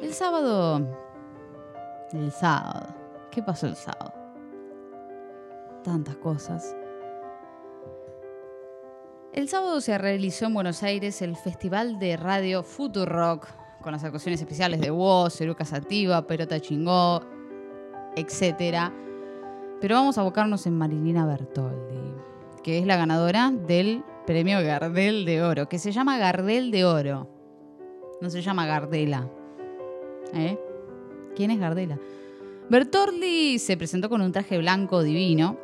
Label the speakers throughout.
Speaker 1: El sábado. El sábado. ¿Qué pasó el sábado? Tantas cosas. El sábado se realizó en Buenos Aires el Festival de Radio Futurock, con las actuaciones especiales de Woz, Eruca Sativa, Perota Chingó, etc. Pero vamos a abocarnos en Marilina Bertoldi, que es la ganadora del premio Gardel de Oro, que se llama Gardel de Oro. No se llama Gardela. ¿Eh? ¿Quién es Gardela? Bertoldi se presentó con un traje blanco divino,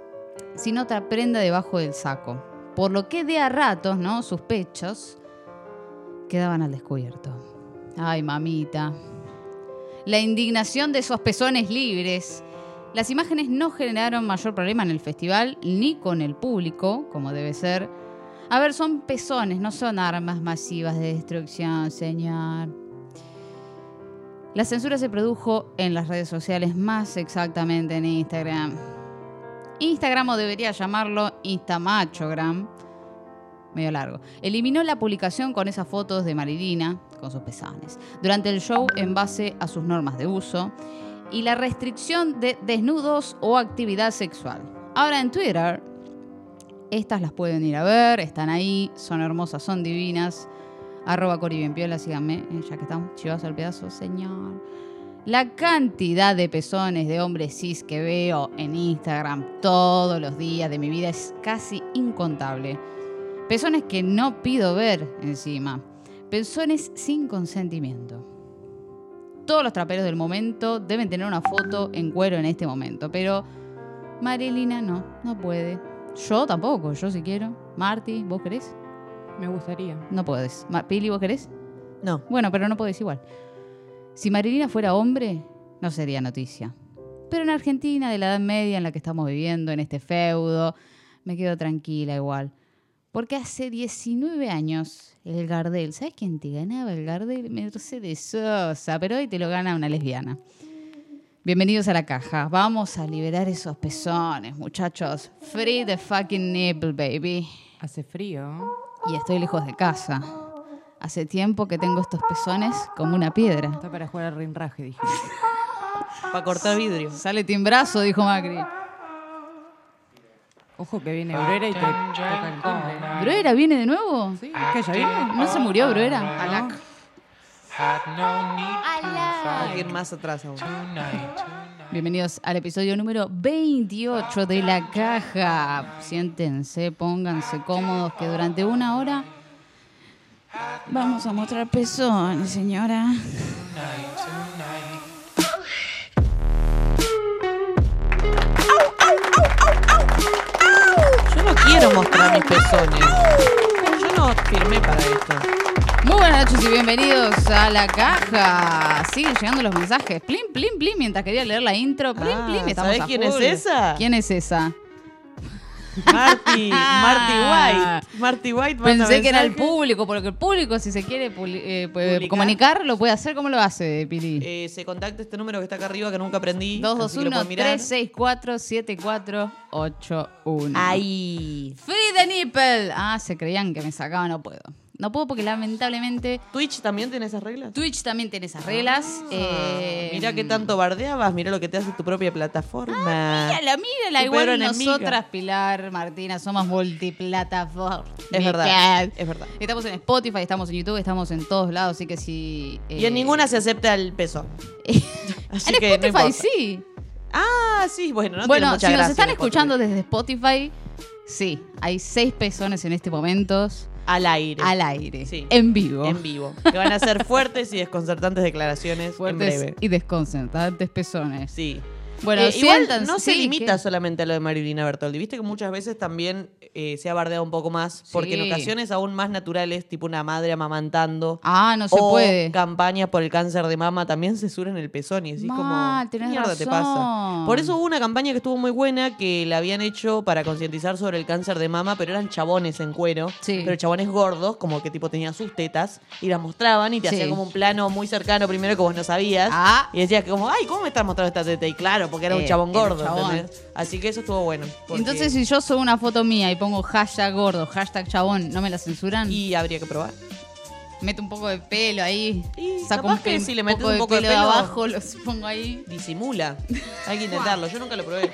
Speaker 1: sin otra prenda debajo del saco, por lo que de a ratos, ¿no? Sus pechos quedaban al descubierto. Ay, mamita. La indignación de esos pezones libres. Las imágenes no generaron mayor problema en el festival ni con el público, como debe ser. A ver, son pezones, no son armas masivas de destrucción, señor. La censura se produjo en las redes sociales, más exactamente en Instagram. Instagram o debería llamarlo Instamachogram, medio largo. Eliminó la publicación con esas fotos de Marilina con sus pezones durante el show en base a sus normas de uso y la restricción de desnudos o actividad sexual. Ahora en Twitter, estas las pueden ir a ver, están ahí, son hermosas, son divinas. Arroba Cori síganme, eh, ya que estamos chivas al pedazo, señor. La cantidad de pezones de hombres cis que veo en Instagram todos los días de mi vida es casi incontable. Pezones que no pido ver encima. Pezones sin consentimiento. Todos los traperos del momento deben tener una foto en cuero en este momento, pero Marilina no, no puede. Yo tampoco, yo si quiero. Marty, ¿vos querés?
Speaker 2: Me gustaría.
Speaker 1: No puedes. Ma- Pili, ¿vos querés?
Speaker 3: No.
Speaker 1: Bueno, pero no podés igual. Si Marilina fuera hombre, no sería noticia. Pero en Argentina, de la Edad Media en la que estamos viviendo, en este feudo, me quedo tranquila igual. Porque hace 19 años el Gardel, ¿sabes quién te ganaba el Gardel? Mercedes Sosa, pero hoy te lo gana una lesbiana. Bienvenidos a la caja. Vamos a liberar esos pezones, muchachos. Free the fucking nipple, baby.
Speaker 2: Hace frío.
Speaker 1: Y estoy lejos de casa. Hace tiempo que tengo estos pezones como una piedra.
Speaker 2: Está para jugar al rinraje, dije.
Speaker 3: Para cortar vidrio.
Speaker 1: Sale timbrazo, dijo Macri.
Speaker 2: Ojo que viene Bruera y te toca el timbre.
Speaker 1: ¿Bruera viene de nuevo?
Speaker 2: Sí, ¿qué ya viene?
Speaker 1: ¿No se murió Bruera?
Speaker 2: Alac.
Speaker 3: Alguien más atrás aún.
Speaker 1: Bienvenidos al episodio número 28 de La Caja. Siéntense, pónganse cómodos, que durante una hora vamos a mostrar pezones, señora.
Speaker 3: Yo no quiero mostrar mis pezones. Yo no firmé para esto.
Speaker 1: Muy buenas noches y bienvenidos a La Caja. Siguen llegando los mensajes. Plim, plim, plim. Mientras quería leer la intro, plim,
Speaker 3: Ah,
Speaker 1: plim. Estamos
Speaker 3: ¿sabés
Speaker 1: a
Speaker 3: quién es esa?
Speaker 1: ¿Quién es esa?
Speaker 3: Marty, Marty White. Marty White
Speaker 1: Pensé que era el público, porque el público, si se quiere eh, comunicar, lo puede hacer. ¿Cómo lo hace, Pili?
Speaker 3: Eh, se contacta este número que está acá arriba que nunca aprendí. así que lo pueden mirar.
Speaker 1: 221-364-7481.
Speaker 3: Ahí.
Speaker 1: Free the nipple. Ah, se creían que me sacaba, no puedo. No puedo porque lamentablemente
Speaker 3: ¿Twitch también tiene esas reglas?
Speaker 1: Twitch también tiene esas reglas. eh,
Speaker 3: Mira qué tanto bardeabas, mira lo que te hace tu propia plataforma.
Speaker 1: Mírala, mírala.
Speaker 3: Tu
Speaker 1: Igual nosotras, Pilar, Martina, somos multiplataforma.
Speaker 3: Es verdad, es verdad.
Speaker 1: Estamos en Spotify, estamos en YouTube, estamos en todos lados, así que si...
Speaker 3: Y en
Speaker 1: eh,
Speaker 3: ninguna se acepta el peso. Así
Speaker 1: en
Speaker 3: que
Speaker 1: Spotify sí.
Speaker 3: Ah, sí, bueno, no
Speaker 1: bueno,
Speaker 3: mucha
Speaker 1: si nos están escuchando desde Spotify, sí, hay seis pezones en este momento
Speaker 3: al aire.
Speaker 1: al aire,
Speaker 3: Sí.
Speaker 1: en vivo.
Speaker 3: En vivo. Que van a ser fuertes y desconcertantes declaraciones
Speaker 1: Fuertes
Speaker 3: en breve.
Speaker 1: y desconcertantes pezones.
Speaker 3: Sí.
Speaker 1: Bueno,
Speaker 3: Eh, igual no se
Speaker 1: sí,
Speaker 3: limita solamente a lo de Marilina Bertoldi. Viste que muchas veces también eh, se ha bardeado un poco más, porque en ocasiones aún más naturales, tipo una madre amamantando.
Speaker 1: Ah, no se
Speaker 3: o
Speaker 1: puede.
Speaker 3: campañas por el cáncer de mama también censuran el pezón y
Speaker 1: Mal,
Speaker 3: como, ¿qué
Speaker 1: tenés
Speaker 3: mierda te
Speaker 1: razón.
Speaker 3: pasa? Por eso hubo una campaña que estuvo muy buena que la habían hecho para concientizar sobre el cáncer de mama, pero eran chabones en cuero,
Speaker 1: Sí.
Speaker 3: pero chabones gordos, como que tipo tenían sus tetas y las mostraban y te hacían como un plano muy cercano primero que vos no sabías
Speaker 1: Ah.
Speaker 3: y decías que como, ay, ¿cómo me estás mostrando esta teta? Y claro, porque era un
Speaker 1: Eh,
Speaker 3: chabón gordo,
Speaker 1: chabón.
Speaker 3: ¿entendés? Así que eso estuvo bueno. porque-
Speaker 1: Entonces, si yo subo una foto mía y pongo hashtag gordo, hashtag chabón, ¿no me la censuran?
Speaker 3: Y habría que probar.
Speaker 1: Meto un poco de pelo ahí.
Speaker 3: Y
Speaker 1: saco
Speaker 3: capaz
Speaker 1: un,
Speaker 3: que si le metes un poco de
Speaker 1: de
Speaker 3: pelo-
Speaker 1: abajo, los pongo ahí.
Speaker 3: Disimula. Hay que intentarlo. Yo nunca lo probé.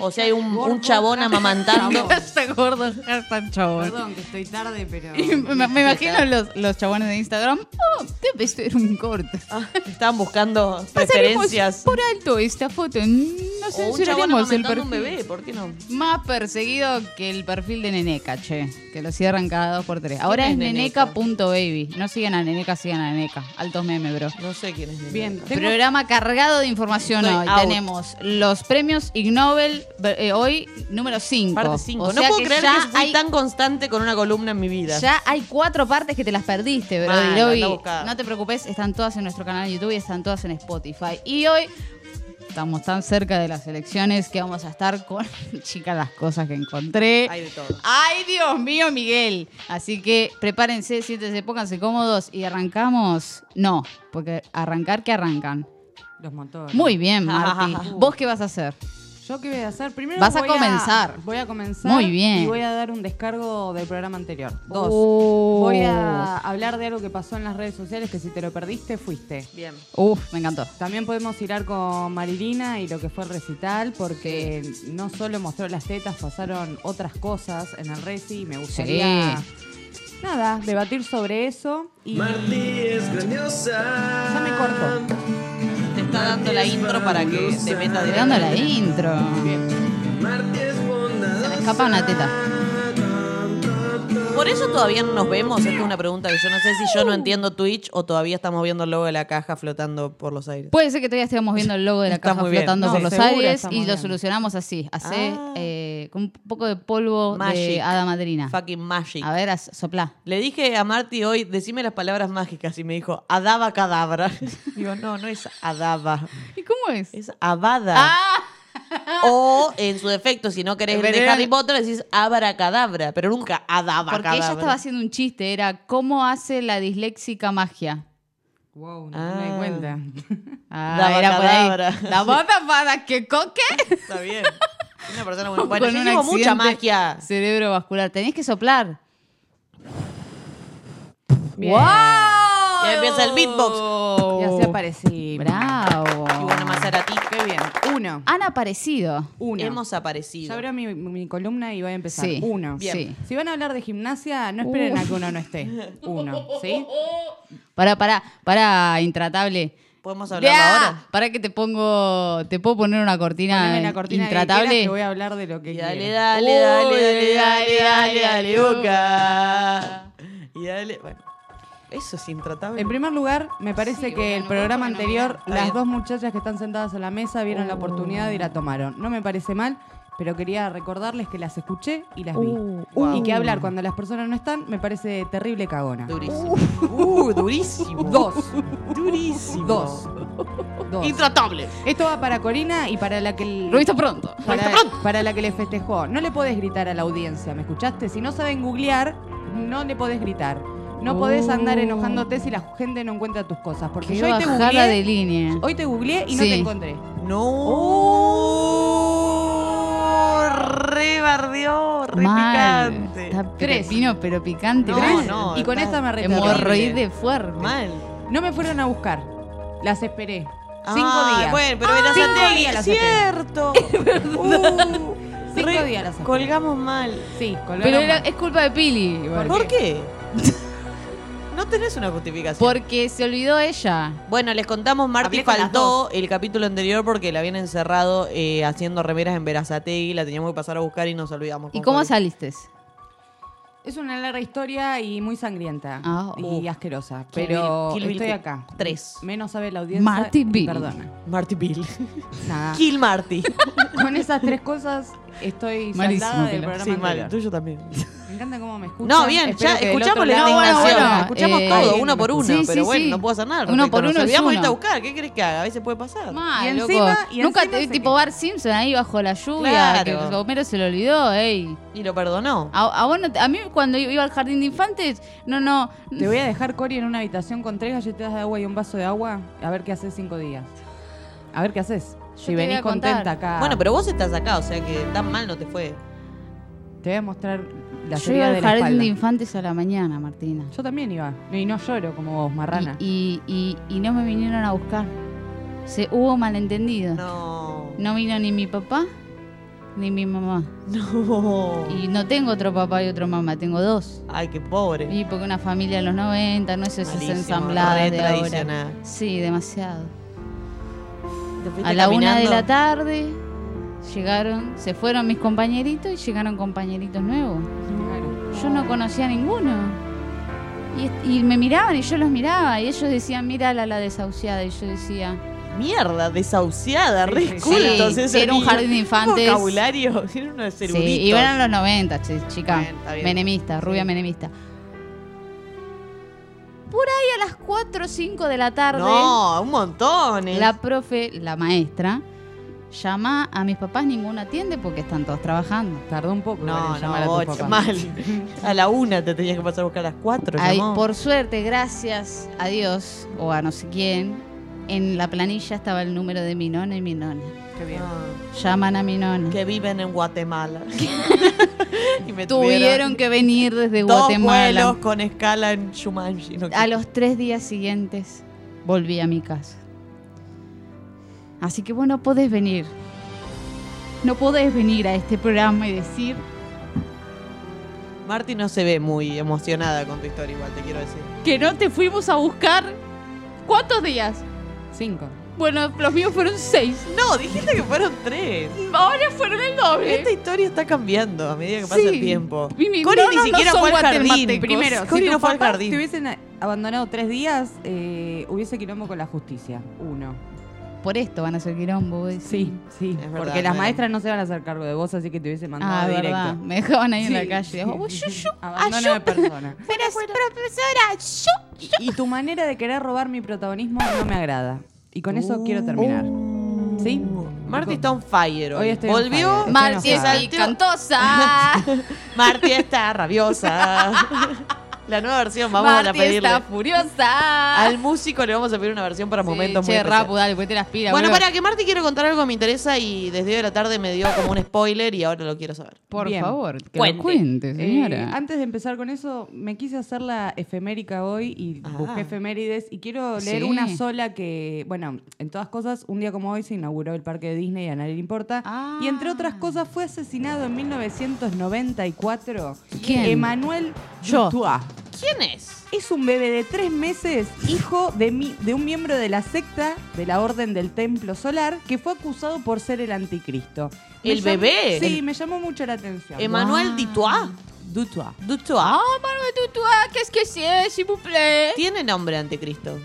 Speaker 3: O
Speaker 2: Hashtag
Speaker 3: sea, hay un,
Speaker 2: gordo,
Speaker 3: un chabón
Speaker 2: hashtag
Speaker 3: amamantando.
Speaker 2: chabón.
Speaker 1: Está gordo, está chabón.
Speaker 2: Perdón que estoy tarde, pero.
Speaker 1: Y me, me imagino los, los chabones de Instagram. Oh, debe ser un corte.
Speaker 3: Ah, estaban buscando
Speaker 1: Pasaremos
Speaker 3: preferencias.
Speaker 1: por alto esta foto. No
Speaker 3: chabón
Speaker 1: censuraremos el
Speaker 3: amamantando un
Speaker 1: perfil.
Speaker 3: bebé, ¿por qué no?
Speaker 1: Más perseguido que el perfil de Neneca, che. Que lo cierran cada dos por tres. Ahora es
Speaker 3: es Neneca?
Speaker 1: neneca.baby. No sigan a Neneca, sigan a Neneca. Altos memes, bro.
Speaker 3: No sé quién es. Nene.
Speaker 2: Bien, tengo-
Speaker 1: Programa cargado de información
Speaker 3: Estoy
Speaker 1: hoy.
Speaker 3: out.
Speaker 1: Tenemos los premios Ig Nobel eh, hoy número 5.
Speaker 3: Parte 5. No puedo creer que fui
Speaker 1: hay,
Speaker 3: tan constante con una columna en mi vida.
Speaker 1: ya hay cuatro partes que te las perdiste, bro.
Speaker 3: Mal,
Speaker 1: hoy, no te preocupes, están todas en nuestro canal de YouTube y están todas en Spotify. Y hoy estamos tan cerca de las elecciones que vamos a estar con, chicas, las cosas que encontré.
Speaker 3: Hay de todo.
Speaker 1: ¡Ay, Dios mío, Miguel! Así que prepárense, siéntense, pónganse cómodos y arrancamos. No, porque arrancar que arrancan.
Speaker 2: Los motores.
Speaker 1: Muy bien, Marti. ¿Vos qué vas a hacer?
Speaker 2: ¿Yo qué voy a hacer? Primero
Speaker 1: Vas a comenzar.
Speaker 2: voy a comenzar.
Speaker 1: Muy bien.
Speaker 2: Y voy a dar un descargo del programa anterior. Dos.
Speaker 1: Oh.
Speaker 2: Voy a hablar de algo que pasó en las redes sociales que si te lo perdiste, fuiste.
Speaker 3: Bien.
Speaker 1: Uf, me encantó.
Speaker 2: También podemos tirar con Marilina y lo que fue el recital, porque no solo mostró las tetas, pasaron otras cosas en el reci y me gustaría, nada, debatir sobre eso. Y
Speaker 4: Martí es grandiosa.
Speaker 2: ya me corto.
Speaker 3: Está dando la intro para que te meta
Speaker 1: Te dando
Speaker 3: directamente.
Speaker 1: la intro. Se me escapa una teta.
Speaker 3: Por eso todavía no nos vemos. Esta es una pregunta que yo no sé si yo no entiendo Twitch o todavía estamos viendo el logo de la caja flotando por los aires.
Speaker 1: Puede ser que todavía estemos viendo el logo de la
Speaker 3: Está
Speaker 1: caja
Speaker 3: muy bien.
Speaker 1: flotando
Speaker 2: No,
Speaker 1: por los
Speaker 2: seguro
Speaker 1: aires
Speaker 2: estamos
Speaker 1: y lo solucionamos así. Hace
Speaker 3: Ah.
Speaker 1: eh, con un poco de polvo
Speaker 3: Magic.
Speaker 1: de hada madrina.
Speaker 3: Fucking magic.
Speaker 1: A ver, haz- sopla.
Speaker 3: Le dije a Marty hoy, decime las palabras mágicas y me dijo, adaba cadabra. Digo, no, no es adaba,
Speaker 1: ¿Y cómo es?
Speaker 3: es abada.
Speaker 1: ¡Ah!
Speaker 3: O, en su defecto, si no querés
Speaker 1: Pero
Speaker 3: de
Speaker 1: era-
Speaker 3: Harry Potter, decís abracadabra, pero nunca adaba
Speaker 1: Porque ella estaba haciendo un chiste, era ¿cómo hace la disléxica magia?
Speaker 2: Wow, no
Speaker 3: Ah.
Speaker 2: me di cuenta.
Speaker 1: Ah,
Speaker 3: Daba
Speaker 1: era por ahí.
Speaker 3: cadabra.
Speaker 1: La bota para que coque.
Speaker 3: Está bien. Una persona muy buena.
Speaker 1: Con
Speaker 3: Yo
Speaker 1: un
Speaker 3: llevo mucha
Speaker 1: accidente
Speaker 3: magia.
Speaker 1: Cerebrovascular. Tenés que soplar.
Speaker 2: Bien.
Speaker 1: ¡Wow!
Speaker 3: Y ahí empieza el beatbox.
Speaker 2: Y así aparecí.
Speaker 1: Bravo.
Speaker 3: Y bueno, Maserati.
Speaker 2: Qué bien. Uno.
Speaker 1: Han aparecido.
Speaker 2: Uno.
Speaker 3: Hemos aparecido.
Speaker 2: Ya abrió mi, mi columna y voy a empezar.
Speaker 1: Sí.
Speaker 2: Uno.
Speaker 1: Bien. Sí.
Speaker 2: Si van a hablar de gimnasia, no esperen a que uno no esté. Uno, ¿sí?
Speaker 1: Para, para, para, intratable.
Speaker 3: ¿Podemos hablar
Speaker 1: Ya.
Speaker 3: ahora?
Speaker 1: Para que te pongo, te puedo poner una cortina,
Speaker 2: cortina que quieras
Speaker 1: intratable.
Speaker 2: que voy a hablar de lo que
Speaker 3: dale, dale, dale, dale, dale, dale,
Speaker 1: dale,
Speaker 3: dale, boca. Y dale, bueno. Eso es intratable.
Speaker 2: En primer lugar, me parece
Speaker 1: Sí,
Speaker 2: que
Speaker 1: bueno,
Speaker 2: el
Speaker 1: no
Speaker 2: programa
Speaker 1: no
Speaker 2: anterior,
Speaker 3: Está
Speaker 2: las dos muchachas que están sentadas en la mesa vieron la oportunidad y la tomaron. No me parece mal, pero quería recordarles que las escuché y las vi.
Speaker 3: Uh, wow.
Speaker 2: Y que hablar cuando las personas no están me parece terrible cagona.
Speaker 3: Durísimo. Uh, durísimo.
Speaker 2: Dos.
Speaker 3: Durísimo.
Speaker 2: Dos. Dos.
Speaker 3: Intratable.
Speaker 2: Esto va para Corina y para la que...
Speaker 1: Lo visto pronto.
Speaker 2: Para, para la que le festejó. No le podés gritar a la audiencia, ¿me escuchaste? Si no saben googlear, no le podés gritar. No podés andar
Speaker 1: Oh.
Speaker 2: enojándote si la gente no encuentra tus cosas. Porque
Speaker 1: Qué
Speaker 2: yo hoy te
Speaker 1: bajada
Speaker 2: googleé,
Speaker 1: de línea.
Speaker 2: hoy te googleé y no
Speaker 1: Sí.
Speaker 2: te encontré.
Speaker 3: No. Re bardeó, re
Speaker 1: Mal.
Speaker 3: picante.
Speaker 1: Está
Speaker 2: Tres.
Speaker 1: pepino, pero picante.
Speaker 3: No, no.
Speaker 2: y con
Speaker 3: está
Speaker 2: esta me arreglé.
Speaker 1: Hemorroide fuerte.
Speaker 3: Mal.
Speaker 2: No me fueron a buscar. Las esperé. Cinco
Speaker 3: Ah,
Speaker 2: días.
Speaker 3: Bueno, pero era
Speaker 2: Cinco
Speaker 3: Sategui,
Speaker 2: días las
Speaker 3: cierto. Uh,
Speaker 2: Cinco
Speaker 3: re-
Speaker 2: días las esperé.
Speaker 3: Colgamos mal.
Speaker 2: Sí, colgaron
Speaker 1: Pero era-
Speaker 2: mal.
Speaker 1: es culpa de Pili. igual.
Speaker 3: ¿Por qué? no tenés una justificación.
Speaker 1: Porque se olvidó ella.
Speaker 3: Bueno, les contamos, Marty
Speaker 2: Hablé con las
Speaker 3: faltó el capítulo anterior porque la habían encerrado eh, haciendo remeras en Verazategui, la teníamos que pasar a buscar y nos olvidamos.
Speaker 1: ¿Y cómo
Speaker 3: fue?
Speaker 1: saliste?
Speaker 2: Es una larga historia y muy sangrienta
Speaker 1: Ah,
Speaker 2: y
Speaker 3: uh.
Speaker 2: asquerosa.
Speaker 3: Kill
Speaker 2: Pero
Speaker 3: Bill- Kill Bill
Speaker 2: estoy acá.
Speaker 3: tres.
Speaker 2: Menos sabe la audiencia.
Speaker 1: Marty Bill.
Speaker 2: Perdona.
Speaker 3: Marty Bill.
Speaker 2: Nada.
Speaker 3: Kill Marty.
Speaker 2: Con esas tres cosas estoy
Speaker 1: Malísimo,
Speaker 2: saldada del
Speaker 1: Pilar.
Speaker 2: programa
Speaker 3: sí, mal.
Speaker 2: anterior.
Speaker 3: Tuyo también.
Speaker 2: Me encanta cómo me escuchan.
Speaker 3: No, bien,
Speaker 2: Espero
Speaker 3: ya
Speaker 2: que del
Speaker 3: escuchamos
Speaker 2: otro
Speaker 3: la
Speaker 2: lado-
Speaker 1: No, bueno,
Speaker 3: indignación.
Speaker 1: bueno,
Speaker 3: escuchamos
Speaker 1: eh,
Speaker 3: todo, uno por uno.
Speaker 1: sí,
Speaker 3: pero
Speaker 1: sí,
Speaker 3: bueno,
Speaker 1: sí.
Speaker 3: no puedo hacer nada. al
Speaker 1: Uno
Speaker 3: respecto.
Speaker 1: por
Speaker 3: Nos
Speaker 1: uno es
Speaker 3: olvidamos de irte a
Speaker 1: uno.
Speaker 3: buscar. ¿Qué crees que haga? A veces puede pasar.
Speaker 1: Mal,
Speaker 2: Y
Speaker 1: loco.
Speaker 2: encima- y
Speaker 1: Nunca
Speaker 2: encima
Speaker 1: te vi
Speaker 2: se
Speaker 1: tipo
Speaker 2: que-
Speaker 1: Bart Simpson ahí bajo la lluvia.
Speaker 3: Claro.
Speaker 1: Que Homero se lo olvidó, ey.
Speaker 3: Y lo perdonó.
Speaker 1: A, a vos no te- a mí cuando iba al jardín de infantes, no, no.
Speaker 2: Te voy a dejar, Cori, en una habitación con tres galletas de agua y un vaso de agua. A ver qué haces cinco días. A ver qué haces. Si
Speaker 1: voy
Speaker 2: venís
Speaker 1: a contar.
Speaker 2: contenta acá.
Speaker 3: Bueno, pero vos estás acá, o sea que tan mal no te fue.
Speaker 2: Te voy a mostrar la
Speaker 1: Yo iba
Speaker 2: de
Speaker 1: al
Speaker 2: la
Speaker 1: jardín
Speaker 2: espalda.
Speaker 1: de infantes a la mañana, Martina.
Speaker 2: Yo también iba. Y no lloro como vos, marrana.
Speaker 1: Y, y- y- y no me vinieron a buscar. Se, hubo malentendido.
Speaker 3: No.
Speaker 1: No vino ni mi papá ni mi mamá.
Speaker 3: No.
Speaker 1: Y no tengo otro papá y otro mamá, tengo dos.
Speaker 3: Ay, qué pobre.
Speaker 1: Y porque una familia de los 90, no es esas
Speaker 3: Malísimo,
Speaker 1: ensambladas de ahora. Sí, demasiado.
Speaker 3: ¿Te fuiste
Speaker 1: A la una de la tarde llegaron, se fueron mis compañeritos y llegaron compañeritos nuevos.
Speaker 2: Claro.
Speaker 1: Yo no conocía a ninguno. Y, me miraban y yo los miraba y ellos decían, mira la desahuciada. Y yo decía,
Speaker 3: Mierda, desahuciada, re
Speaker 2: Sí, sí,
Speaker 3: cultos
Speaker 1: sí. Era un jardín de infantes.
Speaker 3: vocabulario, era unos
Speaker 1: sí,
Speaker 3: ceruditos.
Speaker 1: y eran los 90, ch- chica.
Speaker 3: Bien.
Speaker 1: menemista, rubia
Speaker 3: Sí.
Speaker 1: menemista. Por ahí a las 4 o 5 de la tarde,
Speaker 3: No, un montón. eh.
Speaker 1: la profe, la maestra, llama a mis papás, ninguno atiende porque están todos trabajando.
Speaker 2: Tardó un poco.
Speaker 3: No,
Speaker 2: a
Speaker 3: no, bocha,
Speaker 2: papás.
Speaker 3: mal. A la una te tenías que pasar a buscar a las cuatro. Llamó.
Speaker 1: por suerte, gracias a Dios o a no sé quién, en la planilla estaba el número de mi nona y mi nona.
Speaker 2: Qué bien.
Speaker 3: Ah,
Speaker 1: Llaman a mi nona.
Speaker 3: que viven en Guatemala. y me
Speaker 1: Tuvieron que venir desde
Speaker 3: dos
Speaker 1: Guatemala.
Speaker 3: vuelos con escala en Shumanji. no
Speaker 1: A los tres días siguientes volví a mi casa. Así que vos no podés venir. No podés venir a este programa y decir
Speaker 3: Marty no se ve muy emocionada con tu historia igual, te quiero decir.
Speaker 1: que no te fuimos a buscar. ¿Cuántos días?
Speaker 2: Cinco.
Speaker 1: Bueno, los míos fueron seis.
Speaker 3: No, dijiste que fueron tres.
Speaker 1: Ahora fueron el doble.
Speaker 3: Esta historia está cambiando a medida que pasa
Speaker 1: Sí.
Speaker 3: el tiempo.
Speaker 1: Mi-
Speaker 3: Cori
Speaker 1: no,
Speaker 3: ni
Speaker 1: no,
Speaker 3: siquiera fue al jardín.
Speaker 2: Primero,
Speaker 3: Cori
Speaker 2: si
Speaker 3: no fue al jardín.
Speaker 2: te hubiesen abandonado tres días, eh, hubiese quilombo con la justicia. Uno.
Speaker 1: Por esto van a ser quilombo. vos decís.
Speaker 2: Sí, sí.
Speaker 3: Es verdad,
Speaker 2: porque las
Speaker 3: bueno.
Speaker 2: maestras no se van a hacer cargo de vos, así que te hubiese mandado
Speaker 1: Ah,
Speaker 2: directo.
Speaker 1: verdad. Me dejaban ahí en la calle. "Oh, shu,
Speaker 2: Abandono
Speaker 1: ah,
Speaker 2: de persona.
Speaker 1: Pero, profesora, shu".
Speaker 2: Y, y tu manera de querer robar mi protagonismo no me agrada. Y con eso
Speaker 3: Uh.
Speaker 2: quiero terminar. ¿Sí?
Speaker 3: Marty está on fire hoy.
Speaker 2: Hoy estoy
Speaker 3: Volvió.
Speaker 2: fire. Estoy
Speaker 1: Marti es
Speaker 2: enojada.
Speaker 1: picantosa.
Speaker 3: Marty está rabiosa. La nueva versión, vamos a
Speaker 1: Marti
Speaker 3: pedirle.
Speaker 1: está furiosa.
Speaker 3: Al músico le vamos a pedir una versión para momentos
Speaker 1: sí,
Speaker 3: muy
Speaker 1: che,
Speaker 3: especiales.
Speaker 1: Rapu, dale, las pilas.
Speaker 3: Bueno, para que Marty quiero contar algo que me interesa y desde hoy de la tarde me dio como un spoiler y ahora lo quiero saber.
Speaker 1: Por
Speaker 2: Bien.
Speaker 1: favor, que
Speaker 3: Cuente.
Speaker 1: lo cuente,
Speaker 2: Eh,
Speaker 1: señora.
Speaker 2: antes de empezar con eso, me quise hacer la efemérica hoy y
Speaker 3: Ah.
Speaker 2: busqué efemérides y quiero leer
Speaker 1: Sí.
Speaker 2: una sola que, bueno, en todas cosas, un día como hoy se inauguró el parque de Disney y a nadie le importa.
Speaker 1: Ah.
Speaker 2: Y entre otras cosas fue asesinado en 1994
Speaker 1: ¿Quién?
Speaker 2: Emmanuel
Speaker 1: Yo.
Speaker 3: ¿Quién es?
Speaker 2: Es un bebé de tres meses, hijo de, mi- de un miembro de la secta de la Orden del Templo Solar, que fue acusado por ser el anticristo. Me
Speaker 3: ¿El
Speaker 2: llamó-
Speaker 3: bebé?
Speaker 2: Sí,
Speaker 3: El-
Speaker 2: me llamó mucho la atención.
Speaker 3: Emmanuel
Speaker 1: Wow.
Speaker 3: Dutoit.
Speaker 2: Dutoit.
Speaker 3: Dutoit.
Speaker 1: Ah, Manuel Tutua, ¿qué es que c'est, s'il vous plaît?
Speaker 3: Tiene nombre anticristo.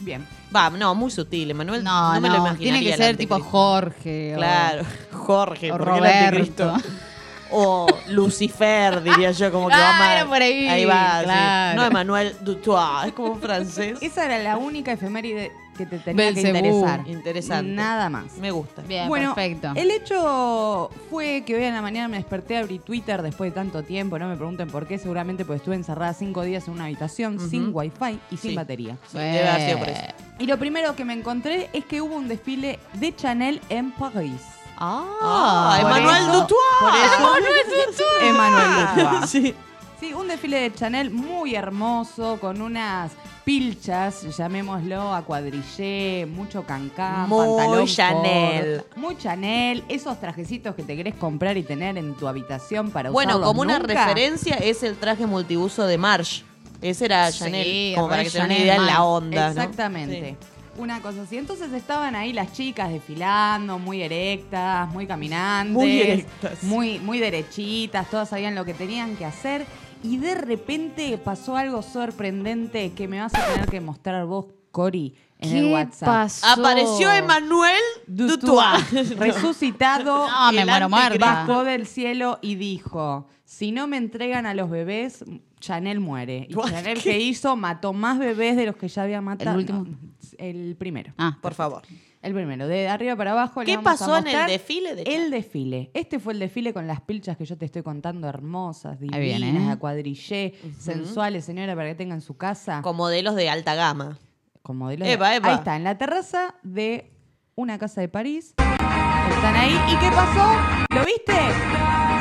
Speaker 2: Bien.
Speaker 3: Va, no, muy sutil. Emmanuel
Speaker 1: No,
Speaker 3: no,
Speaker 1: no,
Speaker 3: me lo imaginaría.
Speaker 1: tiene que
Speaker 3: el
Speaker 1: ser tipo
Speaker 3: anticristo.
Speaker 1: Jorge. o-
Speaker 3: Claro, Jorge,
Speaker 1: o
Speaker 3: porque el
Speaker 1: Roberto.
Speaker 3: anticristo. O Lucifer, diría yo, como que
Speaker 1: Ah,
Speaker 3: va mal.
Speaker 1: era por ahí,
Speaker 3: Ahí va, sí. No, Emmanuel Dutoit, es como un francés.
Speaker 2: Esa era la única efeméride que te tenía que interesar.
Speaker 3: Interesante.
Speaker 2: Nada más.
Speaker 3: Me gusta.
Speaker 1: Bien,
Speaker 2: bueno,
Speaker 1: perfecto.
Speaker 2: el hecho fue que hoy en la mañana me desperté, abrí Twitter después de tanto tiempo, no me pregunten por qué, seguramente porque estuve encerrada cinco días en una habitación
Speaker 3: Ujú.
Speaker 2: sin wifi y sin
Speaker 3: Sí.
Speaker 2: batería.
Speaker 3: Sí, debe haber sido por eso.
Speaker 2: Y lo primero que me encontré es que hubo un desfile de Chanel en París.
Speaker 3: Ah,
Speaker 1: Ah,
Speaker 2: eso-
Speaker 3: Dutoit.
Speaker 2: Por eso- Emmanuel Dutoit.
Speaker 3: Sí.
Speaker 2: Sí, un desfile de Chanel muy hermoso, con unas pilchas, llamémoslo a cuadrillé, mucho cancán,
Speaker 3: Muy
Speaker 2: pantalón
Speaker 3: Chanel.
Speaker 2: corto, muy Chanel, esos trajecitos que te querés comprar y tener en tu habitación para
Speaker 3: Bueno,
Speaker 2: usarlos
Speaker 3: como una
Speaker 2: nunca.
Speaker 3: referencia es el traje multiuso de Marsh. Ese era
Speaker 1: Sí,
Speaker 3: Chanel, como para que se den una
Speaker 1: Chanel
Speaker 3: idea en la onda, ¿no?
Speaker 2: Exactamente. Una cosa así. Entonces estaban ahí las chicas desfilando, muy erectas, muy caminantes.
Speaker 3: Muy erectas.
Speaker 2: Muy, muy derechitas, todas sabían lo que tenían que hacer. Y de repente pasó algo sorprendente que me vas a tener que mostrar vos, Cori, en el
Speaker 1: ¿Qué
Speaker 2: WhatsApp.
Speaker 1: pasó?
Speaker 3: Apareció Emmanuel Dutoit.
Speaker 2: Resucitado.
Speaker 1: No, me
Speaker 3: el
Speaker 1: muero muerta.
Speaker 2: Bajó del cielo y dijo: Si no me entregan a los bebés, Chanel muere. Y? Chanel, ¿qué hizo? Mató más bebés de los que ya había matado.
Speaker 1: ¿El último?
Speaker 2: No, el primero.
Speaker 1: Ah,
Speaker 3: Por favor.
Speaker 2: El primero, de arriba para abajo.
Speaker 3: ¿Qué
Speaker 2: vamos a
Speaker 3: pasó en el desfile de
Speaker 2: El desfile. Este fue el desfile con las pilchas que yo te estoy contando, hermosas, divinas,
Speaker 1: viene, ¿eh?
Speaker 2: a cuadrillé, sensuales, señora, para que tenga en su casa.
Speaker 3: Con modelos de alta gama.
Speaker 2: Con modelos de-
Speaker 3: Epa.
Speaker 2: Ahí está, en la terraza de una casa de París. Están ahí. ¿Y qué pasó? ¿Lo viste?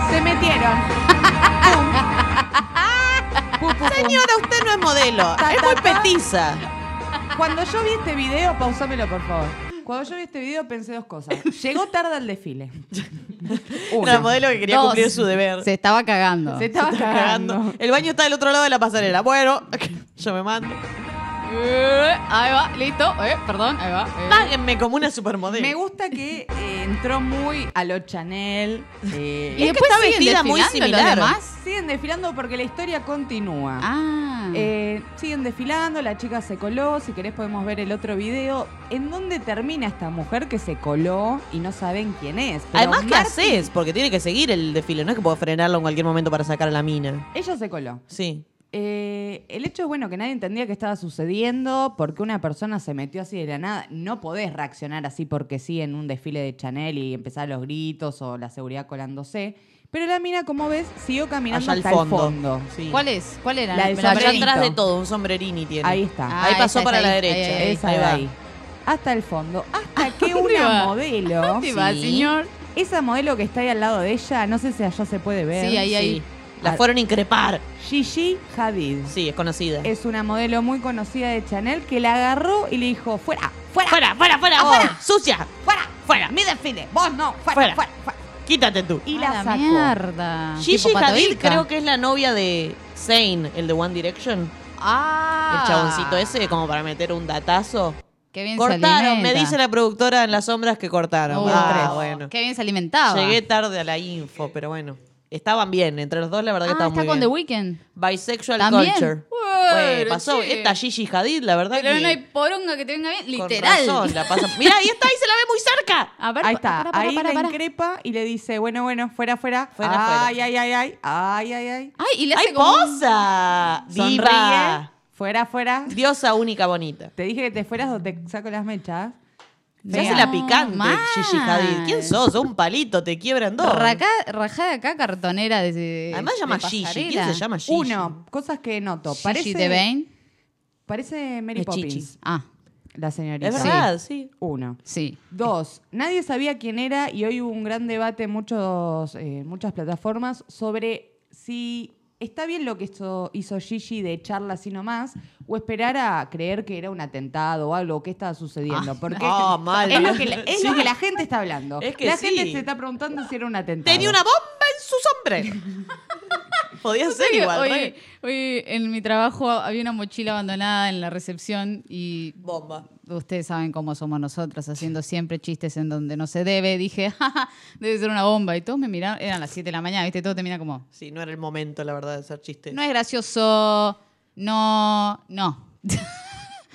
Speaker 2: Se metieron. ¡Pum! pu, pu, pu.
Speaker 3: Señora, usted no es modelo.
Speaker 2: Ta,
Speaker 3: Es
Speaker 2: ta,
Speaker 3: muy petiza.
Speaker 2: Cuando yo vi este video, pausámelo por favor. Cuando yo vi este video pensé dos cosas. Llegó tarde al desfile.
Speaker 3: Una modelo que quería
Speaker 1: Dos.
Speaker 3: cumplir su deber.
Speaker 1: Se estaba cagando.
Speaker 2: Se estaba
Speaker 3: Está
Speaker 2: cagando.
Speaker 3: cagando. El baño está del otro lado de la pasarela. Bueno, yo me mando.
Speaker 1: Eh, ahí va, listo. Eh, perdón, ahí va. eh.
Speaker 3: Páguenme como una supermodelo.
Speaker 2: Me gusta que eh, entró muy a lo Chanel. eh,
Speaker 1: Y
Speaker 3: Es que
Speaker 1: después
Speaker 3: está
Speaker 1: siguen
Speaker 3: vestida muy
Speaker 1: desfilando los
Speaker 3: similar.
Speaker 1: demás.
Speaker 2: siguen desfilando porque la historia continúa.
Speaker 1: Ah.
Speaker 2: Eh, siguen desfilando, la chica se coló, si querés podemos ver el otro video. ¿En dónde termina esta mujer que se coló y no saben quién es? Pero
Speaker 3: Además, ¿qué haces? Porque tiene que seguir el desfile. No es que puedo frenarlo en cualquier momento para sacar a la mina.
Speaker 2: Ella se coló.
Speaker 3: Sí.
Speaker 2: Eh, el hecho es bueno que nadie entendía qué estaba sucediendo, porque una persona se metió así de la nada. No podés reaccionar así porque sí en un desfile de Chanel y empezar los gritos o la seguridad colándose. Pero la mina, como ves, siguió caminando
Speaker 3: Allá al
Speaker 2: hasta el
Speaker 3: fondo.
Speaker 2: fondo.
Speaker 3: Sí.
Speaker 1: ¿Cuál es? ¿Cuál era?
Speaker 2: La del
Speaker 1: la
Speaker 3: Allá
Speaker 2: sombrerito.
Speaker 3: atrás de todo, un sombrerini tiene.
Speaker 2: Ahí está.
Speaker 1: Ah,
Speaker 3: ahí pasó
Speaker 1: esa,
Speaker 3: para
Speaker 1: esa
Speaker 3: la
Speaker 1: ahí,
Speaker 3: derecha.
Speaker 1: ahí, ahí,
Speaker 2: Esa
Speaker 3: ahí
Speaker 2: de
Speaker 3: va.
Speaker 2: ahí. Hasta el fondo. Hasta que
Speaker 1: ¿Dónde
Speaker 2: una
Speaker 1: va?
Speaker 2: modelo.
Speaker 1: ¿Dónde va,
Speaker 3: Sí.
Speaker 1: señor?
Speaker 2: Esa modelo que está ahí al lado de ella, no sé si allá se puede ver.
Speaker 1: Sí, ahí,
Speaker 3: Sí.
Speaker 1: ahí.
Speaker 3: La
Speaker 2: Ah.
Speaker 3: fueron a increpar.
Speaker 2: Gigi Hadid.
Speaker 3: Sí, es conocida.
Speaker 2: Es una modelo muy conocida de Chanel que la agarró y le dijo, fuera, fuera,
Speaker 3: Fuera, fuera, fuera,
Speaker 2: Afuera.
Speaker 3: vos, sucia.
Speaker 2: fuera,
Speaker 3: Fuera.
Speaker 2: mi desfile, vos no, fuera,
Speaker 3: Fuera.
Speaker 2: fuera, fuera.
Speaker 3: Quítate tú.
Speaker 2: Y la sacó.
Speaker 1: mierda.
Speaker 3: Gigi
Speaker 1: Tipo
Speaker 3: Hadid creo que es la novia de Zayn, el de One Direction.
Speaker 1: Ah.
Speaker 3: El chaboncito ese, como para meter un datazo.
Speaker 1: Qué bien se
Speaker 3: Cortaron, me dice la productora en las sombras que cortaron.
Speaker 1: Uh,
Speaker 3: ah, bueno.
Speaker 1: Qué bien se alimentaba.
Speaker 3: Llegué tarde a la info, pero bueno. Estaban bien, entre los dos la verdad que
Speaker 1: Ah,
Speaker 3: estaban
Speaker 1: está
Speaker 3: muy
Speaker 1: con The
Speaker 3: bien.
Speaker 1: Weeknd.
Speaker 3: Bisexual
Speaker 1: ¿También?
Speaker 3: culture.
Speaker 1: Bueno,
Speaker 3: pasó
Speaker 1: che.
Speaker 3: esta Gigi Hadid, la verdad
Speaker 1: Pero
Speaker 3: que
Speaker 1: no hay poronga que te venga bien.
Speaker 3: con
Speaker 1: Literal.
Speaker 3: razón la pasa. Mirá, ahí está, ahí se la ve muy cerca.
Speaker 1: A ver,
Speaker 2: Ahí está,
Speaker 1: para, para,
Speaker 2: ahí
Speaker 1: para,
Speaker 2: la
Speaker 1: para.
Speaker 2: increpa y le dice, bueno, bueno, fuera, fuera.
Speaker 3: Fuera,
Speaker 2: ay, ay, ay, ay, ay, ay, ay.
Speaker 1: Ay, y le hace
Speaker 3: ¡Ay,
Speaker 1: como un-
Speaker 3: posa!
Speaker 2: Sonríe,
Speaker 3: Diva.
Speaker 2: fuera, fuera.
Speaker 3: Diosa única bonita.
Speaker 2: Te dije que te fueras o te saco las mechas.
Speaker 3: Se hace la picante,
Speaker 1: mal.
Speaker 3: Gigi Hadid. ¿Quién sos? Un palito, te quiebran dos.
Speaker 1: Raca- rajada acá, cartonera de.
Speaker 3: Además llama
Speaker 1: de
Speaker 3: Gigi. ¿Quién se llama Gigi?
Speaker 2: Uno, cosas que noto.
Speaker 1: Gigi
Speaker 2: Parece,
Speaker 1: Devane.
Speaker 2: parece Mary
Speaker 3: Es
Speaker 2: Poppins,
Speaker 3: Chichi.
Speaker 1: Ah,
Speaker 2: la señorita.
Speaker 3: Es verdad, sí.
Speaker 2: Uno.
Speaker 1: sí.
Speaker 2: Dos, nadie sabía quién era y hoy hubo un gran debate en muchos, eh, muchas plataformas sobre si está bien lo que hizo, hizo Gigi de echarla así nomás o esperar a creer que era un atentado o algo, qué estaba sucediendo.
Speaker 1: Ah,
Speaker 2: Porque
Speaker 3: mal.
Speaker 2: es, lo que, la, es lo
Speaker 3: Sí.
Speaker 2: que la gente está hablando.
Speaker 3: Es que
Speaker 2: la
Speaker 3: sí.
Speaker 2: gente se está preguntando si era un atentado.
Speaker 3: Tenía una bomba en su sombrero. Podía ser igual,
Speaker 1: Hoy, hoy en mi trabajo había una mochila abandonada en la recepción y
Speaker 3: Bomba.
Speaker 1: ustedes saben cómo somos nosotras, haciendo siempre chistes en donde no se debe. Dije, jaja, debe ser una bomba. Y todos me miraron, eran las 7 de la mañana, ¿viste? Todo te mira como,
Speaker 3: Sí, no era el momento, la verdad, de hacer chistes.
Speaker 1: no es gracioso, no, no.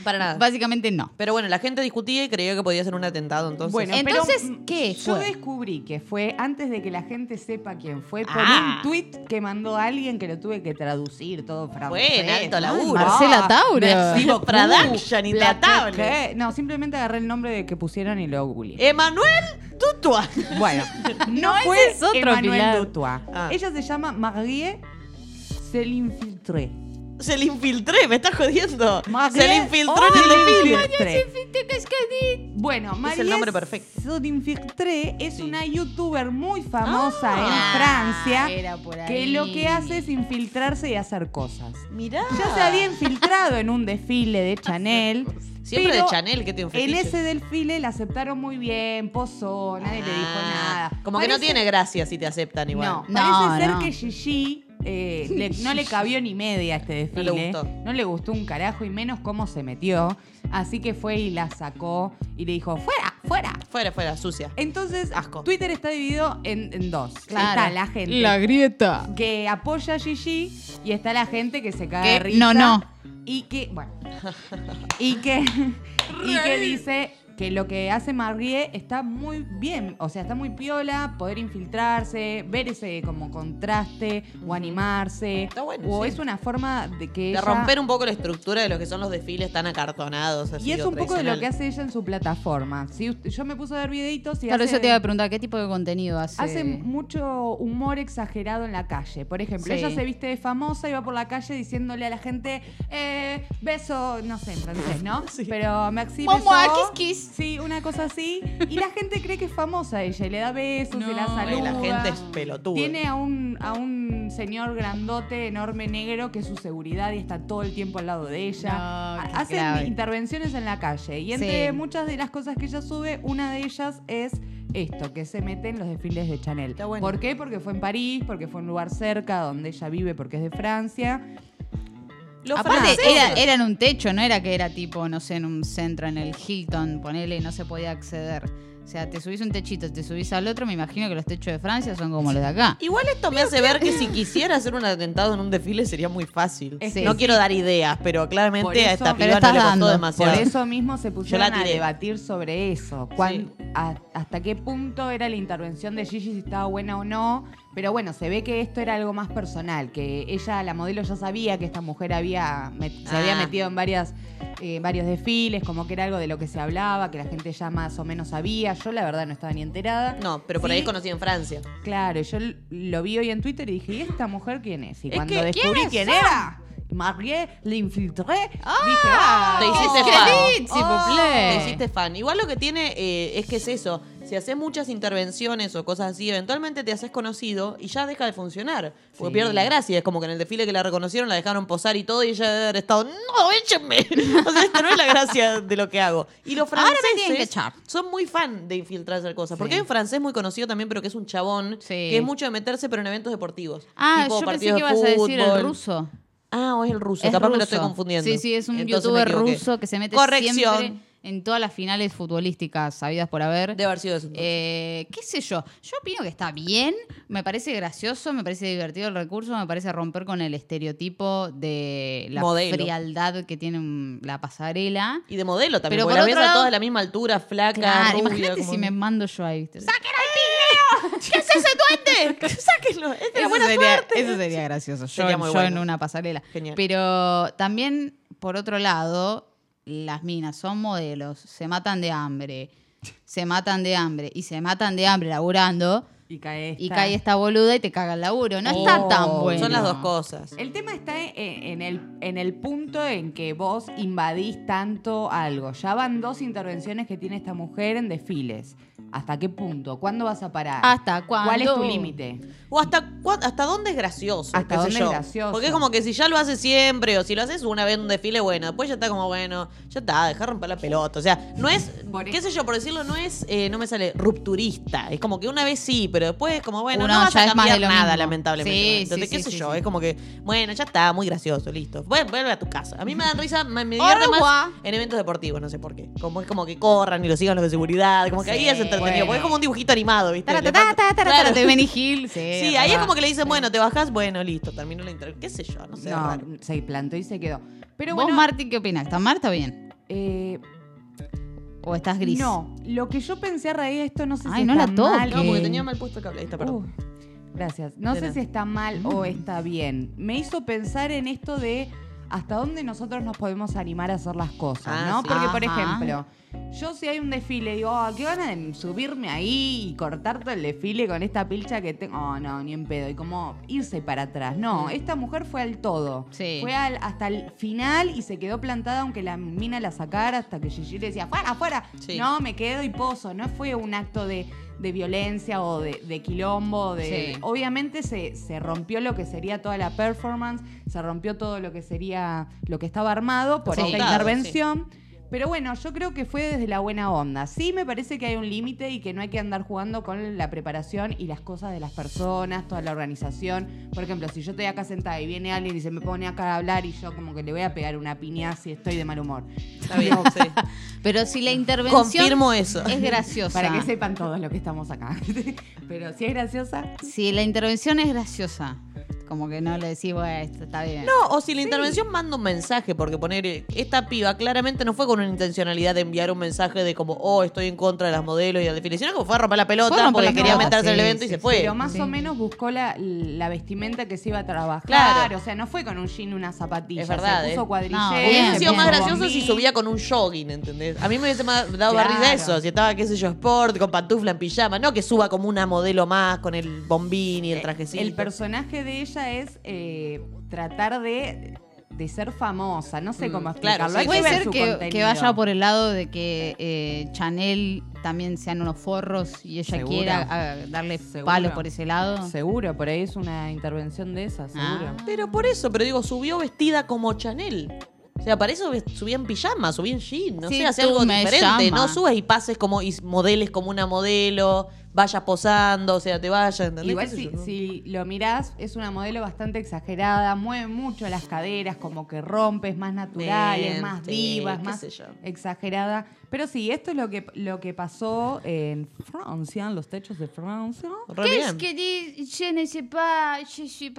Speaker 3: para nada.
Speaker 1: Básicamente no.
Speaker 3: Pero bueno, la gente discutía y creía que podía ser un atentado, entonces.
Speaker 2: Bueno,
Speaker 1: Entonces,
Speaker 2: pero,
Speaker 1: ¿qué
Speaker 2: Yo
Speaker 1: fue?
Speaker 2: descubrí que fue antes de que la gente sepa quién fue por
Speaker 3: Ah.
Speaker 2: un tweet que mandó alguien que lo tuve que traducir todo francés.
Speaker 3: Bueno, alto laburo.
Speaker 1: Marcela Tauro.
Speaker 3: Production intratable.
Speaker 2: No, simplemente agarré el nombre de que pusieron y lo googleé.
Speaker 3: Emanuel Tutua.
Speaker 2: Bueno, no, fue
Speaker 1: es otro,
Speaker 2: Emmanuel
Speaker 1: Pilar.
Speaker 2: Dutois.
Speaker 3: Ah.
Speaker 2: Ella se llama Marie Selinfiltré.
Speaker 3: Se le infiltré, me estás jodiendo. Se le infiltró en el desfile.
Speaker 2: Selinfiltré. Bueno, Marie
Speaker 3: el nombre perfecto.
Speaker 2: Selinfiltré es
Speaker 3: Sí.
Speaker 2: una youtuber muy famosa
Speaker 3: Ah.
Speaker 2: en Francia
Speaker 1: Era por
Speaker 2: que lo que hace es infiltrarse y hacer cosas.
Speaker 3: Mirá.
Speaker 2: Ya se había infiltrado en un desfile de Chanel.
Speaker 3: Siempre
Speaker 2: pero
Speaker 3: de Chanel, que tiene un
Speaker 2: En ese desfile la aceptaron muy bien, posó, nadie le dijo
Speaker 3: Ah,
Speaker 2: nada.
Speaker 3: Como que no tiene gracia si te aceptan igual.
Speaker 2: No,
Speaker 1: No,
Speaker 2: parece ser
Speaker 1: no.
Speaker 2: que Gigi eh, le- no le cabió ni media a este
Speaker 3: No
Speaker 2: desfile.
Speaker 3: le gustó.
Speaker 2: No le gustó un carajo y menos cómo se metió. Así que fue y la sacó y le dijo, fuera, fuera.
Speaker 3: Fuera, fuera, sucia.
Speaker 2: Entonces,
Speaker 3: Asco.
Speaker 2: Twitter está dividido en, en dos.
Speaker 1: Claro.
Speaker 2: Está la gente
Speaker 1: La grieta.
Speaker 2: que apoya a Gigi y está la gente que se cae de risa.
Speaker 1: no, no.
Speaker 2: Y que, bueno. y que, y que dice que lo que hace Marie está muy bien. O sea, está muy piola, poder infiltrarse, ver ese como contraste o animarse.
Speaker 3: Está bueno,
Speaker 2: O
Speaker 3: sí.
Speaker 2: es una forma de que
Speaker 3: De
Speaker 2: ella-
Speaker 3: romper un poco la estructura de lo que son los desfiles tan acartonados. Así,
Speaker 2: Y es un poco de lo que hace ella en su plataforma. Si usted- yo me puse a ver videitos y
Speaker 1: Claro,
Speaker 2: hace-
Speaker 1: eso te iba a preguntar, ¿qué tipo de contenido hace?
Speaker 2: Hace mucho humor exagerado en la calle. Por ejemplo,
Speaker 1: Sí.
Speaker 2: ella se viste de famosa y va por la calle diciéndole a la gente, eh, beso, no sé en francés, ¿no?
Speaker 3: Sí.
Speaker 2: Pero Maxi beso.
Speaker 1: kiss, kiss.
Speaker 2: Sí, una cosa así. Y la gente cree que es famosa ella y le da besos,
Speaker 1: No.
Speaker 2: y la saluda.
Speaker 3: la gente es pelotuda.
Speaker 2: Tiene a un, a un señor grandote, enorme, negro, que es su seguridad y está todo el tiempo al lado de ella.
Speaker 1: No,
Speaker 2: Hacen intervenciones en la calle. Y entre
Speaker 1: Sí.
Speaker 2: muchas de las cosas que ella sube, una de ellas es esto, que se mete en los desfiles de Chanel.
Speaker 3: Está bueno.
Speaker 2: ¿Por qué? Porque fue en París, porque fue en un lugar cerca donde ella vive, porque es de Francia.
Speaker 3: Los
Speaker 1: Aparte, era, era en un techo, no era que era tipo, no sé, en un centro, en el Hilton, ponele, no se podía acceder. O sea, te subís un techito, te subís al otro, me imagino que los techos de Francia son como los de acá.
Speaker 3: Igual esto me hace ver que si quisiera hacer un atentado en un desfile sería muy fácil.
Speaker 2: Sí.
Speaker 3: no quiero dar ideas, pero claramente
Speaker 2: eso-
Speaker 3: a esta piba no
Speaker 1: estás
Speaker 3: le costó
Speaker 1: dando.
Speaker 3: demasiado.
Speaker 2: Por eso mismo se pusieron a debatir sobre eso. Cuán- a- hasta qué punto era la intervención de Gigi, si estaba buena o no. Pero bueno, se ve que esto era algo más personal, que ella, la modelo, ya sabía que esta mujer había met- se había
Speaker 3: Ah.
Speaker 2: metido en varias, eh, varios desfiles, como que era algo de lo que se hablaba, que la gente ya más o menos sabía. Yo la verdad no estaba ni enterada.
Speaker 3: No, pero por
Speaker 2: Sí,
Speaker 3: ahí conocí en Francia.
Speaker 2: Claro, yo lo vi hoy en Twitter y dije, ¿y esta mujer quién es? Y
Speaker 3: Es
Speaker 2: cuando
Speaker 3: que,
Speaker 2: descubrí
Speaker 1: ¿quiénes
Speaker 2: quién
Speaker 1: son?
Speaker 2: era, Marie l'infiltré, dije, ah,
Speaker 3: Te hiciste
Speaker 2: oh,
Speaker 3: fan.
Speaker 1: Plaît.
Speaker 3: Te hiciste fan. Igual lo que tiene eh, es que es eso. Si haces muchas intervenciones o cosas así, eventualmente te haces conocido y ya deja de funcionar. Porque
Speaker 2: Sí.
Speaker 3: pierde la gracia. Es como que en el desfile que la reconocieron la dejaron posar y todo y ella debe haber estado, no, échenme. o sea, esta no es la gracia de lo que hago. Y los
Speaker 1: Ahora me
Speaker 3: franceses
Speaker 1: que
Speaker 3: son muy fan de infiltrarse cosas. Porque
Speaker 2: Sí.
Speaker 3: hay un francés muy conocido también, pero que es un chabón,
Speaker 1: Sí.
Speaker 3: que es mucho de meterse, pero en eventos deportivos.
Speaker 1: Ah,
Speaker 3: Tipo
Speaker 1: yo pensé que
Speaker 3: de
Speaker 1: ibas a decir el
Speaker 3: fútbol.
Speaker 1: ruso.
Speaker 3: Ah, o es el ruso.
Speaker 1: Es
Speaker 3: Capaz me lo estoy confundiendo.
Speaker 1: Sí, sí, es un
Speaker 3: Entonces
Speaker 1: youtuber ruso que se mete
Speaker 3: Corrección.
Speaker 1: siempre en todas las finales futbolísticas sabidas por haber.
Speaker 3: Debe haber sido eso.
Speaker 1: Eh, ¿Qué sé yo? Yo opino que está bien, me parece gracioso, me parece divertido el recurso, me parece romper con el estereotipo de la
Speaker 3: Modelo.
Speaker 1: frialdad que tiene la pasarela.
Speaker 3: Y de modelo también,
Speaker 1: Pero
Speaker 3: porque
Speaker 1: por
Speaker 3: la ves a todas de la misma altura, flaca,
Speaker 1: Claro,
Speaker 3: rubia,
Speaker 1: imagínate
Speaker 3: como-
Speaker 1: si me mando yo ahí, ¿viste?
Speaker 3: ¿Qué es ese duende? ¡Sáquenlo! Es de la
Speaker 1: Eso
Speaker 3: buena
Speaker 1: sería,
Speaker 3: suerte.
Speaker 1: eso sería gracioso. Yo,
Speaker 3: Sería muy
Speaker 1: yo
Speaker 3: bueno.
Speaker 1: en una pasarela.
Speaker 3: Genial.
Speaker 1: Pero también, por otro lado, las minas son modelos, se matan de hambre, se matan de hambre y se matan de hambre laburando.
Speaker 2: Y cae esta.
Speaker 1: Y cae esta boluda y te caga el laburo. No está
Speaker 2: Oh,
Speaker 1: tan bueno.
Speaker 3: Son las dos cosas.
Speaker 2: El tema está en, en el, en el punto en que vos invadís tanto algo. Ya van dos intervenciones que tiene esta mujer en desfiles. ¿Hasta qué punto? ¿Cuándo vas a parar?
Speaker 1: ¿Hasta cuándo?
Speaker 2: ¿Cuál es tu límite?
Speaker 3: O hasta, hasta dónde es gracioso.
Speaker 2: Hasta
Speaker 3: qué sé
Speaker 2: dónde es
Speaker 3: yo.
Speaker 2: gracioso.
Speaker 3: Porque es como que si ya lo haces siempre o si lo haces una vez en un desfile, bueno, después ya está como, bueno, ya está, deja romper la pelota. O sea, no es,
Speaker 2: Por
Speaker 3: qué
Speaker 2: eso-
Speaker 3: sé yo, por decirlo, no es, eh, no me sale rupturista. Es como que una vez sí, pero después es como, bueno,
Speaker 1: Uno
Speaker 3: no vas
Speaker 1: ya
Speaker 3: a
Speaker 1: es más
Speaker 3: cambiar
Speaker 1: de lo
Speaker 3: nada,
Speaker 1: mismo.
Speaker 3: lamentablemente.
Speaker 1: Sí,
Speaker 3: Entonces,
Speaker 1: sí,
Speaker 3: qué
Speaker 1: sí,
Speaker 3: sé
Speaker 1: sí,
Speaker 3: yo,
Speaker 1: sí.
Speaker 3: es como que, bueno, ya está, muy gracioso, listo. Vuelve, vuelve a tu casa. A mí me dan risa, me, me divierte más en eventos deportivos, no sé por qué. Como es como que corran y lo sigan los de seguridad, como que ahí es entretenido,
Speaker 2: bueno.
Speaker 3: porque es como un dibujito animado, ¿viste?
Speaker 1: Tara,
Speaker 3: Le
Speaker 1: tara,
Speaker 3: falta-
Speaker 1: tara, tara,
Speaker 3: Claro.
Speaker 1: tara, de Benny Hill. Sí,
Speaker 3: Sí, ahí es como que le dicen, bueno, te bajás, bueno, listo, terminó la intervención. ¿Qué sé yo? No sé.
Speaker 2: no,
Speaker 3: raro.
Speaker 2: se plantó y se quedó. Pero
Speaker 1: ¿Vos,
Speaker 2: bueno,
Speaker 1: Martín, qué opinas? ¿Está mal está bien?
Speaker 2: eh,
Speaker 1: ¿O estás gris?
Speaker 2: no, lo que yo pensé a raíz de esto, no sé
Speaker 1: Ay,
Speaker 2: si
Speaker 1: no
Speaker 2: está
Speaker 1: la toques.
Speaker 2: mal.
Speaker 3: No, porque tenía mal puesto el cable. Ahí está,
Speaker 2: Uh,
Speaker 3: perdón.
Speaker 2: gracias. No
Speaker 3: De
Speaker 2: sé
Speaker 3: nada.
Speaker 2: si está mal o está bien. Me hizo pensar en esto de hasta dónde nosotros nos podemos animar a hacer las cosas,
Speaker 3: Ah,
Speaker 2: ¿no?
Speaker 3: sí.
Speaker 2: Porque, por ejemplo, yo si hay un desfile, digo, "Ah, qué ganas de subirme ahí y cortar todo el desfile con esta pilcha que tengo. Oh, no, ni en pedo. Y como irse para atrás. No, esta mujer fue al todo.
Speaker 1: Sí.
Speaker 2: Fue al- hasta el final y se quedó plantada aunque la mina la sacara hasta que Gigi le decía, fuera, fuera.
Speaker 3: Sí.
Speaker 2: No, me quedo y pozo. No fue un acto de, de violencia o de, de quilombo. De,
Speaker 1: Sí.
Speaker 2: Obviamente se, se rompió lo que sería toda la performance, se rompió todo lo que sería lo que estaba armado por
Speaker 1: Sí.
Speaker 2: esta intervención. Pero bueno, yo creo que fue desde la buena onda. Sí me parece que hay un límite y que no hay que andar jugando con la preparación y las cosas de las personas, toda la organización. Por ejemplo, si yo estoy acá sentada y viene alguien y se me pone acá a hablar y yo como que le voy a pegar una piña si estoy de mal humor.
Speaker 3: Está bien, sí.
Speaker 1: Pero si la intervención
Speaker 3: Confirmo eso.
Speaker 1: es graciosa.
Speaker 2: Para que sepan todos lo que estamos acá. Pero si es graciosa,
Speaker 1: Si la intervención es graciosa, como que no le decís, bueno, esto está bien.
Speaker 3: No, o si la intervención manda un mensaje, porque poner eh, esta piba claramente no fue con una intencionalidad de enviar un mensaje de como, oh, estoy en contra de las modelos y desfile, sino que fue a romper la pelota
Speaker 1: romper
Speaker 3: porque
Speaker 1: la
Speaker 3: quería
Speaker 1: pelota,
Speaker 3: meterse en el
Speaker 1: sí,
Speaker 3: evento y
Speaker 1: sí,
Speaker 3: se fue.
Speaker 2: Pero más
Speaker 1: Sí.
Speaker 2: o menos buscó la, la vestimenta que se iba a trabajar.
Speaker 3: Claro.
Speaker 2: O sea, no fue con un jean y una zapatilla.
Speaker 3: Es verdad,
Speaker 2: Se
Speaker 3: ¿eh?
Speaker 2: puso cuadrillero.
Speaker 1: No,
Speaker 3: Hubiese sido más gracioso si subía con un jogging, ¿entendés? A mí me hubiese dado
Speaker 2: Claro.
Speaker 3: risa eso, si estaba, qué sé yo, sport, con pantufla en pijama, no que suba como una modelo más con el bombín y el trajecito.
Speaker 2: El personaje de ella es eh, tratar de de ser famosa. No sé cómo
Speaker 3: Mm, claro,
Speaker 2: explicarlo.
Speaker 3: sí.
Speaker 2: Hay
Speaker 1: Puede
Speaker 2: ver
Speaker 1: ser que, vaya por el lado de que eh, Chanel también sean unos forros y ella
Speaker 2: Seguro.
Speaker 1: quiera ah, darle
Speaker 2: Seguro.
Speaker 1: palos por ese lado.
Speaker 2: Seguro, por ahí es una intervención de esa, seguro.
Speaker 1: Ah.
Speaker 3: Pero por eso, pero digo, subió vestida como Chanel. O sea, para eso subía en pijama, subía en jean, no
Speaker 1: Sí,
Speaker 3: sé, hace algo diferente.
Speaker 1: llama.
Speaker 3: No subes y pases como y modeles como una modelo, vayas posando, o sea, te vayas, ¿entendés?
Speaker 2: Igual
Speaker 3: ¿Qué sé
Speaker 2: si,
Speaker 3: yo, no?
Speaker 2: si lo mirás, es una modelo bastante exagerada, mueve mucho las caderas, como que rompe, es más natural, es más diva, es más exagerada. Pero sí, esto es lo que, lo que pasó en Francia, en los techos de Francia.
Speaker 1: ¿Qué es que di- je ne sais pas, je suis?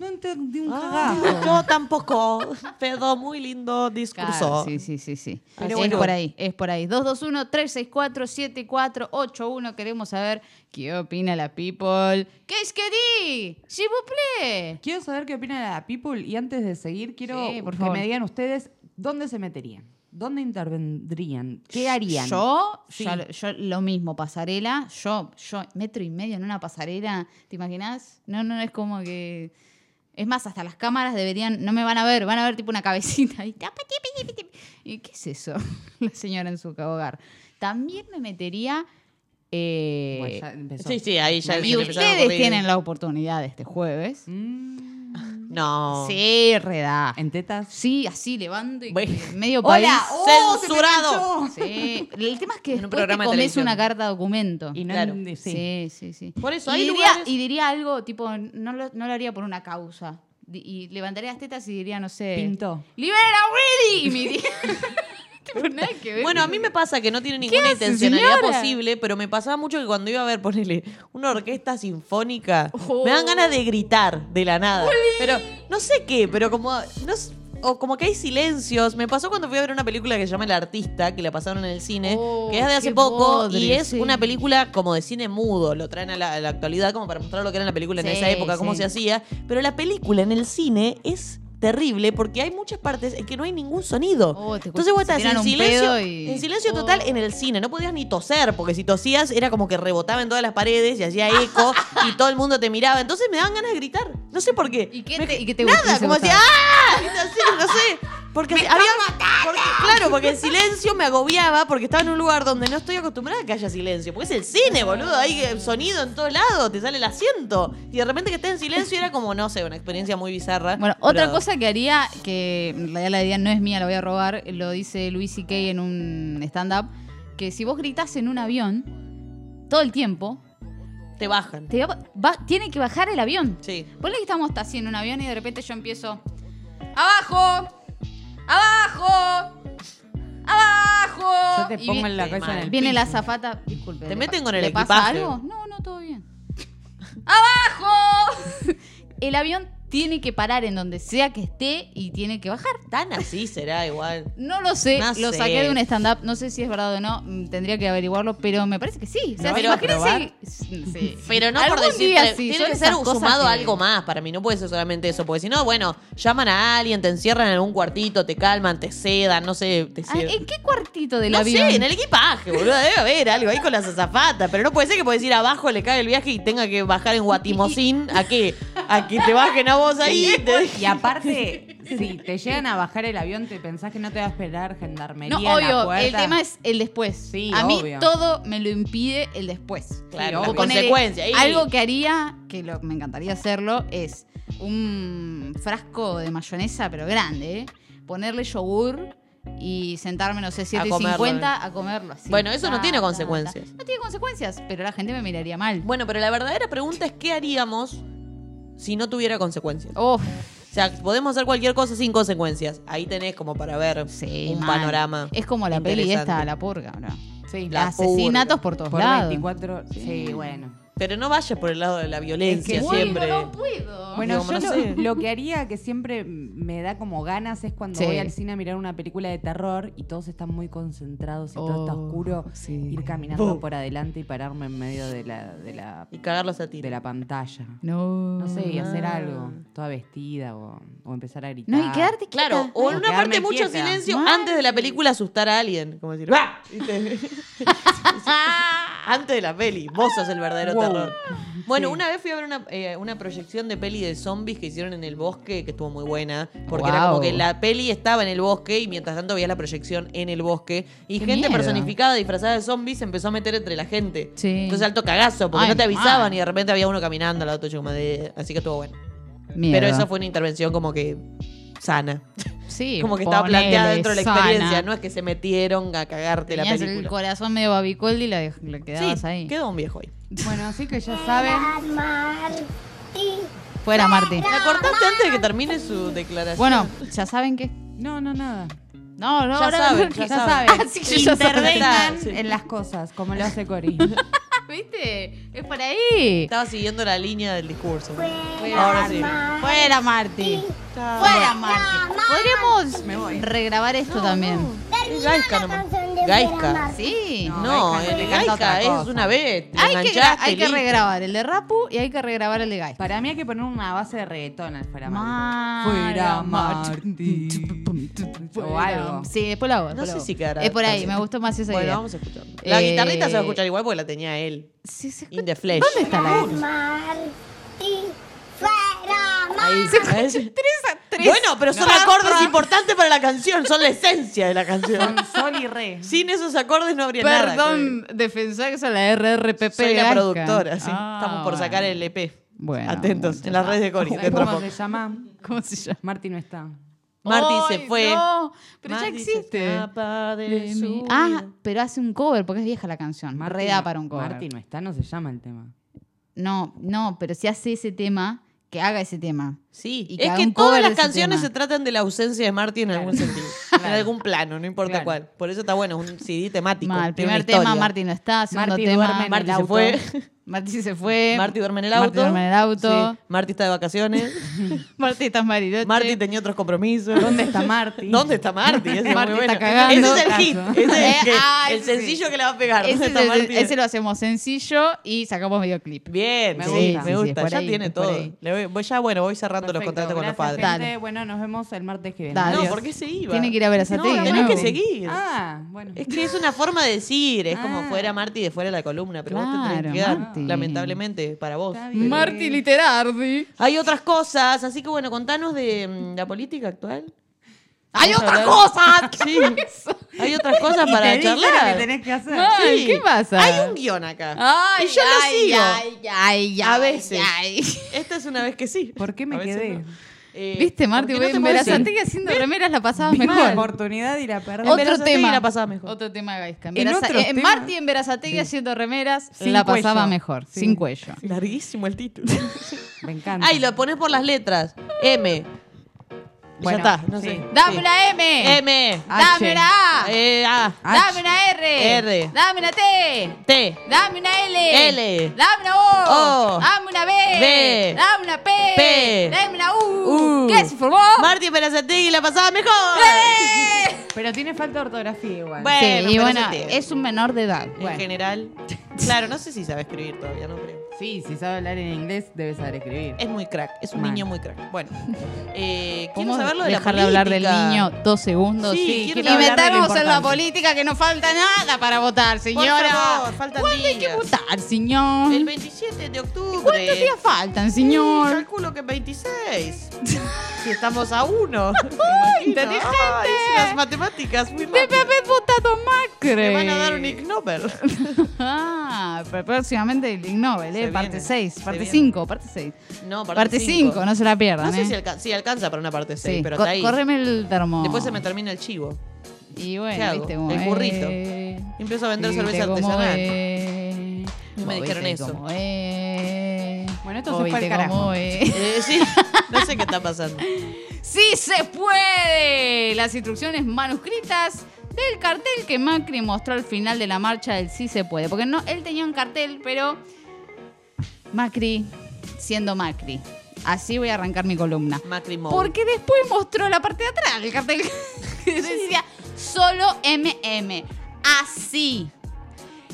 Speaker 2: No entendí un
Speaker 3: Ah,
Speaker 2: cagajo.
Speaker 3: yo tampoco, pero muy lindo discurso.
Speaker 1: Claro, sí, sí, sí, sí.
Speaker 3: Pero
Speaker 1: es
Speaker 3: bueno.
Speaker 1: por ahí, es por ahí. 221-364-7481. Queremos saber qué opina la people. ¿Qué es que di? S'il vous plaît.
Speaker 2: Quiero saber qué opina la people y antes de seguir quiero
Speaker 1: Sí, por
Speaker 2: que
Speaker 1: favor.
Speaker 2: me digan ustedes dónde se meterían, dónde intervendrían, qué harían.
Speaker 1: Yo,
Speaker 2: Sí.
Speaker 1: yo, yo lo mismo, pasarela. Yo, yo, metro y medio en una pasarela, ¿te imaginas? No, no, es como que. Es más, hasta las cámaras deberían, no me van a ver, van a ver tipo una cabecita. Y, tapa, tipi, tipi, tipi. ¿Y qué es eso? La señora en su hogar. También me metería. eh,
Speaker 2: Bueno, ya empezó.
Speaker 3: Sí, sí, ahí ya
Speaker 1: y ustedes tienen la oportunidad este jueves.
Speaker 2: Mm,
Speaker 3: No.
Speaker 1: Sí, reda.
Speaker 2: en tetas.
Speaker 1: Sí, así levanto y medio país.
Speaker 2: Hola, oh,
Speaker 3: censurado.
Speaker 1: Sí, el tema es que
Speaker 3: En un
Speaker 1: después te
Speaker 3: programa de
Speaker 1: comes
Speaker 3: televisión.
Speaker 1: una carta documento.
Speaker 2: Y no
Speaker 3: Claro.
Speaker 2: en- sí.
Speaker 1: Sí, sí, sí.
Speaker 3: Por eso
Speaker 1: y
Speaker 3: hay
Speaker 1: diría,
Speaker 3: lugares-
Speaker 1: y diría algo, tipo, no lo, no lo haría por una causa. Y levantaría las tetas y diría, no sé.
Speaker 2: Pintó.
Speaker 1: ¡Libera a Willy! Y me diría. tipo, nada que ver.
Speaker 3: Bueno, a mí me pasa que no tiene ninguna
Speaker 1: hace,
Speaker 3: intencionalidad
Speaker 1: señora?
Speaker 3: posible, pero me pasaba mucho que cuando iba a ver, ponele, una orquesta sinfónica,
Speaker 1: Oh.
Speaker 3: me dan ganas de gritar de la nada. Pero no sé qué, pero como. No, o como que hay silencios. Me pasó cuando fui a ver una película que se llama El Artista, que la pasaron en el cine,
Speaker 1: Oh,
Speaker 3: que es de hace poco, y es
Speaker 1: sí.
Speaker 3: una película como de cine mudo. Lo traen a la, a la actualidad como para mostrar lo que era la película en esa época, cómo
Speaker 1: sí.
Speaker 3: se hacía. Pero la película en el cine es terrible porque hay muchas partes en que no hay ningún sonido.
Speaker 1: Oh,
Speaker 3: Entonces vos estás en silencio,
Speaker 1: y-
Speaker 3: en silencio
Speaker 1: Oh.
Speaker 3: total en el cine. No podías ni toser, porque si tosías era como que rebotaba en todas las paredes y hacía eco y todo el mundo te miraba. Entonces me daban ganas de gritar. No sé por qué.
Speaker 1: ¿Y qué
Speaker 3: Me-
Speaker 1: te- y qué te
Speaker 3: Nada, como
Speaker 1: gustaba?
Speaker 3: ¡ah! No sé. Porque había. Porque- claro, porque el silencio me agobiaba porque estaba en un lugar donde no estoy acostumbrada a que haya silencio. Porque es el cine, boludo. Hay eh, sonido en todos lados, te sale el asiento. Y de repente que esté en silencio era como, no sé, una experiencia muy bizarra.
Speaker 1: Bueno, otra
Speaker 3: pero-
Speaker 1: cosa que haría, que en realidad la idea no es mía, la voy a robar, lo dice Luis C.K. en un stand-up, que si vos gritás en un avión todo el tiempo,
Speaker 3: Te bajan.
Speaker 1: te va- va- tiene que bajar el avión.
Speaker 3: Sí.
Speaker 1: Ponle que estamos así en un avión y de repente yo empiezo. ¡Abajo! ¡Abajo! ¡Abajo!
Speaker 2: Yo te
Speaker 1: Y
Speaker 2: pongo en la cabeza en el
Speaker 1: Viene la
Speaker 2: piso.
Speaker 1: azafata. Disculpe.
Speaker 3: Te
Speaker 1: ¿le
Speaker 3: meten con el
Speaker 1: ¿le pasa
Speaker 3: equipaje.
Speaker 1: algo? No, no, todo bien. ¡Abajo! El avión tiene que parar en donde sea que esté y tiene que bajar.
Speaker 3: Tan así será igual.
Speaker 1: No lo sé,
Speaker 3: No
Speaker 1: lo
Speaker 3: sé.
Speaker 1: saqué de un stand-up, no sé si es verdad o no, mm, tendría que averiguarlo, pero me parece que sí. O sea,
Speaker 3: ¿Lo
Speaker 1: si
Speaker 3: vas a
Speaker 1: imagínense- Sí.
Speaker 3: Pero no por decir,
Speaker 1: sí,
Speaker 3: tiene que ser sumado
Speaker 1: que-
Speaker 3: algo más. Para mí no puede ser solamente eso, porque si no, bueno, llaman a alguien, te encierran en algún cuartito, te calman, te sedan, no sé, te sedan.
Speaker 1: ¿En qué cuartito del
Speaker 3: No
Speaker 1: avión?
Speaker 3: sé, en el equipaje, boludo, debe haber algo ahí con las azafatas, pero no puede ser que puedes ir abajo, le cae el viaje y tenga que bajar en Guatimosín, ¿a qué? A que te bajen a vos ahí. te-
Speaker 2: Y aparte, si te llegan a bajar el avión, te pensás que no te va a esperar gendarmería
Speaker 1: No,
Speaker 2: la
Speaker 1: obvio,
Speaker 2: puerta.
Speaker 1: el tema es el después.
Speaker 2: Sí,
Speaker 1: a mí
Speaker 2: obvio.
Speaker 1: todo me lo impide el después.
Speaker 3: Claro,
Speaker 2: Sí,
Speaker 3: consecuencia.
Speaker 1: Algo que haría, que lo- me encantaría hacerlo, es un frasco de mayonesa, pero grande, ¿eh? ponerle yogur y sentarme, no sé, 7.50 a comerlo así.
Speaker 3: Bueno, eso no tiene
Speaker 1: ta,
Speaker 3: consecuencias.
Speaker 1: ta. No tiene consecuencias, pero la gente me miraría mal.
Speaker 3: Bueno, pero la verdadera pregunta es ¿qué haríamos si no tuviera consecuencias?
Speaker 1: Uf,
Speaker 3: O sea, podemos hacer cualquier cosa sin consecuencias. Ahí tenés como para ver
Speaker 1: sí,
Speaker 3: un panorama.
Speaker 1: Es como la peli esta, La Purga, ¿no?
Speaker 2: Sí,
Speaker 3: La
Speaker 1: Asesinatos
Speaker 3: purga.
Speaker 1: por todos
Speaker 2: por
Speaker 1: lados.
Speaker 2: 24. Sí, bueno.
Speaker 3: Pero no vayas por el lado de la violencia
Speaker 2: Es que-
Speaker 3: siempre.
Speaker 1: Bueno, no puedo.
Speaker 2: Bueno,
Speaker 3: Digo,
Speaker 2: yo
Speaker 3: no
Speaker 2: lo,
Speaker 3: sé.
Speaker 2: lo que haría que siempre me da como ganas es cuando
Speaker 1: Sí.
Speaker 2: voy al cine a mirar una película de terror y todos están muy concentrados y todo está
Speaker 1: Oh,
Speaker 2: oscuro.
Speaker 1: sí.
Speaker 2: Ir caminando
Speaker 3: Bum.
Speaker 2: por adelante y pararme en medio de la, de la,
Speaker 3: Y cagarlos a ti.
Speaker 2: de la pantalla.
Speaker 1: No.
Speaker 2: No sé, y hacer
Speaker 3: Ah.
Speaker 2: algo, toda vestida o, o empezar a gritar.
Speaker 1: No, y quedarte quieta.
Speaker 3: Claro, o en
Speaker 2: O
Speaker 3: una parte mucho
Speaker 2: quieta.
Speaker 3: silencio antes de la película asustar a alguien. Como decir, ¡ah! Antes de la peli. Vos sos el verdadero
Speaker 2: Wow.
Speaker 3: terror. Bueno,
Speaker 2: Sí.
Speaker 3: una vez fui a ver una, eh, una proyección de peli de zombies que hicieron en el bosque, que estuvo muy buena. Porque era como que la peli estaba en el bosque y mientras tanto veía la proyección en el bosque. Y
Speaker 1: Qué
Speaker 3: gente
Speaker 1: miedo.
Speaker 3: personificada, disfrazada de zombies, se empezó a meter entre la gente.
Speaker 1: Sí.
Speaker 3: Entonces alto cagazo, porque
Speaker 1: Ay,
Speaker 3: no te avisaban y de repente había uno caminando al lado tuyo. Así que estuvo bueno.
Speaker 1: Miedo.
Speaker 3: Pero eso fue una intervención como que sana.
Speaker 1: Sí,
Speaker 3: como que estaba planteada dentro de la
Speaker 1: sana.
Speaker 3: experiencia, no es que se metieron a cagarte la
Speaker 1: Tenías el
Speaker 3: película.
Speaker 1: corazón medio babicoldi y la, la quedabas
Speaker 3: Sí,
Speaker 1: ahí.
Speaker 3: quedó un viejo ahí.
Speaker 2: Bueno, así que ya saben.
Speaker 1: Fuera, Marti.
Speaker 3: ¿La cortaste antes de que termine su declaración?
Speaker 1: Bueno, ya saben que.
Speaker 2: No, no, nada.
Speaker 1: No, no,
Speaker 3: Ya
Speaker 1: ahora
Speaker 3: saben,
Speaker 1: no,
Speaker 3: ya
Speaker 2: Ya
Speaker 3: saben.
Speaker 2: saben. Intervengan
Speaker 3: Sí.
Speaker 2: en las cosas, como lo hace Cori.
Speaker 1: ¿Viste? Es por ahí.
Speaker 3: Estaba siguiendo la línea del discurso. Ahora sí.
Speaker 1: Fuera, Marti. Fuera, Marti. Podríamos
Speaker 2: Me voy.
Speaker 1: regrabar esto también.
Speaker 3: Es Gaisca nomás. Gaisca.
Speaker 1: Sí.
Speaker 2: No,
Speaker 3: No,
Speaker 2: Gaisca
Speaker 3: el Gaisca
Speaker 2: otra
Speaker 3: es
Speaker 2: cosa.
Speaker 3: una vez. te
Speaker 1: Hay que, gra-
Speaker 3: enganchaste,
Speaker 1: hay que
Speaker 3: listo.
Speaker 1: regrabar el de Rapu y hay que regrabar el de Guy.
Speaker 2: Para mí hay que poner una base de reggaetón al fuera
Speaker 1: Mar-
Speaker 2: Fuera
Speaker 1: Marti.
Speaker 2: O algo.
Speaker 1: Sí, después lo hago.
Speaker 3: No
Speaker 1: después
Speaker 3: sé
Speaker 1: lo hago.
Speaker 3: si quedará.
Speaker 1: Es por ahí,
Speaker 3: así.
Speaker 1: me gustó más esa
Speaker 3: Bueno,
Speaker 1: idea.
Speaker 3: vamos a escucharlo. La
Speaker 1: Eh,
Speaker 3: guitarrita se va a escuchar igual porque la tenía él.
Speaker 1: Sí, sí.
Speaker 3: In the flesh.
Speaker 1: ¿Dónde está la
Speaker 3: Ahí. ¿ves?
Speaker 1: tres-
Speaker 3: Bueno, pero son
Speaker 1: No.
Speaker 3: acordes importantes para la canción. Son la esencia de la canción.
Speaker 2: Son sol y re.
Speaker 3: Sin esos acordes no habría nada.
Speaker 1: Perdón, defensor que la RRPP.
Speaker 3: Soy la productora, sí.
Speaker 1: Ah,
Speaker 3: Estamos por sacar el EP.
Speaker 1: Bueno,
Speaker 3: Atentos,
Speaker 1: bueno.
Speaker 3: en las redes de Cori.
Speaker 2: ¿Sabes
Speaker 3: dentro de
Speaker 2: cómo se llama?
Speaker 1: ¿Cómo se llama?
Speaker 2: Marti no está.
Speaker 3: Marty se fue.
Speaker 1: No, pero ya existe.
Speaker 3: de
Speaker 1: De
Speaker 3: su
Speaker 1: mí. Ah, pero hace un cover porque es vieja la canción.
Speaker 2: Marti
Speaker 1: Reda para un cover.
Speaker 2: Marti no está, no se llama el tema.
Speaker 1: No, no, pero si hace ese tema, que haga ese tema.
Speaker 3: Sí,
Speaker 1: Y que
Speaker 3: es que todas las canciones
Speaker 1: tema.
Speaker 3: se tratan de la ausencia de Marty en algún sentido. En algún plano, no importa
Speaker 2: Claro.
Speaker 3: cuál. Por eso está bueno, un CD temático.
Speaker 1: Mal,
Speaker 3: tiene
Speaker 1: primer tema. Marty no está. Segundo
Speaker 2: Marty
Speaker 1: tema,
Speaker 2: duerme en
Speaker 3: Marty
Speaker 2: el
Speaker 3: se
Speaker 2: auto.
Speaker 3: fue.
Speaker 1: Marty se fue.
Speaker 3: Marty duerme en el
Speaker 1: Marty
Speaker 3: auto.
Speaker 1: duerme en el auto.
Speaker 3: Sí. Marty está de vacaciones.
Speaker 1: Marty está en Bariloche.
Speaker 3: Marty tenía otros compromisos.
Speaker 2: ¿Dónde está Marti?
Speaker 3: ¿Dónde está Marty? Ese es
Speaker 1: Marty
Speaker 3: muy
Speaker 1: está
Speaker 3: bueno.
Speaker 1: cagando.
Speaker 3: Ese es el hit. Ese es
Speaker 1: Eh,
Speaker 3: el, que- el
Speaker 1: ese
Speaker 3: sencillo que le va a pegar.
Speaker 1: Ese,
Speaker 3: ¿Dónde
Speaker 1: es
Speaker 3: está
Speaker 1: el-
Speaker 3: Marty?
Speaker 1: ese lo hacemos sencillo y sacamos videoclip.
Speaker 3: Bien,
Speaker 2: Me
Speaker 3: sí,
Speaker 2: gusta.
Speaker 3: me
Speaker 1: es
Speaker 3: gusta. ya tiene
Speaker 1: es
Speaker 3: todo. ya, bueno, voy cerrando los
Speaker 2: Perfecto,
Speaker 3: contratos con los padres.
Speaker 2: gente.
Speaker 1: Dale.
Speaker 2: Bueno, nos vemos el martes que viene.
Speaker 1: Dale.
Speaker 3: No. ¿por qué se iba?
Speaker 1: Tiene que ir a ver a Sategui.
Speaker 2: no,
Speaker 3: tenés que seguir.
Speaker 2: Ah, bueno.
Speaker 3: Es que es una forma de decir, es como
Speaker 2: Ah.
Speaker 3: fuera Marty de fuera de la columna, pero vos te tenés
Speaker 1: Claro,
Speaker 3: que quedar,
Speaker 1: Marty.
Speaker 3: lamentablemente, para vos.
Speaker 2: Bien.
Speaker 1: Marty Literardi.
Speaker 3: Hay otras cosas, así que bueno, contanos de mm, la política actual.
Speaker 1: ¡Hay otras cosas!
Speaker 3: Sí, hay otras cosas
Speaker 2: Y
Speaker 3: para
Speaker 2: te dije lo
Speaker 3: charlar.
Speaker 2: que tenés que hacer.
Speaker 1: Ay,
Speaker 3: Sí.
Speaker 1: ¿qué pasa?
Speaker 3: Hay un guion acá.
Speaker 1: Ay,
Speaker 3: y yo lo
Speaker 1: ay,
Speaker 3: sigo.
Speaker 1: Ay, ay,
Speaker 3: A
Speaker 1: ay,
Speaker 3: veces.
Speaker 1: ay.
Speaker 3: Esta es una vez que sí.
Speaker 2: ¿Por qué me
Speaker 3: A veces
Speaker 2: quedé?
Speaker 3: no. Eh,
Speaker 1: Viste, Marty,
Speaker 3: porque no te
Speaker 1: en. Verazategui haciendo remeras la pasabas
Speaker 2: Vi la
Speaker 1: mejor.
Speaker 2: oportunidad y la perdí.
Speaker 3: En
Speaker 1: Otro
Speaker 3: Verazategui
Speaker 1: tema.
Speaker 3: la pasaba mejor.
Speaker 1: Otro tema Gaisca. En,
Speaker 2: En
Speaker 1: Veraza-
Speaker 2: otros
Speaker 1: eh,
Speaker 2: temas.
Speaker 1: Marty en Verazategui haciendo remeras
Speaker 2: Sin
Speaker 1: la pasaba
Speaker 2: cuello.
Speaker 1: mejor,
Speaker 2: Sí.
Speaker 1: sin cuello.
Speaker 3: Larguísimo el título.
Speaker 2: Me encanta.
Speaker 3: Ay, lo pones por las letras. M.
Speaker 2: Bueno,
Speaker 3: ya está, no
Speaker 2: sí.
Speaker 3: sé.
Speaker 1: Dame
Speaker 3: Sí.
Speaker 1: una M.
Speaker 3: M.
Speaker 1: Dame una A.
Speaker 3: Eh, A.
Speaker 1: Dame una R.
Speaker 3: R.
Speaker 1: Dame una T.
Speaker 3: T.
Speaker 1: Dame una L.
Speaker 3: L.
Speaker 1: Dame una O.
Speaker 3: O.
Speaker 1: Dame una B.
Speaker 3: B.
Speaker 1: Dame una P.
Speaker 3: P.
Speaker 1: Dame una U.
Speaker 3: U.
Speaker 1: ¿Qué se formó?
Speaker 3: Marty Perazategui la pasaba mejor.
Speaker 1: ¡Eh!
Speaker 2: Pero tiene falta de ortografía igual.
Speaker 3: Bueno,
Speaker 1: Sí, y es un menor de edad.
Speaker 3: En
Speaker 1: Bueno.
Speaker 3: general. Claro, no sé si sabe escribir todavía, no creo.
Speaker 2: Sí, si sabe hablar en inglés, debe saber escribir.
Speaker 3: Es muy crack, es un niño muy crack. Bueno, eh, quiero
Speaker 1: ¿Podemos
Speaker 3: saber lo de la
Speaker 1: dejar de hablar del
Speaker 3: política?
Speaker 1: niño dos segundos?
Speaker 3: Sí,
Speaker 1: y
Speaker 3: quiero hablar de lo
Speaker 1: metamos en la
Speaker 2: importante.
Speaker 1: política que no falta nada para votar,
Speaker 3: Por
Speaker 1: señora.
Speaker 3: favor, faltan
Speaker 1: ¿Cuándo hay que
Speaker 3: días.
Speaker 1: votar, señor?
Speaker 3: El 27 de octubre.
Speaker 1: ¿Cuántos días faltan,
Speaker 3: Sí,
Speaker 1: señor?
Speaker 3: calculo que 26. si estamos a uno.
Speaker 1: inteligente.
Speaker 3: Ay, sí, las matemáticas, muy
Speaker 1: Debe
Speaker 3: rápido.
Speaker 1: haber votado Macri.
Speaker 3: Me van a dar un Ig Nobel.
Speaker 1: Ah, pero próximamente el Ig Nobel, ¿eh? parte
Speaker 3: viene,
Speaker 1: 6,
Speaker 3: se
Speaker 1: parte
Speaker 3: viene.
Speaker 1: 5, parte 6.
Speaker 3: No,
Speaker 1: Parte
Speaker 3: cinco.
Speaker 1: 5, no se la pierdan,
Speaker 3: No sé
Speaker 1: ¿eh?
Speaker 3: si, alca- si alcanza para una parte 6,
Speaker 1: Sí,
Speaker 3: pero
Speaker 1: co-
Speaker 3: está ahí.
Speaker 1: Córreme el termo.
Speaker 3: Después se me termina el chivo.
Speaker 1: Y bueno,
Speaker 3: El burrito. Y empiezo a vender cerveza artesanal.
Speaker 1: es.
Speaker 3: No me dijeron eso.
Speaker 2: Bueno, esto se fue al carajo.
Speaker 1: cómo es.
Speaker 3: Eh, sí, no sé qué está pasando.
Speaker 1: ¡Sí se puede! Las instrucciones manuscritas del cartel que Macri mostró al final de la marcha del Sí se puede. Porque no, él tenía un cartel, pero Macri siendo Macri. Así voy a arrancar mi columna.
Speaker 3: Macri Mode.
Speaker 1: Porque después mostró la parte de atrás del cartel que decía solo MM. Así.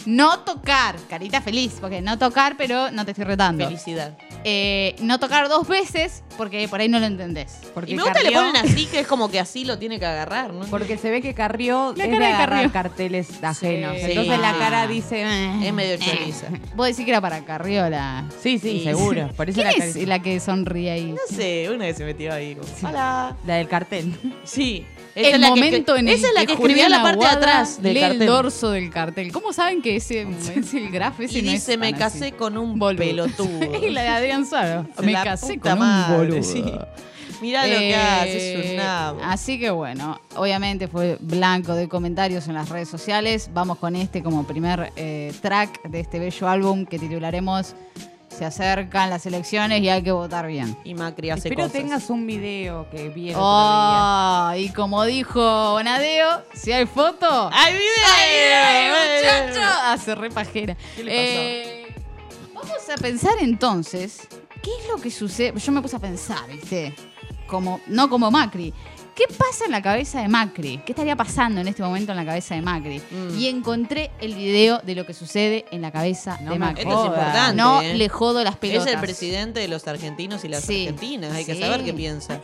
Speaker 1: No tocar. Carita feliz, porque no tocar, pero no te estoy retando.
Speaker 3: Felicidad.
Speaker 1: Eh, no tocar dos veces porque por ahí no lo entendés.
Speaker 2: Porque
Speaker 3: Y me gusta que le
Speaker 2: Carrió-
Speaker 3: ponen así, que es como que así lo tiene que agarrar, ¿no?
Speaker 2: Porque se ve que Carrió
Speaker 1: La
Speaker 2: es
Speaker 1: cara
Speaker 2: de
Speaker 1: de
Speaker 2: agarrar
Speaker 1: Carrió.
Speaker 2: carteles ajenos.
Speaker 3: Sí.
Speaker 2: Entonces la cara dice... "Eh".
Speaker 3: Es medio choriza.
Speaker 1: Vos decís que era para Carriola.
Speaker 2: Sí, sí,
Speaker 3: Sí.
Speaker 2: seguro. Por eso
Speaker 1: ¿Quién
Speaker 2: la,
Speaker 1: es la que sonríe ahí?
Speaker 3: No sé, una que se metió ahí. como, Hola.
Speaker 2: la del cartel.
Speaker 3: Sí.
Speaker 1: El
Speaker 3: es que-
Speaker 1: momento en el
Speaker 3: Esa es la que escribía
Speaker 1: Julián
Speaker 3: la parte de atrás del
Speaker 1: lee
Speaker 3: cartel.
Speaker 1: el dorso del cartel. ¿Cómo saben que ese es el graf ese
Speaker 3: Y
Speaker 1: no es
Speaker 3: dice, me casé
Speaker 1: así"?
Speaker 3: con un
Speaker 1: Boludo.
Speaker 3: pelotudo.
Speaker 1: y la de Adrián Suárez. Me
Speaker 3: la
Speaker 1: casé con
Speaker 3: madre,
Speaker 1: un boludo.
Speaker 3: sí. Mirá lo que
Speaker 1: Eh,
Speaker 3: hace, es un nabo.
Speaker 1: Así que bueno, obviamente fue blanco de comentarios en las redes sociales. Vamos con este como primer eh, track de este bello álbum que titularemos Se acercan las elecciones y hay que votar bien.
Speaker 3: Y Macri hace
Speaker 2: Espero
Speaker 3: cosas.
Speaker 2: tengas un video que vi el otro
Speaker 1: Oh, y como dijo Bonadeo, si hay foto,
Speaker 3: ¡Ay, video!
Speaker 1: ¡Ay, muchacho! Hace re pajera.
Speaker 3: ¿Qué le pasó?
Speaker 1: Eh, vamos a pensar entonces, ¿qué es lo que sucede? Yo me puse a pensar, ¿viste? Como, no como Macri. ¿Qué pasa en la cabeza de Macri? ¿Qué estaría pasando en este momento en la cabeza de Macri?
Speaker 3: Mm.
Speaker 1: Y encontré el video de lo que sucede en la cabeza
Speaker 2: No
Speaker 1: de Macri.
Speaker 3: Esto es
Speaker 2: Joda.
Speaker 3: importante.
Speaker 1: No
Speaker 3: ¿eh?
Speaker 1: le jodo las pelotas.
Speaker 3: Es el presidente de los argentinos y las
Speaker 1: Sí.
Speaker 3: argentinas. Hay que saber qué piensa.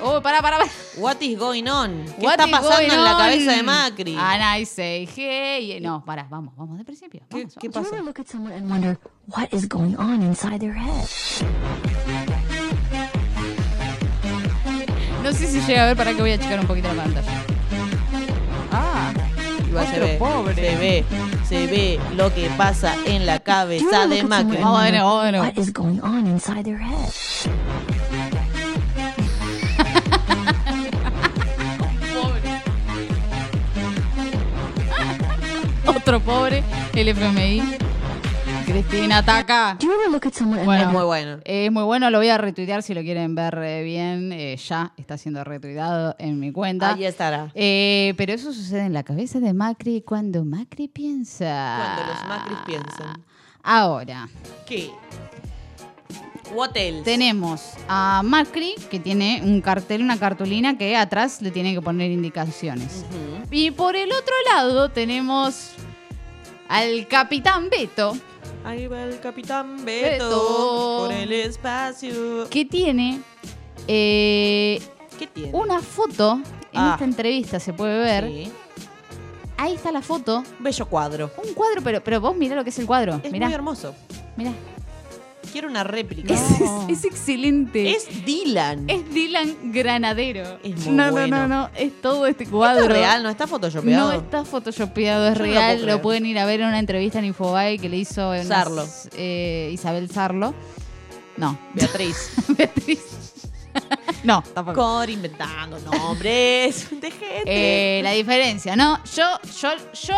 Speaker 1: Oh, pará, pará, pará.
Speaker 3: What is going on? ¿Qué
Speaker 1: What
Speaker 3: está pasando en la cabeza de Macri?
Speaker 1: And I say, hey. No, pará, vamos, vamos de principio.
Speaker 3: ¿Qué,
Speaker 1: Vamos,
Speaker 3: qué
Speaker 1: vamos.
Speaker 3: Pasa?
Speaker 5: ever look at someone and wonder what is going on inside their head?
Speaker 1: No sé si llega a ver para que voy a checar un poquito la pantalla.
Speaker 2: Ah,
Speaker 3: Igual se ve,
Speaker 2: pobre.
Speaker 3: se ve, se ve lo que pasa en la cabeza de Macri.
Speaker 1: vamos de nuevo.
Speaker 5: what is going on inside their head?
Speaker 1: Otro pobre, el FMI. Cristina ataca. Bueno.
Speaker 3: Es muy bueno.
Speaker 1: Es muy bueno, lo voy a retuitear si lo quieren ver eh, bien. eh, ya está siendo retuiteado en mi cuenta.
Speaker 3: Ahí estará.
Speaker 1: Eh, pero eso sucede en la cabeza de Macri cuando Macri piensa.
Speaker 3: Cuando los Macris piensan.
Speaker 1: Ahora,
Speaker 3: ¿Qué? What else?
Speaker 1: tenemos a Macri que tiene un cartel, una cartulina que atrás le tiene que poner indicaciones. Y por el otro lado tenemos al capitán Beto,
Speaker 3: Ahí va el capitán
Speaker 1: Beto.
Speaker 3: Beto por el espacio.
Speaker 1: que tiene eh,
Speaker 3: ¿Qué tiene?
Speaker 1: una foto. En
Speaker 3: Ah.
Speaker 1: esta entrevista se puede ver.
Speaker 3: Sí.
Speaker 1: Ahí está la foto.
Speaker 3: Bello cuadro.
Speaker 1: Un cuadro, pero, pero vos mirá lo que es el cuadro.
Speaker 3: Es
Speaker 1: mirá,
Speaker 3: muy hermoso.
Speaker 1: mirá.
Speaker 3: Quiero una réplica.
Speaker 1: Es,
Speaker 2: No.
Speaker 1: es- es excelente.
Speaker 3: Es Dylan.
Speaker 1: Es Dylan Granadero.
Speaker 3: Es muy
Speaker 1: no,
Speaker 3: bueno.
Speaker 1: no, no, no. Es todo este
Speaker 3: ¿Esto
Speaker 1: cuadro.
Speaker 3: es real? ¿No está photoshopeado?
Speaker 1: No está photoshopeado, es
Speaker 3: Yo no lo
Speaker 1: real. Lo, pueden ir a ver en una entrevista en Infobae que le hizo en
Speaker 3: Sarlo.
Speaker 1: unas- eh, Isabel Sarlo. No,
Speaker 3: Beatriz.
Speaker 1: Beatriz. no, tampoco.
Speaker 3: Cor inventando nombres de gente.
Speaker 1: Eh, la diferencia, ¿no? Yo, yo, yo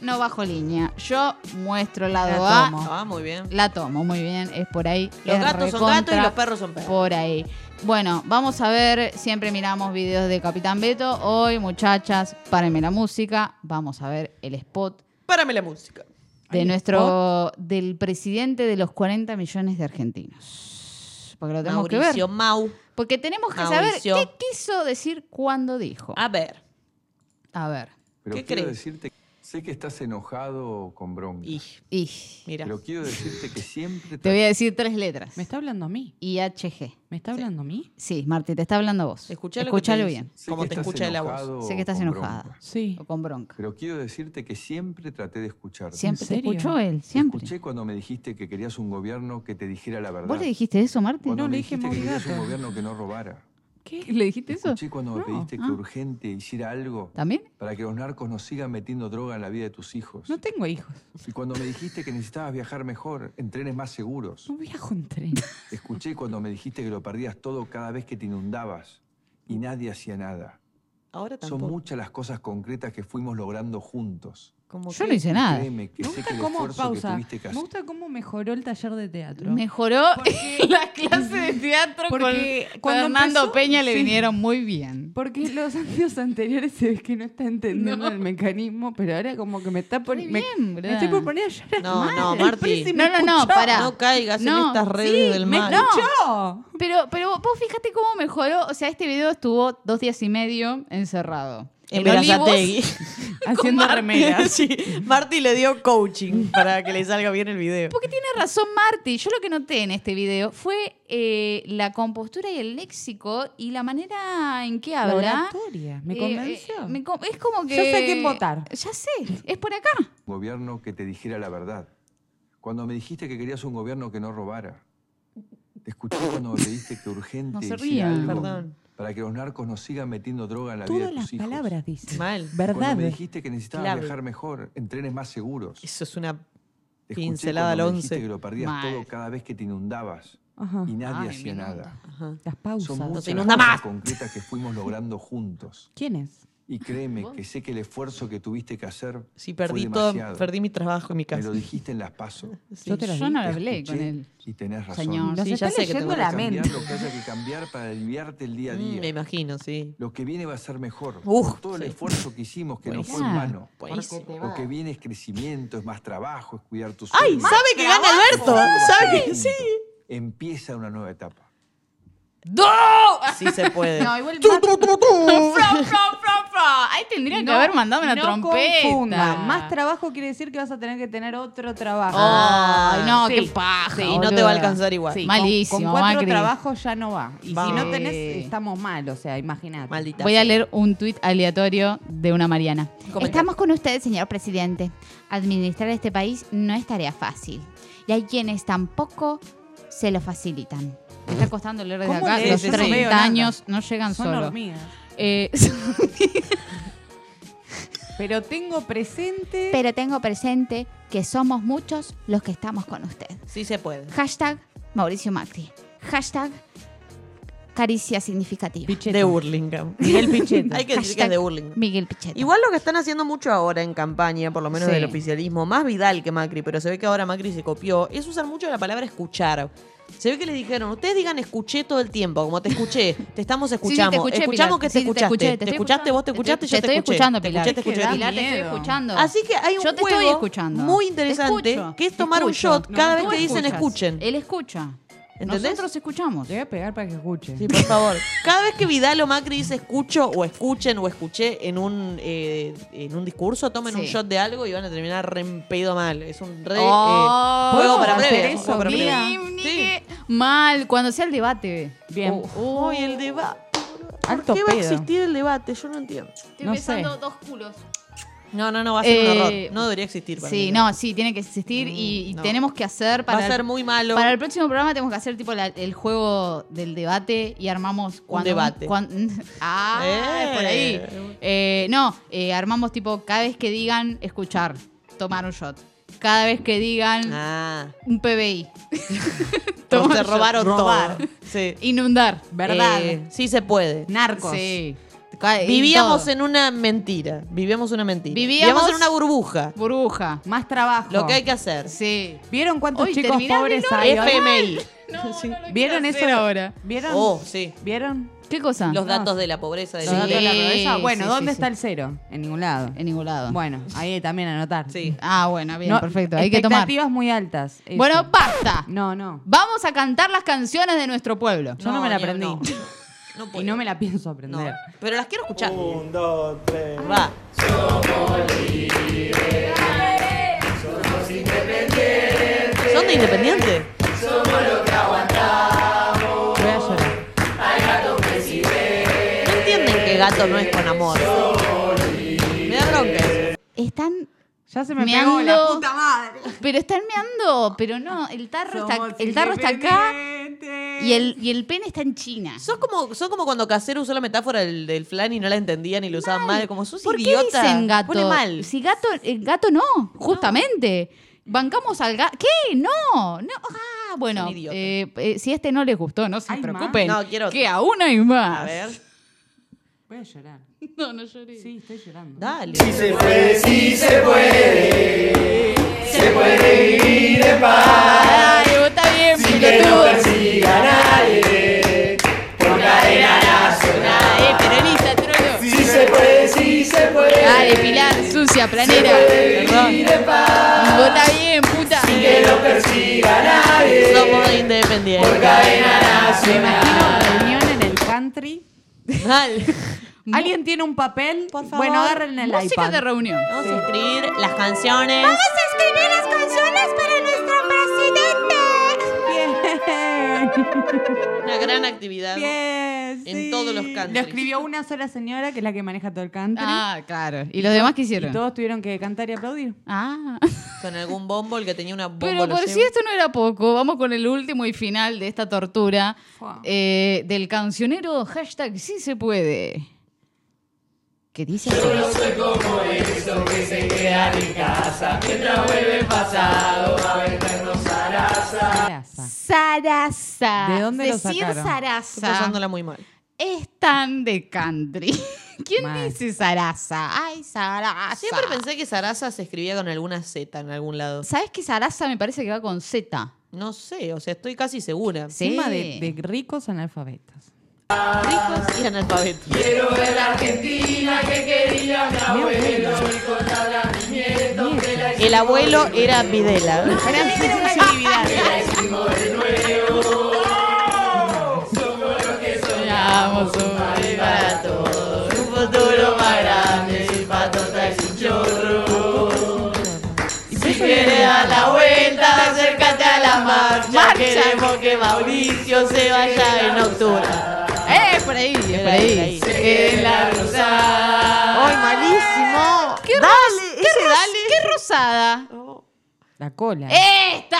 Speaker 1: no bajo línea. Yo muestro el lado
Speaker 2: La
Speaker 1: A.
Speaker 2: tomo.
Speaker 3: Ah, muy bien.
Speaker 1: La tomo, muy bien. Es por ahí.
Speaker 3: Los
Speaker 1: es
Speaker 3: gatos son gatos y los perros son perros.
Speaker 1: Por ahí. Bueno, vamos a ver. Siempre miramos videos de Capitán Beto. Hoy, muchachas, párenme la música. Vamos a ver el spot
Speaker 3: Párame la música.
Speaker 1: de
Speaker 2: ¿Hay
Speaker 1: nuestro. del presidente de los 40 millones de argentinos. Porque lo tenemos
Speaker 3: Mauricio
Speaker 1: que ver.
Speaker 3: Mau.
Speaker 1: Porque tenemos que
Speaker 3: Mauricio.
Speaker 1: saber qué quiso decir cuando dijo.
Speaker 3: A ver.
Speaker 1: A ver.
Speaker 6: Pero
Speaker 3: ¿Qué
Speaker 6: quiero
Speaker 3: crees?
Speaker 6: decirte, sé que estás enojado con bronca,
Speaker 3: Y,
Speaker 1: Y
Speaker 3: mira.
Speaker 6: pero quiero decirte que siempre
Speaker 1: te voy a decir tres letras.
Speaker 2: ¿Me está hablando a mí?
Speaker 1: IHG.
Speaker 2: ¿Me está hablando a mí?
Speaker 1: Sí, Marti, te está hablando a vos.
Speaker 3: Escuchalo te
Speaker 1: bien.
Speaker 3: Como
Speaker 6: que
Speaker 3: te
Speaker 6: estás
Speaker 3: escucha de la voz.
Speaker 1: Sé que estás enojada.
Speaker 6: bronca,
Speaker 2: Sí.
Speaker 1: O con bronca.
Speaker 6: pero quiero decirte que siempre traté de escucharte.
Speaker 1: Siempre te
Speaker 2: serio?
Speaker 1: escuchó él, siempre.
Speaker 6: Escuché cuando me dijiste que querías un gobierno que te dijera la verdad.
Speaker 1: ¿Vos le dijiste eso, Marti?
Speaker 6: Cuando
Speaker 2: No,
Speaker 6: me
Speaker 2: le dije
Speaker 6: dijiste que querías un gobierno que no robara.
Speaker 2: ¿Qué?
Speaker 1: ¿Le dijiste eso?
Speaker 6: Escuché cuando me
Speaker 2: No.
Speaker 6: pediste que
Speaker 1: Ah.
Speaker 6: urgente hiciera algo
Speaker 1: ¿También?
Speaker 6: para que los narcos no sigan metiendo droga en la vida de tus hijos.
Speaker 2: No tengo hijos.
Speaker 6: Y cuando me dijiste que necesitabas viajar mejor, en trenes más seguros.
Speaker 2: No viajo en tren.
Speaker 6: Escuché cuando me dijiste que lo perdías todo cada vez que te inundabas y nadie hacía nada.
Speaker 3: Ahora
Speaker 6: Son muchas las cosas concretas que fuimos logrando juntos.
Speaker 3: Como
Speaker 1: Yo
Speaker 3: que-
Speaker 1: no hice nada.
Speaker 6: Créeme que
Speaker 2: Me gusta cómo, pausa, me gusta mejoró el taller de teatro.
Speaker 1: Mejoró la clase de teatro
Speaker 2: Porque
Speaker 1: con
Speaker 2: cuando
Speaker 1: Fernando
Speaker 2: empezó,
Speaker 1: Peña le
Speaker 2: sí.
Speaker 1: vinieron muy bien.
Speaker 2: Porque los años anteriores se ve que no está entendiendo
Speaker 1: No.
Speaker 2: el mecanismo, pero ahora como que me está poniendo... Me, me estoy por poner a llorar.
Speaker 3: No,
Speaker 2: mal.
Speaker 3: no, Marti.
Speaker 1: No,
Speaker 2: me
Speaker 1: no, no, pará.
Speaker 3: No caigas
Speaker 1: No,
Speaker 3: en estas redes del
Speaker 2: me
Speaker 3: mal.
Speaker 2: escuchó.
Speaker 1: Pero, pero vos fíjate cómo mejoró. O sea, este video estuvo dos días y medio encerrado.
Speaker 3: En
Speaker 1: En.
Speaker 3: Berazategui.
Speaker 2: Haciendo remeras.
Speaker 3: sí, Marty le dio coaching para que le salga bien el video.
Speaker 1: Porque tiene razón Marty. Yo lo que noté en este video fue eh, la compostura y el léxico y la manera en que
Speaker 2: La
Speaker 1: habla.
Speaker 2: oratoria. ¿Me
Speaker 1: Eh,
Speaker 2: convenció?
Speaker 1: eh, me es como que.
Speaker 2: Yo sé a quién votar.
Speaker 1: Ya sé, es por acá.
Speaker 6: Gobierno que te dijera la verdad. Cuando me dijiste que querías un gobierno que no robara. Te escuché cuando me pediste que urgente
Speaker 1: No se
Speaker 6: hiciera
Speaker 1: rían.
Speaker 6: algo
Speaker 3: Perdón.
Speaker 6: Para que los narcos no sigan metiendo droga en la vida
Speaker 2: Todas
Speaker 6: de
Speaker 2: las
Speaker 6: tus hijos.
Speaker 2: palabras dice.
Speaker 3: Mal.
Speaker 6: Cuando
Speaker 2: ¿Verdad?
Speaker 6: me dijiste que necesitabas
Speaker 3: Clave.
Speaker 6: viajar mejor, en trenes más seguros.
Speaker 3: Eso es una
Speaker 6: Te escuché
Speaker 3: pincelada
Speaker 6: cuando
Speaker 3: al
Speaker 6: me dijiste
Speaker 3: once.
Speaker 6: que lo perdías
Speaker 1: Mal.
Speaker 6: todo cada vez que te inundabas
Speaker 2: Ajá.
Speaker 6: y nadie
Speaker 1: Ay,
Speaker 6: hacía
Speaker 1: me
Speaker 6: nada.
Speaker 3: Ajá.
Speaker 2: Las pausas.
Speaker 6: Son muchas
Speaker 3: se
Speaker 6: las
Speaker 3: inunda
Speaker 6: cosas
Speaker 3: más.
Speaker 6: concretas que fuimos logrando juntos.
Speaker 2: ¿Quién es?
Speaker 6: Y créeme que sé que el esfuerzo que tuviste que hacer
Speaker 3: Sí,
Speaker 6: fue
Speaker 3: perdí todo,
Speaker 6: demasiado.
Speaker 3: perdí mi trabajo en mi
Speaker 6: Me
Speaker 3: casa.
Speaker 6: lo dijiste en las pasos.
Speaker 3: Sí.
Speaker 2: Yo te lo
Speaker 1: Yo no
Speaker 2: dije.
Speaker 1: hablé con él.
Speaker 6: Y tenés razón.
Speaker 1: Señor.
Speaker 2: Nos
Speaker 3: Sí,
Speaker 2: está
Speaker 3: ya sé que te
Speaker 2: leyendo
Speaker 3: voy a
Speaker 2: la mente.
Speaker 6: lo que haya que cambiar para aliviarte el día a
Speaker 3: Mm,
Speaker 6: día.
Speaker 3: me imagino, sí.
Speaker 6: Lo que viene va a ser mejor.
Speaker 3: Uf,
Speaker 6: Por todo el
Speaker 3: sí.
Speaker 6: esfuerzo que hicimos, que no fue en
Speaker 1: Buenísimo.
Speaker 6: vano.
Speaker 3: Buenísimo.
Speaker 6: Lo que viene es crecimiento, es más trabajo, es cuidar tus
Speaker 3: ¡Ay!
Speaker 6: sueños.
Speaker 3: ¿Sabe que gana Alberto? ¿Sabe que sí?
Speaker 6: Empieza una nueva etapa.
Speaker 1: ¡Do!
Speaker 3: Sí se puede.
Speaker 2: No, igual
Speaker 1: Fra, fra, fra, fra. Ahí tendría que haber mandado una
Speaker 2: no
Speaker 1: trompeta.
Speaker 2: confunda. Más trabajo quiere decir que vas a tener que tener otro trabajo.
Speaker 1: Ay, no,
Speaker 2: Sí.
Speaker 1: qué paja.
Speaker 3: Sí, no te va a alcanzar igual.
Speaker 2: Sí, con-
Speaker 1: Malísimo,
Speaker 2: Con, cuatro
Speaker 1: Macri.
Speaker 2: trabajos ya no va. Y si no tenés, estamos mal. O sea, imagínate.
Speaker 3: Maldita.
Speaker 1: Voy a leer un tuit aleatorio de una Mariana. Estamos con usted, señor presidente. Administrar este país no es tarea fácil. Y hay quienes tampoco se lo facilitan. Me está costando leer desde
Speaker 2: ¿Cómo
Speaker 1: acá.
Speaker 3: lees
Speaker 1: Los
Speaker 3: eso?
Speaker 1: 30
Speaker 2: No veo nada.
Speaker 1: años no llegan
Speaker 2: Son
Speaker 1: solo.
Speaker 2: hormigas.
Speaker 1: Eh,
Speaker 2: Pero tengo presente.
Speaker 1: pero tengo presente que somos muchos los que estamos con usted.
Speaker 3: Sí se puede.
Speaker 1: Hashtag Mauricio Macri. Hashtag caricia significativa.
Speaker 3: De Burlingame.
Speaker 2: Miguel Pichetto.
Speaker 3: Hay que decir que es de Burlingame.
Speaker 1: Miguel Pichetto.
Speaker 3: Igual lo que están haciendo mucho ahora en campaña, por lo menos
Speaker 1: Sí.
Speaker 3: del oficialismo, más Vidal que Macri, pero se ve que ahora Macri se copió, es usar mucho la palabra escuchar. Se ve que le dijeron, ustedes digan escuché todo el tiempo, como te escuché, te estamos
Speaker 1: Sí, sí, te
Speaker 3: escuchando.
Speaker 1: escuché,
Speaker 3: Escuchamos
Speaker 1: Pilar.
Speaker 3: que te
Speaker 1: Sí, sí,
Speaker 3: escuchaste.
Speaker 1: escuché,
Speaker 3: te, escuchaste, vos te escuchaste,
Speaker 1: te
Speaker 3: yo te,
Speaker 1: estoy
Speaker 3: escuché.
Speaker 1: escuchando,
Speaker 3: Te
Speaker 1: Pilar.
Speaker 3: escuché, te escuché.
Speaker 2: da
Speaker 1: Pilar, te estoy escuchando.
Speaker 3: Así que hay un
Speaker 1: Yo te
Speaker 3: juego
Speaker 1: estoy escuchando.
Speaker 3: muy
Speaker 1: Te
Speaker 3: interesante
Speaker 1: escucho,
Speaker 3: que es
Speaker 1: te
Speaker 3: tomar un shot cada vez que dicen escuchen.
Speaker 1: Él escucha.
Speaker 3: ¿Entendés?
Speaker 1: Nosotros escuchamos.
Speaker 2: Le voy a pegar para que escuche.
Speaker 3: Sí, por favor. Cada vez que Vidal o Macri dice escucho o escuchen o escuché en un eh, en un discurso, tomen
Speaker 1: Sí.
Speaker 3: un shot de algo y van a terminar re en pedo mal. Es un re
Speaker 1: Oh,
Speaker 3: eh, juego para
Speaker 2: hacer
Speaker 3: breve. Sí.
Speaker 1: Mal, cuando sea el debate.
Speaker 2: Bien.
Speaker 3: Uy, el debate. ¿Por
Speaker 2: Alto
Speaker 3: qué va a existir el debate? Yo no entiendo.
Speaker 1: Estoy
Speaker 2: No
Speaker 1: besando
Speaker 2: sé.
Speaker 1: dos culos.
Speaker 3: No, no, no, va a ser un
Speaker 1: Eh,
Speaker 3: horror. No debería existir. para
Speaker 1: Sí,
Speaker 3: mí.
Speaker 1: no, sí, tiene que existir y, y
Speaker 3: no.
Speaker 1: tenemos que hacer
Speaker 3: Va
Speaker 1: para
Speaker 3: a ser
Speaker 1: el,
Speaker 3: muy malo.
Speaker 1: para el próximo programa tenemos que hacer tipo la- el juego del debate y armamos cuando
Speaker 3: debate.
Speaker 1: cuan- ah,
Speaker 3: Eh.
Speaker 1: por ahí. Eh, no, eh, armamos tipo cada vez que digan escuchar, tomar un shot. Cada vez que digan
Speaker 3: Ah,
Speaker 1: un PBI, Tomar shot.
Speaker 3: robaron
Speaker 2: Robar.
Speaker 3: todo. Sí.
Speaker 1: inundar.
Speaker 2: ¿Verdad?
Speaker 3: Eh, sí se puede.
Speaker 2: Narcos.
Speaker 1: Sí.
Speaker 3: Vivíamos
Speaker 1: todo.
Speaker 3: en una mentira. Vivíamos una mentira.
Speaker 1: Vivíamos-
Speaker 3: en una burbuja.
Speaker 1: burbuja.
Speaker 2: Más trabajo.
Speaker 3: Lo que hay que hacer.
Speaker 1: Sí.
Speaker 2: ¿Vieron cuántos
Speaker 1: Hoy
Speaker 2: chicos pobres hay?
Speaker 3: FMI.
Speaker 1: Sí.
Speaker 2: ¿Vieron eso?
Speaker 1: ahora?
Speaker 2: ¿Vieron?
Speaker 3: Oh, sí.
Speaker 2: ¿Vieron?
Speaker 1: ¿Qué cosa?
Speaker 3: Los
Speaker 2: No.
Speaker 3: datos de la pobreza. De
Speaker 2: Los
Speaker 3: la
Speaker 2: datos de la
Speaker 1: Sí,
Speaker 2: pobreza. Bueno,
Speaker 1: sí,
Speaker 2: ¿dónde
Speaker 1: sí,
Speaker 2: está
Speaker 1: sí.
Speaker 2: el cero? En ningún lado.
Speaker 1: En ningún lado.
Speaker 2: Bueno, ahí también anotar.
Speaker 3: Sí.
Speaker 1: Ah, bueno, bien,
Speaker 2: No,
Speaker 1: perfecto. Hay que tomar.
Speaker 2: Expectativas muy altas. eso.
Speaker 1: Bueno, basta.
Speaker 2: No, no.
Speaker 1: Vamos a cantar las canciones de nuestro pueblo.
Speaker 2: Yo no me la aprendí.
Speaker 3: No, no puedo.
Speaker 2: Y no me la pienso
Speaker 3: No,
Speaker 2: aprender.
Speaker 3: pero las quiero escuchar. Un, dos, tres. Va. ¿Son de independiente?
Speaker 2: Voy a llorar.
Speaker 3: No entienden que gato no es con amor. Me da bronca.
Speaker 1: Están,
Speaker 2: Ya se me
Speaker 1: Meando.
Speaker 2: pegó la puta madre.
Speaker 1: pero están meando, pero no, el tarro está, el tarro está acá y el, y el pene está en China.
Speaker 3: Son como, son como cuando Casero usó la metáfora del, del flan y no la entendían y lo usaban mal. Como sos
Speaker 1: ¿Por qué
Speaker 3: idiota.
Speaker 1: dicen gato?
Speaker 3: Pone mal.
Speaker 1: Si gato, el gato no, justamente. Bancamos al gato. ¿Qué? No, no. Ah, bueno,
Speaker 3: Son idiotas.
Speaker 1: eh, eh, si este no les gustó, no se preocupen.
Speaker 3: No, quiero
Speaker 1: que aún hay más.
Speaker 3: A ver.
Speaker 2: Voy a llorar.
Speaker 1: No, no lloré.
Speaker 2: Sí, estoy llorando.
Speaker 3: Dale.
Speaker 1: Ay, vos está bien, pelotudo. Dale, peronista, trono.
Speaker 4: Sí se puede, sí se puede.
Speaker 1: Dale, Pilar, sucia, planera. Está bien, puta.
Speaker 4: Que no persiga a nadie.
Speaker 3: Somos independientes.
Speaker 4: Cadena
Speaker 2: Me
Speaker 4: nacional.
Speaker 2: imagino reunión en el country.
Speaker 3: Mal.
Speaker 2: ¿Alguien tiene un papel?
Speaker 3: Por favor.
Speaker 2: Bueno, agarren el
Speaker 1: Música
Speaker 2: iPad.
Speaker 1: de reunión.
Speaker 3: Vamos a escribir las canciones.
Speaker 1: escribir las canciones para nuestro
Speaker 2: Bien.
Speaker 3: Una gran actividad.
Speaker 2: Bien.
Speaker 3: En
Speaker 2: sí.
Speaker 3: todos los countries.
Speaker 2: Lo escribió una sola señora, que es la que maneja todo el country.
Speaker 1: Ah, claro. ¿Y los demás qué
Speaker 2: y
Speaker 1: hicieron?
Speaker 2: todos tuvieron que cantar y aplaudir.
Speaker 1: Ah.
Speaker 3: Con algún bombo, el que tenía una bomba.
Speaker 1: Pero por si esto no era poco, vamos con el último y final de esta tortura eh, del cancionero hashtag sí se puede. ¿Qué dice? así? Zaraza.
Speaker 2: ¿De dónde lo
Speaker 1: Decir
Speaker 2: sacaron?
Speaker 3: Estoy pasándola muy mal.
Speaker 1: es tan de country. ¿Quién
Speaker 2: Mal.
Speaker 1: dice Zaraza? Ay, Zaraza.
Speaker 3: Siempre pensé que Sarasa se escribía con alguna Z en algún lado.
Speaker 1: ¿Sabes que Zaraza me parece que va con Z?
Speaker 3: No sé, o sea, estoy casi segura.
Speaker 1: Sí.
Speaker 2: Encima de, de ricos analfabetos.
Speaker 3: Ricos y analfabetos.
Speaker 4: Quiero ver la Argentina que quería mi abuelo y contarle a mis nietos que la
Speaker 3: El abuelo era Videla.
Speaker 1: Soñamos
Speaker 3: para todos. Un futuro más grande, patota y sin chorro. Si quieres dar la vuelta, acércate a la marcha. Queremos que Mauricio se vaya en octubre.
Speaker 1: ¡Eh! Por ahí, es por ahí.
Speaker 3: ahí.
Speaker 1: Se quede la rosada.
Speaker 3: ¡Ay, malísimo!
Speaker 1: ¿Qué qué ros-
Speaker 3: dale.
Speaker 1: ¿Qué rosada?
Speaker 3: Oh,
Speaker 2: La cola.
Speaker 1: ¡Esta!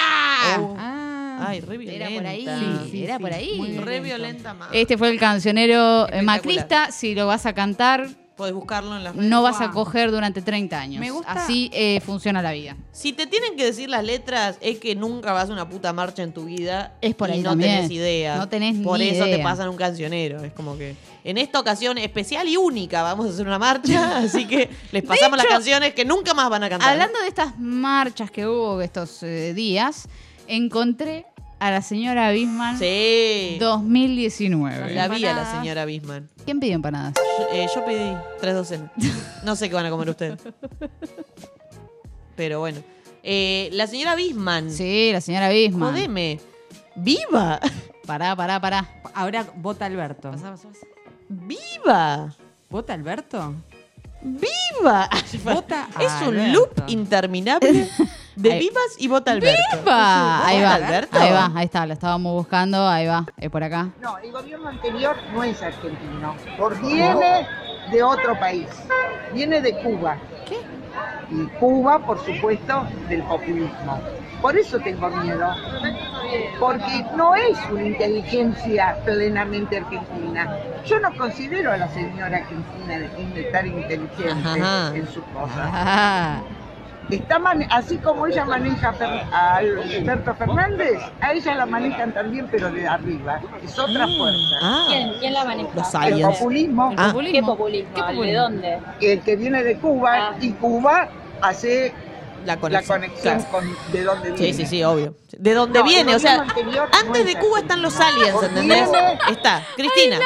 Speaker 3: oh.
Speaker 2: Ah.
Speaker 3: Ay, re violenta.
Speaker 1: Era por ahí.
Speaker 2: Sí, sí,
Speaker 1: era
Speaker 2: sí,
Speaker 1: por ahí.
Speaker 2: muy.
Speaker 3: Re violenta más.
Speaker 1: Este fue el cancionero macrista. Si lo vas a cantar,
Speaker 3: Podés buscarlo en las redes.
Speaker 1: no vas a coger durante 30 años.
Speaker 2: Me gusta-
Speaker 1: Así eh, funciona la vida.
Speaker 3: Si te tienen que decir las letras, es que nunca vas a una puta marcha en tu vida.
Speaker 1: Es por
Speaker 3: y
Speaker 1: ahí
Speaker 3: no
Speaker 1: también.
Speaker 3: tenés idea.
Speaker 1: No tenés
Speaker 3: Por
Speaker 1: ni
Speaker 3: eso te pasan un cancionero. Es como que en esta ocasión especial y única vamos a hacer una marcha. así que les pasamos las canciones que nunca más van a cantar.
Speaker 1: Hablando de estas marchas que hubo estos eh, días, encontré a la señora Bisman
Speaker 3: Sí.
Speaker 1: 2019.
Speaker 3: La vi a la señora Bisman.
Speaker 1: ¿Quién pidió empanadas?
Speaker 3: Yo, eh, yo pedí tres docenas. No sé qué van a comer ustedes. Pero bueno. Eh, la señora Bisman.
Speaker 1: Sí, la señora Bisman.
Speaker 3: Jodeme. ¡Viva!
Speaker 1: Pará, pará, pará.
Speaker 2: Ahora vota Alberto.
Speaker 1: Pasá, pasá, pasá.
Speaker 3: ¡Viva!
Speaker 2: ¿Vota Alberto?
Speaker 3: ¡Viva!
Speaker 2: Vota
Speaker 3: Es un
Speaker 2: Alberto.
Speaker 3: loop interminable de
Speaker 1: Ahí.
Speaker 3: vivas y vota Alberto.
Speaker 1: ¡Viva! Ahí va,
Speaker 3: Alberto?
Speaker 1: ahí va, ahí está, lo estábamos buscando, ahí va, es por acá.
Speaker 7: No, el gobierno anterior no es argentino. Por viene de otro país. Viene de Cuba. ¿Qué? Y Cuba, por supuesto, del populismo. Por eso tengo miedo. Porque no es una inteligencia plenamente argentina. Yo no considero a la señora Cristina en tan inteligente
Speaker 3: Ajá.
Speaker 7: en sus cosas.
Speaker 1: Ah,
Speaker 7: Está mane- así como ella maneja a Alberto Fernández, a ella la manejan también, pero de arriba. Es otra fuerza.
Speaker 3: Ah,
Speaker 8: ¿Quién, quién la maneja?
Speaker 3: los
Speaker 7: El
Speaker 3: aliens.
Speaker 7: populismo,
Speaker 3: Ah.
Speaker 8: ¿Qué populismo?
Speaker 1: ¿Qué
Speaker 8: ¿De dónde?
Speaker 7: el que viene de Cuba,
Speaker 8: Ah.
Speaker 7: y Cuba hace
Speaker 3: La
Speaker 7: la
Speaker 3: conexión. Claro.
Speaker 7: con de dónde
Speaker 3: Sí,
Speaker 7: viene.
Speaker 3: sí, sí, obvio. ¿De dónde
Speaker 7: No,
Speaker 3: viene? O sea,
Speaker 7: anterior no
Speaker 3: antes
Speaker 7: es
Speaker 3: de Cuba están los aliens, ¿entendés? Está, Cristina.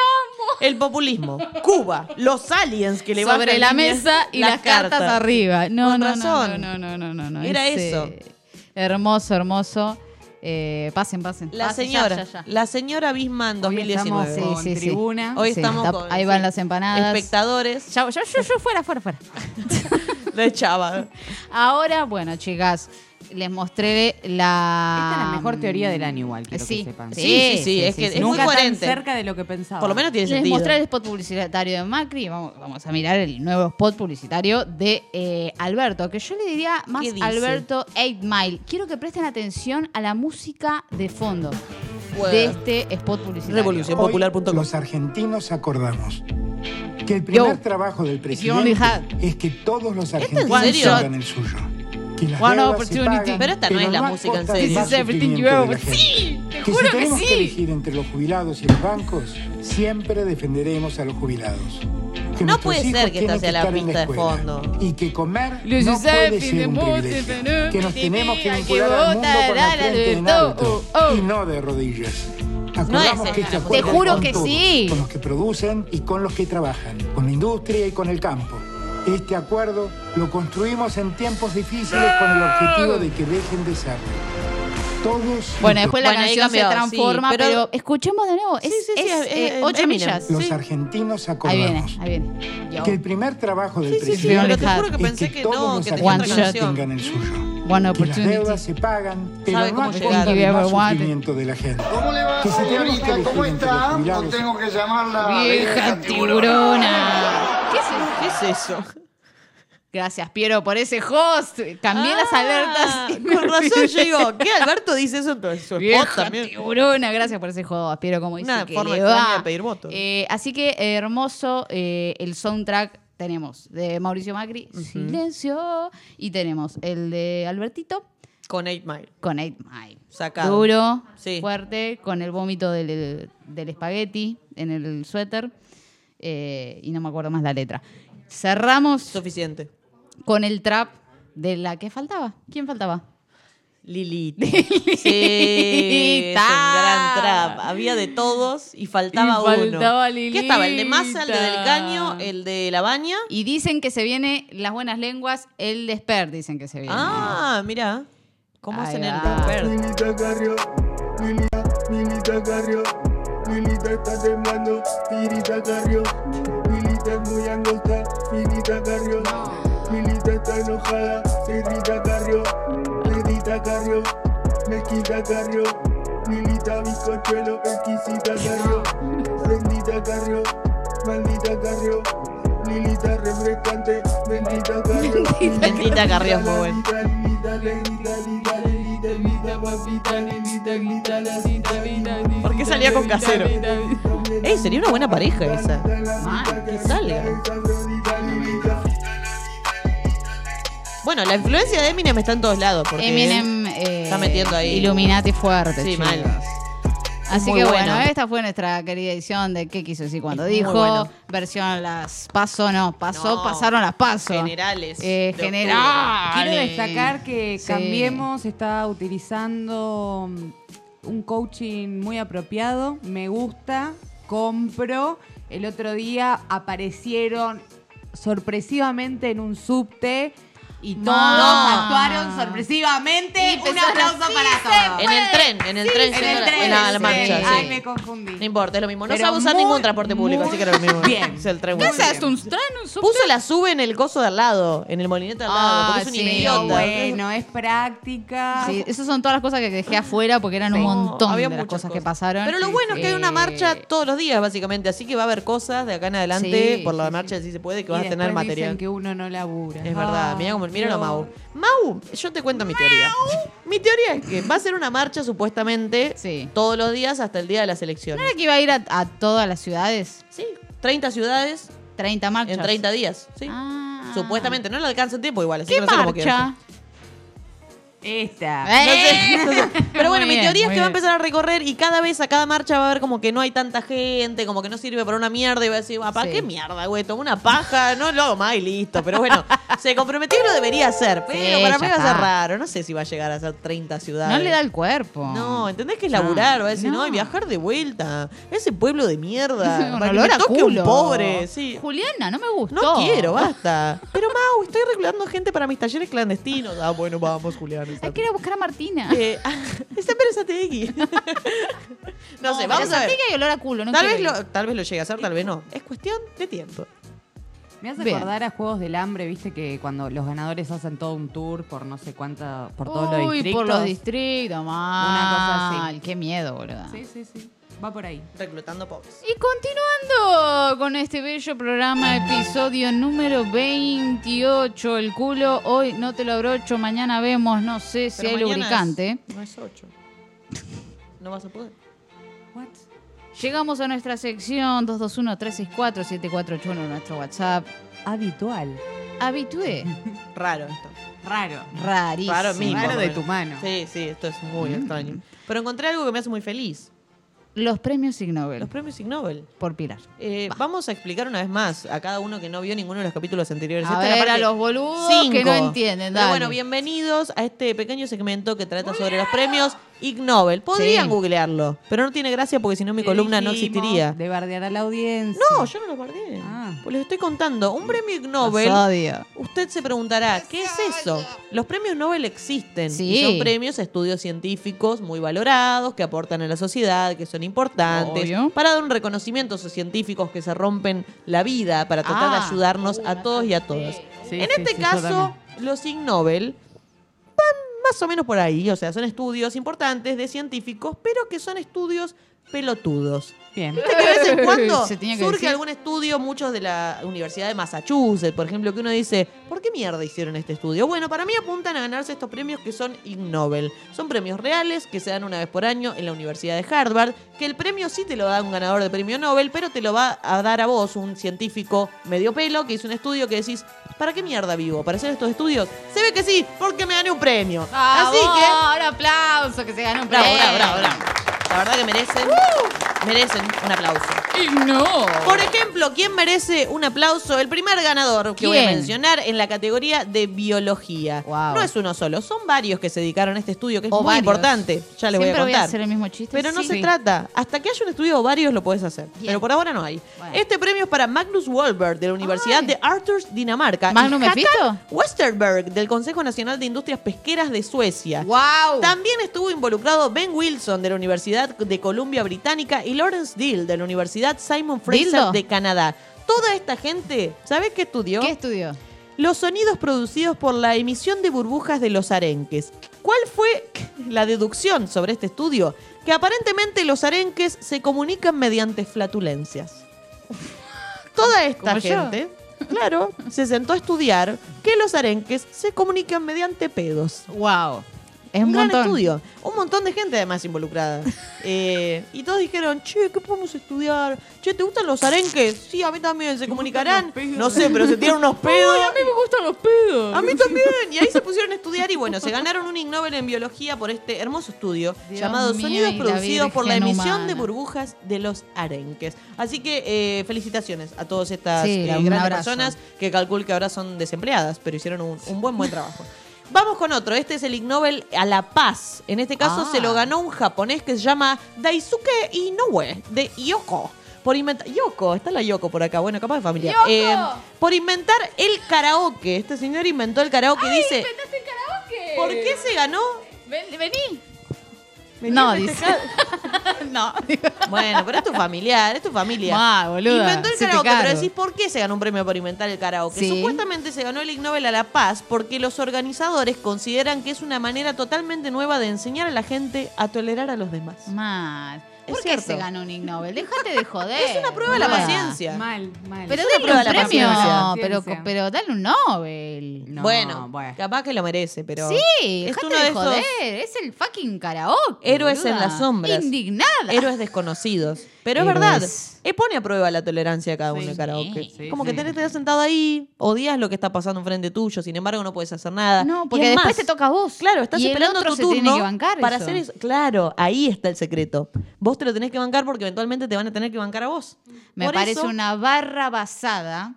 Speaker 3: El populismo. Cuba. Los aliens que le
Speaker 1: sobre
Speaker 3: bajan
Speaker 1: la mesa y las, cartas. arriba. No,
Speaker 3: Con
Speaker 1: no,
Speaker 3: razón.
Speaker 1: no, no, no, no, no, no.
Speaker 3: Era
Speaker 1: es,
Speaker 3: eso.
Speaker 1: hermoso, hermoso. Eh, pasen, pasen.
Speaker 3: La
Speaker 1: pasen,
Speaker 3: señora,
Speaker 1: ya, ya, ya.
Speaker 3: la señora Bisman
Speaker 2: Hoy estamos
Speaker 3: 2019.
Speaker 1: Sí,
Speaker 2: con
Speaker 1: sí, sí.
Speaker 2: tribuna.
Speaker 3: Hoy
Speaker 1: Sí,
Speaker 3: estamos con
Speaker 1: ahí van
Speaker 3: sí,
Speaker 1: las empanadas.
Speaker 3: espectadores
Speaker 1: ya, yo, yo, fuera, fuera, fuera.
Speaker 3: de Chava.
Speaker 1: Ahora, bueno, chicas, les mostré la.
Speaker 2: Esta es la mejor teoría del año igual, quiero
Speaker 1: Sí,
Speaker 2: que sepan.
Speaker 3: Sí, sí, sí, es que es muy
Speaker 2: Nunca tan
Speaker 3: coherente.
Speaker 2: cerca de lo que pensaba.
Speaker 3: Por lo menos tiene
Speaker 1: Les
Speaker 3: sentido.
Speaker 1: mostré el spot publicitario de Macri. Vamos, vamos a mirar el nuevo spot publicitario de eh, Alberto, que yo le diría más. Alberto 8 Mile. Quiero que presten atención a la música de fondo
Speaker 3: Bueno.
Speaker 1: de este spot publicitario.
Speaker 3: Revolución.
Speaker 9: Hoy,
Speaker 3: Popular.com.
Speaker 9: los argentinos acordamos que el primer
Speaker 1: Yo.
Speaker 9: trabajo del presidente es que todos los
Speaker 3: en
Speaker 9: argentinos tengan el suyo. Que las
Speaker 1: One opportunity.
Speaker 9: pagan,
Speaker 3: Pero esta no es la música en serio.
Speaker 1: This is everything you ever-. Sí, te
Speaker 9: que
Speaker 1: juro
Speaker 9: si
Speaker 1: que
Speaker 9: tenemos
Speaker 1: sí.
Speaker 9: que elegir entre los jubilados y los bancos, siempre defenderemos a los jubilados. Que
Speaker 3: No
Speaker 9: nuestros
Speaker 3: puede
Speaker 9: hijos
Speaker 3: ser que esta sea la
Speaker 9: estar en
Speaker 3: pista de
Speaker 9: escuela
Speaker 3: fondo.
Speaker 9: Y que comer
Speaker 1: Luis
Speaker 9: no puede ser un privilegio. Que nos tenemos que
Speaker 1: que
Speaker 9: vincular al mundo con la frente en alto y no de rodillas.
Speaker 3: No
Speaker 9: Acordamos
Speaker 3: es
Speaker 9: que este
Speaker 1: Te juro
Speaker 9: con
Speaker 1: que
Speaker 9: todos,
Speaker 1: sí.
Speaker 9: Con los que producen y con los que trabajan, con la industria y con el campo. Este acuerdo lo construimos en tiempos difíciles con el objetivo de que dejen de serlo. Todos
Speaker 1: Bueno, después la
Speaker 3: Bueno,
Speaker 1: canción se
Speaker 3: sí,
Speaker 1: transforma,
Speaker 3: pero-
Speaker 1: pero, escuchemos de nuevo. Es,
Speaker 3: Sí, sí, sí,
Speaker 1: es,
Speaker 3: eh,
Speaker 1: millas.
Speaker 9: los
Speaker 3: Sí.
Speaker 9: argentinos
Speaker 1: Ahí viene,
Speaker 9: acordamos
Speaker 1: ahí viene. Yo.
Speaker 9: que el primer trabajo del
Speaker 3: Sí, sí, sí,
Speaker 9: presidente
Speaker 3: pero te juro que
Speaker 9: es
Speaker 3: pensé
Speaker 9: que
Speaker 3: que
Speaker 9: todos
Speaker 3: no,
Speaker 9: los
Speaker 3: que tenía otra canción.
Speaker 9: tengan el suyo.
Speaker 1: One
Speaker 9: Que las deudas se pagan, pero
Speaker 3: Sabe
Speaker 9: no
Speaker 3: llegar.
Speaker 9: costa de más
Speaker 1: Wanted.
Speaker 9: sufrimiento de la gente.
Speaker 8: ¿Cómo le va, señorita? ¿Cómo está?
Speaker 9: los
Speaker 8: ¿O
Speaker 9: jubilados-
Speaker 8: tengo que llamarla
Speaker 1: Vieja tiburona. ¿Qué es eso?
Speaker 3: ¿Qué es eso?
Speaker 1: Gracias, Piero, por ese host. Cambié las
Speaker 3: Ah,
Speaker 1: alertas.
Speaker 3: Con razón yo digo, ¿qué Alberto dice eso en su spot
Speaker 1: Vieja
Speaker 3: también?
Speaker 1: tiburona, gracias por ese host, Piero, como dice
Speaker 3: Una
Speaker 1: que
Speaker 3: forma
Speaker 1: le va.
Speaker 3: de pedir votos.
Speaker 1: Eh, así que eh, hermoso eh, el soundtrack tenemos de Mauricio Macri, Silencio, y tenemos el de Albertito
Speaker 3: Con 8 Mile.
Speaker 1: con 8 Mile.
Speaker 3: Sacado.
Speaker 1: Duro,
Speaker 3: Sí.
Speaker 1: fuerte, con el vómito del, del espagueti en el suéter. eh, y no me acuerdo más la letra. Cerramos
Speaker 3: Suficiente.
Speaker 1: Con el trap de la que faltaba. ¿Quién faltaba?
Speaker 3: Lilita. Sí, es un gran trap. Había de todos y faltaba,
Speaker 1: Y faltaba
Speaker 3: uno. ¿Qué estaba? El de Massa, el de Del
Speaker 1: Lilita.
Speaker 3: Caño, el de La Baña.
Speaker 1: Y dicen que se viene las buenas lenguas, el desper, dicen que se viene.
Speaker 3: Ah, mira. ¿Cómo
Speaker 1: Ahí
Speaker 3: hacen el
Speaker 1: va.
Speaker 3: desper?
Speaker 10: Milita Carrió, Milita, Milita Carrió, Milita está temblando, Milita Carrió, Milita es muy angosta, Milita Carrió, Milita está enojada, Milita Carrió, Milita Carrió, Mezquita Carrió, Milita bizcochuelo, exquisita Carrió, bendita Carrió, maldita Carrió, Lilita refrescante, bendita Carrió,
Speaker 3: Bendita Carrió es muy. ¿Por qué salía con casero? Ey, sería una buena pareja esa. Que salga. Bueno, la influencia de Eminem está en todos lados. Porque
Speaker 1: Eminem eh,
Speaker 3: está metiendo ahí.
Speaker 1: Illuminati fuerte.
Speaker 3: Sí,
Speaker 1: chicos.
Speaker 3: mal.
Speaker 1: Así
Speaker 3: muy
Speaker 1: que
Speaker 3: bueno.
Speaker 1: bueno, esta fue nuestra querida edición de ¿Qué quiso decir cuando dijo?
Speaker 3: bueno.
Speaker 1: Versión las paso, no, pasó,
Speaker 3: No,
Speaker 1: pasaron las paso.
Speaker 3: Generales.
Speaker 1: Eh,
Speaker 3: de
Speaker 1: generales.
Speaker 2: Quiero destacar que
Speaker 1: Sí.
Speaker 2: Cambiemos está utilizando mm, un coaching muy apropiado. Me gusta, compro. El otro día aparecieron sorpresivamente en un subte y todos actuaron sorpresivamente.
Speaker 1: Y
Speaker 2: un aplauso para
Speaker 1: se
Speaker 2: todos.
Speaker 3: En el tren, en el tren.
Speaker 2: En el
Speaker 3: a la-
Speaker 2: tren.
Speaker 3: en la, la marcha, sí.
Speaker 2: Ay, me confundí.
Speaker 3: No importa, es lo mismo. No
Speaker 2: Pero
Speaker 3: sabe usar
Speaker 2: muy,
Speaker 3: ningún transporte público,
Speaker 2: muy
Speaker 3: así que era lo mismo.
Speaker 2: bien.
Speaker 3: Es el tren.
Speaker 1: ¿Qué
Speaker 3: bueno.
Speaker 1: es? ¿Un tren? ¿Un subte?
Speaker 3: Puso la sube en el coso de al lado, en el molinete de al lado,
Speaker 1: Ah,
Speaker 3: porque es un
Speaker 1: sí.
Speaker 3: idiota.
Speaker 2: Bueno, es práctica.
Speaker 1: Sí, esas son todas las cosas que dejé afuera porque eran un montón
Speaker 3: había
Speaker 1: de las cosas, que pasaron.
Speaker 3: Pero lo bueno es que hay una marcha todos los días, básicamente. Así que va a haber cosas de acá en adelante por la marcha, si se puede, que vas a tener material.
Speaker 2: que uno no labura.
Speaker 3: Es verdad,
Speaker 2: Ah,
Speaker 3: mira míralo a Mau. Mau, yo te cuento mi teoría. Mi teoría es que va a ser una marcha supuestamente
Speaker 1: Sí.
Speaker 3: todos los días hasta el día de las
Speaker 1: ¿No
Speaker 3: elecciones.
Speaker 1: era que iba a ir a, a todas las ciudades?
Speaker 3: Sí, 30 ciudades
Speaker 1: 30 marchas.
Speaker 3: en 30 días, sí.
Speaker 1: Ah.
Speaker 3: Supuestamente, no le alcanza el tiempo igual, así
Speaker 1: ¿Qué
Speaker 3: que no sé cómo queda.
Speaker 1: marcha?
Speaker 2: Esta.
Speaker 1: Eh.
Speaker 3: No sé, no sé. Pero bueno,
Speaker 1: Muy
Speaker 3: mi
Speaker 1: bien,
Speaker 3: teoría es que va a empezar a recorrer y cada vez a cada marcha va a ver como que no hay tanta gente, como que no sirve para una mierda y va a decir, "Ah, ¿para
Speaker 1: Sí.
Speaker 3: qué mierda, güey? Toma una paja, no lo hago más y listo. Pero bueno, se comprometió y lo debería hacer. Pero
Speaker 1: Sí,
Speaker 3: para mí va a ser raro. No sé si va a llegar a ser 30 ciudades.
Speaker 1: No le da el cuerpo.
Speaker 3: No, ¿entendés que es laburar? Va a decir, no, y viajar de vuelta. Ese pueblo de mierda. Para que me toque
Speaker 1: culo.
Speaker 3: un pobre. Sí.
Speaker 1: Juliana, no me gustó.
Speaker 3: No quiero, basta. Pero Mau, estoy reclutando gente para mis talleres clandestinos. Ah, bueno, vamos, Julián.
Speaker 1: Hay que ir a buscar a Martina.
Speaker 3: Eh, está Pérez Ategui. no, sé, vamos a ver.
Speaker 1: Hay olor a culo. No
Speaker 3: Tal vez,
Speaker 1: ir.
Speaker 3: lo, tal vez lo llegue a hacer, tal vez no. Es cuestión de tiempo.
Speaker 2: Me hace
Speaker 1: Bien.
Speaker 2: acordar a Juegos del Hambre, viste que cuando los ganadores hacen todo un tour por no sé cuánta, por todos los distritos.
Speaker 1: por los distritos, mal.
Speaker 2: Una cosa así.
Speaker 1: Qué miedo, boludo.
Speaker 2: Sí, sí, sí. Va por ahí.
Speaker 3: Reclutando pobres.
Speaker 1: Y continuando con este bello programa, episodio número 28. El culo, hoy no te lo abrocho, mañana vemos, no sé si
Speaker 3: Pero
Speaker 1: hay lubricante.
Speaker 3: es- no es 8. No vas a poder.
Speaker 2: What?
Speaker 1: Llegamos a nuestra sección 221-364-7481, nuestro WhatsApp.
Speaker 2: Habitual.
Speaker 1: Habitué.
Speaker 3: Raro esto.
Speaker 2: Raro.
Speaker 1: Rarísimo.
Speaker 3: Raro mismo.
Speaker 2: Raro de tu mano.
Speaker 3: Sí, sí, esto es muy
Speaker 1: Mm.
Speaker 3: extraño. Pero encontré algo que me hace muy feliz.
Speaker 1: Los premios Ig Nobel
Speaker 3: Los premios Ig Nobel.
Speaker 1: por Pilar.
Speaker 3: Eh, vamos a explicar una vez más a cada uno que no vio ninguno de los capítulos anteriores.
Speaker 1: A
Speaker 3: Esta es la
Speaker 1: ver, a los boludos
Speaker 3: cinco.
Speaker 1: que no entienden.
Speaker 3: Pero
Speaker 1: dale.
Speaker 3: bueno, bienvenidos a este pequeño segmento que trata sobre los premios Ig Nobel. Podrían
Speaker 1: Sí.
Speaker 3: googlearlo, pero no tiene gracia porque si no mi
Speaker 2: ¿Qué
Speaker 3: columna no existiría.
Speaker 2: De bardear a la audiencia.
Speaker 3: No, yo no lo guardé.
Speaker 2: Ah.
Speaker 3: Pues les estoy contando, un premio Ig Nobel,
Speaker 1: Los odio.
Speaker 3: usted se preguntará, ¿qué es eso? Los premios Nobel existen
Speaker 1: Sí.
Speaker 3: y son premios a estudios científicos muy valorados, que aportan a la sociedad, que son importantes,
Speaker 1: Obvio.
Speaker 3: para dar un reconocimiento a esos científicos que se rompen la vida para tratar de
Speaker 1: Ah.
Speaker 3: ayudarnos a todos y a todas.
Speaker 2: Sí,
Speaker 3: en
Speaker 2: sí,
Speaker 3: este caso, los Ig Nobel van más o menos por ahí, o sea, son estudios importantes de científicos, pero que son estudios pelotudos.
Speaker 2: Bien.
Speaker 3: ¿Viste que de vez en cuando
Speaker 1: Se tenía que
Speaker 3: surge
Speaker 1: decir.
Speaker 3: algún estudio, muchos de la Universidad de Massachusetts, por ejemplo, que uno dice, ¿por qué mierda hicieron este estudio? Bueno, para mí apuntan a ganarse estos premios que son Ig Nobel. Son premios reales que se dan una vez por año en la Universidad de Harvard, que el premio sí te lo da un ganador de premio Nobel, pero te lo va a dar a vos, un científico medio pelo, que hizo un estudio que decís, ¿para qué mierda vivo? ¿Para hacer estos estudios? Se ve que sí, porque me gané un premio. Así que...
Speaker 1: Ah, un aplauso que se ganó un
Speaker 3: Bravo,
Speaker 1: premio.
Speaker 3: bravo, bravo, bravo. La verdad que merecen, merecen un aplauso.
Speaker 1: Y no.
Speaker 3: Por ejemplo, ¿quién merece un aplauso? El primer ganador que voy a
Speaker 1: ¿Quién?
Speaker 3: mencionar en la categoría de biología.
Speaker 1: Wow.
Speaker 3: No es uno solo, son varios que se dedicaron a este estudio, que es muy importante. Ya les voy a
Speaker 1: Siempre
Speaker 3: contar.
Speaker 1: hacer el mismo chiste.
Speaker 3: Pero no
Speaker 1: Sí.
Speaker 3: se trata. Hasta que haya un estudio o varios lo puedes hacer.
Speaker 1: Bien.
Speaker 3: Pero por ahora no hay.
Speaker 1: Bueno.
Speaker 3: Este premio es para Magnus Wahlberg de la Universidad
Speaker 1: Ay.
Speaker 3: de Arthurs, Dinamarca. y
Speaker 1: ¿Magnus
Speaker 3: Hakan
Speaker 1: Mephisto?
Speaker 3: Westerberg del Consejo Nacional de Industrias Pesqueras de Suecia.
Speaker 1: ¡Wow!
Speaker 3: También estuvo involucrado Ben Wilson de la Universidad de Columbia Británica y Lawrence Deal de la Universidad Simon Fraser
Speaker 1: ¿Dildo?
Speaker 3: de Canadá. Toda esta gente, ¿sabes qué estudió?
Speaker 1: ¿Qué estudió?
Speaker 3: Los sonidos producidos por la emisión de burbujas de los arenques. ¿Cuál fue la deducción sobre este estudio? Que aparentemente los arenques se comunican mediante flatulencias. Toda esta gente, claro, se sentó a estudiar que los arenques se comunican mediante pedos.
Speaker 1: ¡Wow! Es
Speaker 3: un
Speaker 1: un
Speaker 3: gran
Speaker 1: montón.
Speaker 3: estudio. Un montón de gente además involucrada. Eh, y todos dijeron, che, ¿qué podemos estudiar? Che, ¿te gustan los arenques? Sí, a mí también. ¿Se comunicarán? No sé, pero se tiran unos pedos.
Speaker 1: a mí me gustan los pedos.
Speaker 3: A mí también. Y ahí se pusieron a estudiar y bueno, se ganaron un Ig Nobel en biología por este hermoso estudio
Speaker 1: Dios
Speaker 3: llamado
Speaker 1: mío,
Speaker 3: Sonidos producidos por la emisión
Speaker 1: humana.
Speaker 3: de burbujas de los arenques. Así que eh, felicitaciones a todas estas
Speaker 1: Sí,
Speaker 3: eh, grandes
Speaker 1: abrazo.
Speaker 3: personas que calculo que ahora son desempleadas, pero hicieron un, un buen buen trabajo. Vamos con otro. Este es el Ig Nobel a la paz. En este caso
Speaker 1: Ah.
Speaker 3: se lo ganó un japonés que se llama Daisuke Inoue de Yoko. Por inventar. Yoko, está la Yoko por acá. Bueno, capaz de familia. Eh, por inventar el karaoke. Este señor inventó el karaoke. dice.
Speaker 1: ¿Inventaste el karaoke?
Speaker 3: ¿Por qué se ganó?
Speaker 1: Ven- vení. No, dice. no.
Speaker 3: Bueno, pero es tu familiar, es tu familia.
Speaker 1: Ma, boluda,
Speaker 3: Inventó el karaoke, pero decís, ¿por qué se ganó un premio por inventar el karaoke?
Speaker 1: Sí.
Speaker 3: Supuestamente se ganó el Ig Nobel a la paz porque los organizadores consideran que es una manera totalmente nueva de enseñar a la gente a tolerar a los demás.
Speaker 1: Mal.
Speaker 3: Es
Speaker 1: ¿Por qué
Speaker 3: cierto.
Speaker 1: se ganó un Ig Nobel? Déjate de joder.
Speaker 3: Es una prueba de la paciencia.
Speaker 2: Mal, mal.
Speaker 1: Pero
Speaker 3: Es una
Speaker 1: dale
Speaker 3: prueba
Speaker 1: un
Speaker 3: de la
Speaker 1: premio.
Speaker 3: paciencia.
Speaker 1: Pero, pero dale un Nobel.
Speaker 2: No,
Speaker 3: bueno,
Speaker 2: bueno.
Speaker 3: capaz que lo merece, pero
Speaker 1: Sí,
Speaker 3: es uno
Speaker 1: de,
Speaker 3: de esos
Speaker 1: joder. Es el fucking karaoke.
Speaker 3: Héroes en las sombras.
Speaker 1: Indignada.
Speaker 3: héroes desconocidos. Pero es verdad, eh, pone a prueba la tolerancia de cada uno
Speaker 2: Sí.
Speaker 3: en el karaoke.
Speaker 2: Sí,
Speaker 3: Como que tenés que estar sentado ahí, odias lo que está pasando enfrente tuyo, sin embargo no puedes hacer nada.
Speaker 1: No, porque
Speaker 3: es
Speaker 1: después
Speaker 3: más,
Speaker 1: te toca a vos.
Speaker 3: Claro, estás
Speaker 1: Y el
Speaker 3: esperando
Speaker 1: otro
Speaker 3: tu
Speaker 1: se
Speaker 3: turno
Speaker 1: tiene que bancar
Speaker 3: para
Speaker 1: eso.
Speaker 3: hacer eso. Claro, ahí está el secreto. Vos te lo tenés que bancar porque eventualmente te van a tener que bancar a vos.
Speaker 1: Me
Speaker 3: Por
Speaker 1: parece
Speaker 3: eso-
Speaker 1: una barra basada,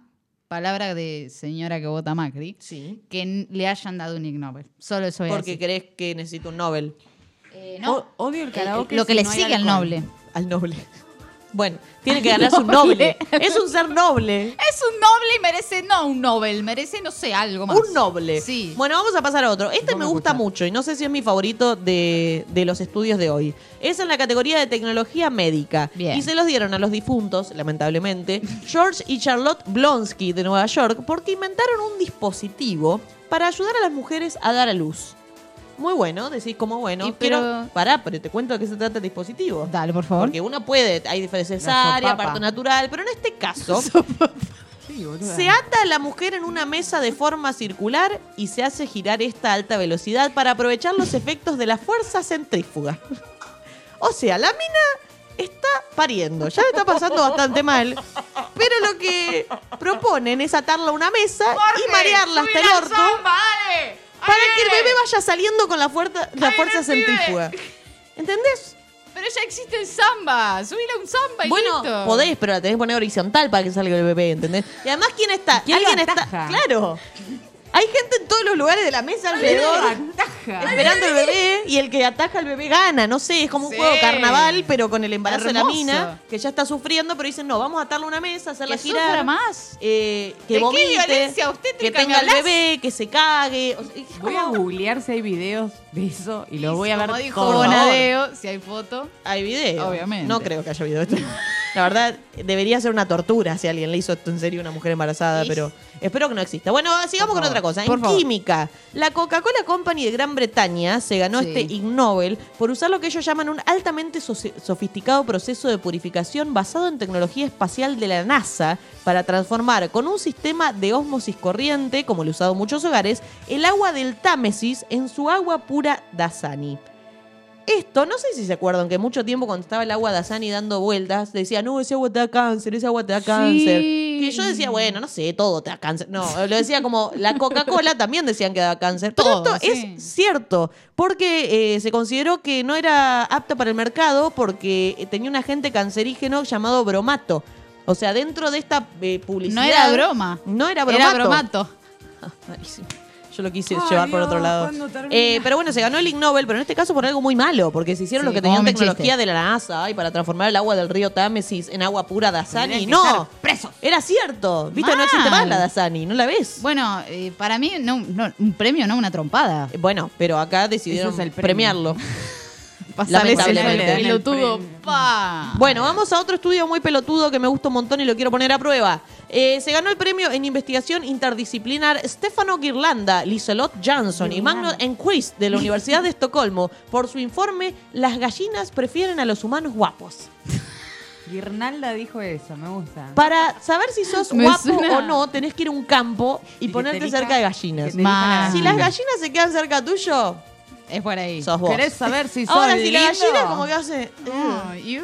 Speaker 1: palabra de señora que vota Macri,
Speaker 3: Sí.
Speaker 1: que le hayan dado un Ig Nobel. Solo eso
Speaker 3: Porque crees que necesito un Nobel.
Speaker 1: Eh, no,
Speaker 2: O- odio el karaoke.
Speaker 1: lo que
Speaker 2: si
Speaker 1: le
Speaker 2: no
Speaker 1: sigue al noble.
Speaker 3: Al noble. Bueno, tiene que ganarse un noble. Es un ser noble.
Speaker 1: Es un noble y merece, no un Nobel, merece, no sé, algo más.
Speaker 3: Un noble.
Speaker 1: Sí.
Speaker 3: Bueno, vamos a pasar a otro. Este
Speaker 2: Vamos
Speaker 3: me
Speaker 2: a
Speaker 3: gusta
Speaker 2: escuchar.
Speaker 3: mucho y no sé si es mi favorito de, de los estudios de hoy. Es en la categoría de tecnología médica.
Speaker 1: Bien.
Speaker 3: Y se los dieron a los difuntos, lamentablemente, George y Charlotte Blonsky de Nueva York, porque inventaron un dispositivo para ayudar a las mujeres a dar a luz. Muy bueno, decís como bueno,
Speaker 1: Y
Speaker 3: pero...
Speaker 1: pero-
Speaker 3: Pará, pero te cuento de qué se trata el dispositivo.
Speaker 1: Dale, por favor.
Speaker 3: Porque uno puede, hay diferencias
Speaker 2: La
Speaker 3: cesárea, parto natural, pero en este caso
Speaker 2: Sí,
Speaker 3: se ata a la mujer en una mesa de forma circular y se hace girar esta a alta velocidad para aprovechar los efectos de la fuerza centrífuga. O sea, la mina está pariendo, ya le está pasando bastante mal, pero lo que proponen es atarla a una mesa y marearla hasta el orto para que el bebé vaya saliendo con la fuerza, la fuerza centrífuga. ¿Entendés?
Speaker 1: Pero ya existe el samba. Subile a un samba y
Speaker 3: Bueno,
Speaker 1: listo.
Speaker 3: podés, pero la tenés que poner horizontal para que salga el bebé, ¿entendés? Y además, ¿quién está?
Speaker 2: ¿Quién
Speaker 3: Alguien está.
Speaker 2: ataja?
Speaker 3: Claro. Hay gente en todos los lugares de la mesa alrededor. esperando el bebé y el que ataja al bebé gana. No sé, es como un
Speaker 1: Sí.
Speaker 3: juego carnaval, pero con el embarazo de
Speaker 1: Hermoso.
Speaker 3: la mina, que ya está sufriendo, pero dicen, no, vamos a atarle a una mesa, hacerla
Speaker 1: Que
Speaker 3: girar.
Speaker 1: sufra más.
Speaker 3: eh,
Speaker 1: ¿De
Speaker 3: que
Speaker 1: qué
Speaker 3: vomite,
Speaker 1: violencia? ¿Usted
Speaker 3: que
Speaker 1: me
Speaker 3: tenga el bebé, que se cague. o sea, es
Speaker 2: Voy a
Speaker 3: como-
Speaker 2: googlear si hay videos de eso y lo voy a ver
Speaker 1: Como dijo
Speaker 2: todo.
Speaker 1: Bonadeo, si hay foto.
Speaker 3: Hay video.
Speaker 1: Obviamente.
Speaker 3: No creo que haya video de esto. La verdad, debería ser una tortura si alguien le hizo esto en serio a una mujer embarazada, pero espero que no exista. Bueno, sigamos con otra cosa.
Speaker 1: por
Speaker 3: En
Speaker 1: favor.
Speaker 3: química, la Coca-Cola Company de Gran Bretaña se ganó
Speaker 1: Sí.
Speaker 3: este Ig Nobel por usar lo que ellos llaman un altamente sofisticado proceso de purificación basado en tecnología espacial de la NASA para transformar con un sistema de ósmosis corriente, como lo usado en muchos hogares, el agua del Támesis en su agua pura Dasani. Esto, no sé si se acuerdan que mucho tiempo cuando estaba el agua de Asani dando vueltas, decía, no, ese agua te da cáncer, ese agua te da cáncer. Que yo decía, bueno, no sé, todo te da cáncer. No, lo decía como la Coca-Cola también decían que daba cáncer. Pero
Speaker 1: Todo,
Speaker 3: esto
Speaker 1: sí.
Speaker 3: es cierto, porque eh, se consideró que no era apta para el mercado porque tenía un agente cancerígeno llamado bromato. O sea, dentro de esta eh, publicidad...
Speaker 1: No era broma.
Speaker 3: No era bromato.
Speaker 1: Era bromato.
Speaker 3: Ah, malísimo. Yo lo quise
Speaker 2: Ay,
Speaker 3: llevar por
Speaker 2: Dios,
Speaker 3: otro lado. Eh, pero bueno, se ganó el Ig Nobel, pero en este caso por algo muy malo, porque se hicieron
Speaker 1: Sí,
Speaker 3: los que tenían tecnología
Speaker 1: chiste.
Speaker 3: de la NASA y para transformar el agua del río Támesis en agua pura Dasani. No,
Speaker 2: presos.
Speaker 3: era cierto. Viste, no existe más la Dasani, ¿no la ves?
Speaker 1: Bueno, eh, para mí, no, no, un premio, no una trompada.
Speaker 3: Bueno, pero acá decidieron
Speaker 2: es
Speaker 3: premiarlo. Lamentablemente.
Speaker 1: el pelotudo. Pa.
Speaker 3: Bueno, vamos a otro estudio muy pelotudo que me gusta un montón y lo quiero poner a prueba. Eh, se ganó el premio en investigación interdisciplinar Stefano Girlanda, Liselot Jansson y Magnus Enquist de la Universidad de Estocolmo por su informe Las gallinas prefieren a los humanos guapos.
Speaker 2: Guirnalda dijo eso, me gusta.
Speaker 3: Para saber si sos
Speaker 1: Me
Speaker 3: guapo
Speaker 1: suena-
Speaker 3: o no, tenés que ir a un campo y
Speaker 2: que
Speaker 3: ponerte
Speaker 2: elija-
Speaker 3: cerca de gallinas.
Speaker 2: que te elija la
Speaker 1: Ma.
Speaker 3: Si las gallinas se quedan cerca tuyo,
Speaker 1: Es por ahí.
Speaker 3: sos vos.
Speaker 2: ¿Querés saber si sos
Speaker 3: Ahora, si la
Speaker 2: lindo?
Speaker 3: gallina como que hace...
Speaker 1: Oh, you.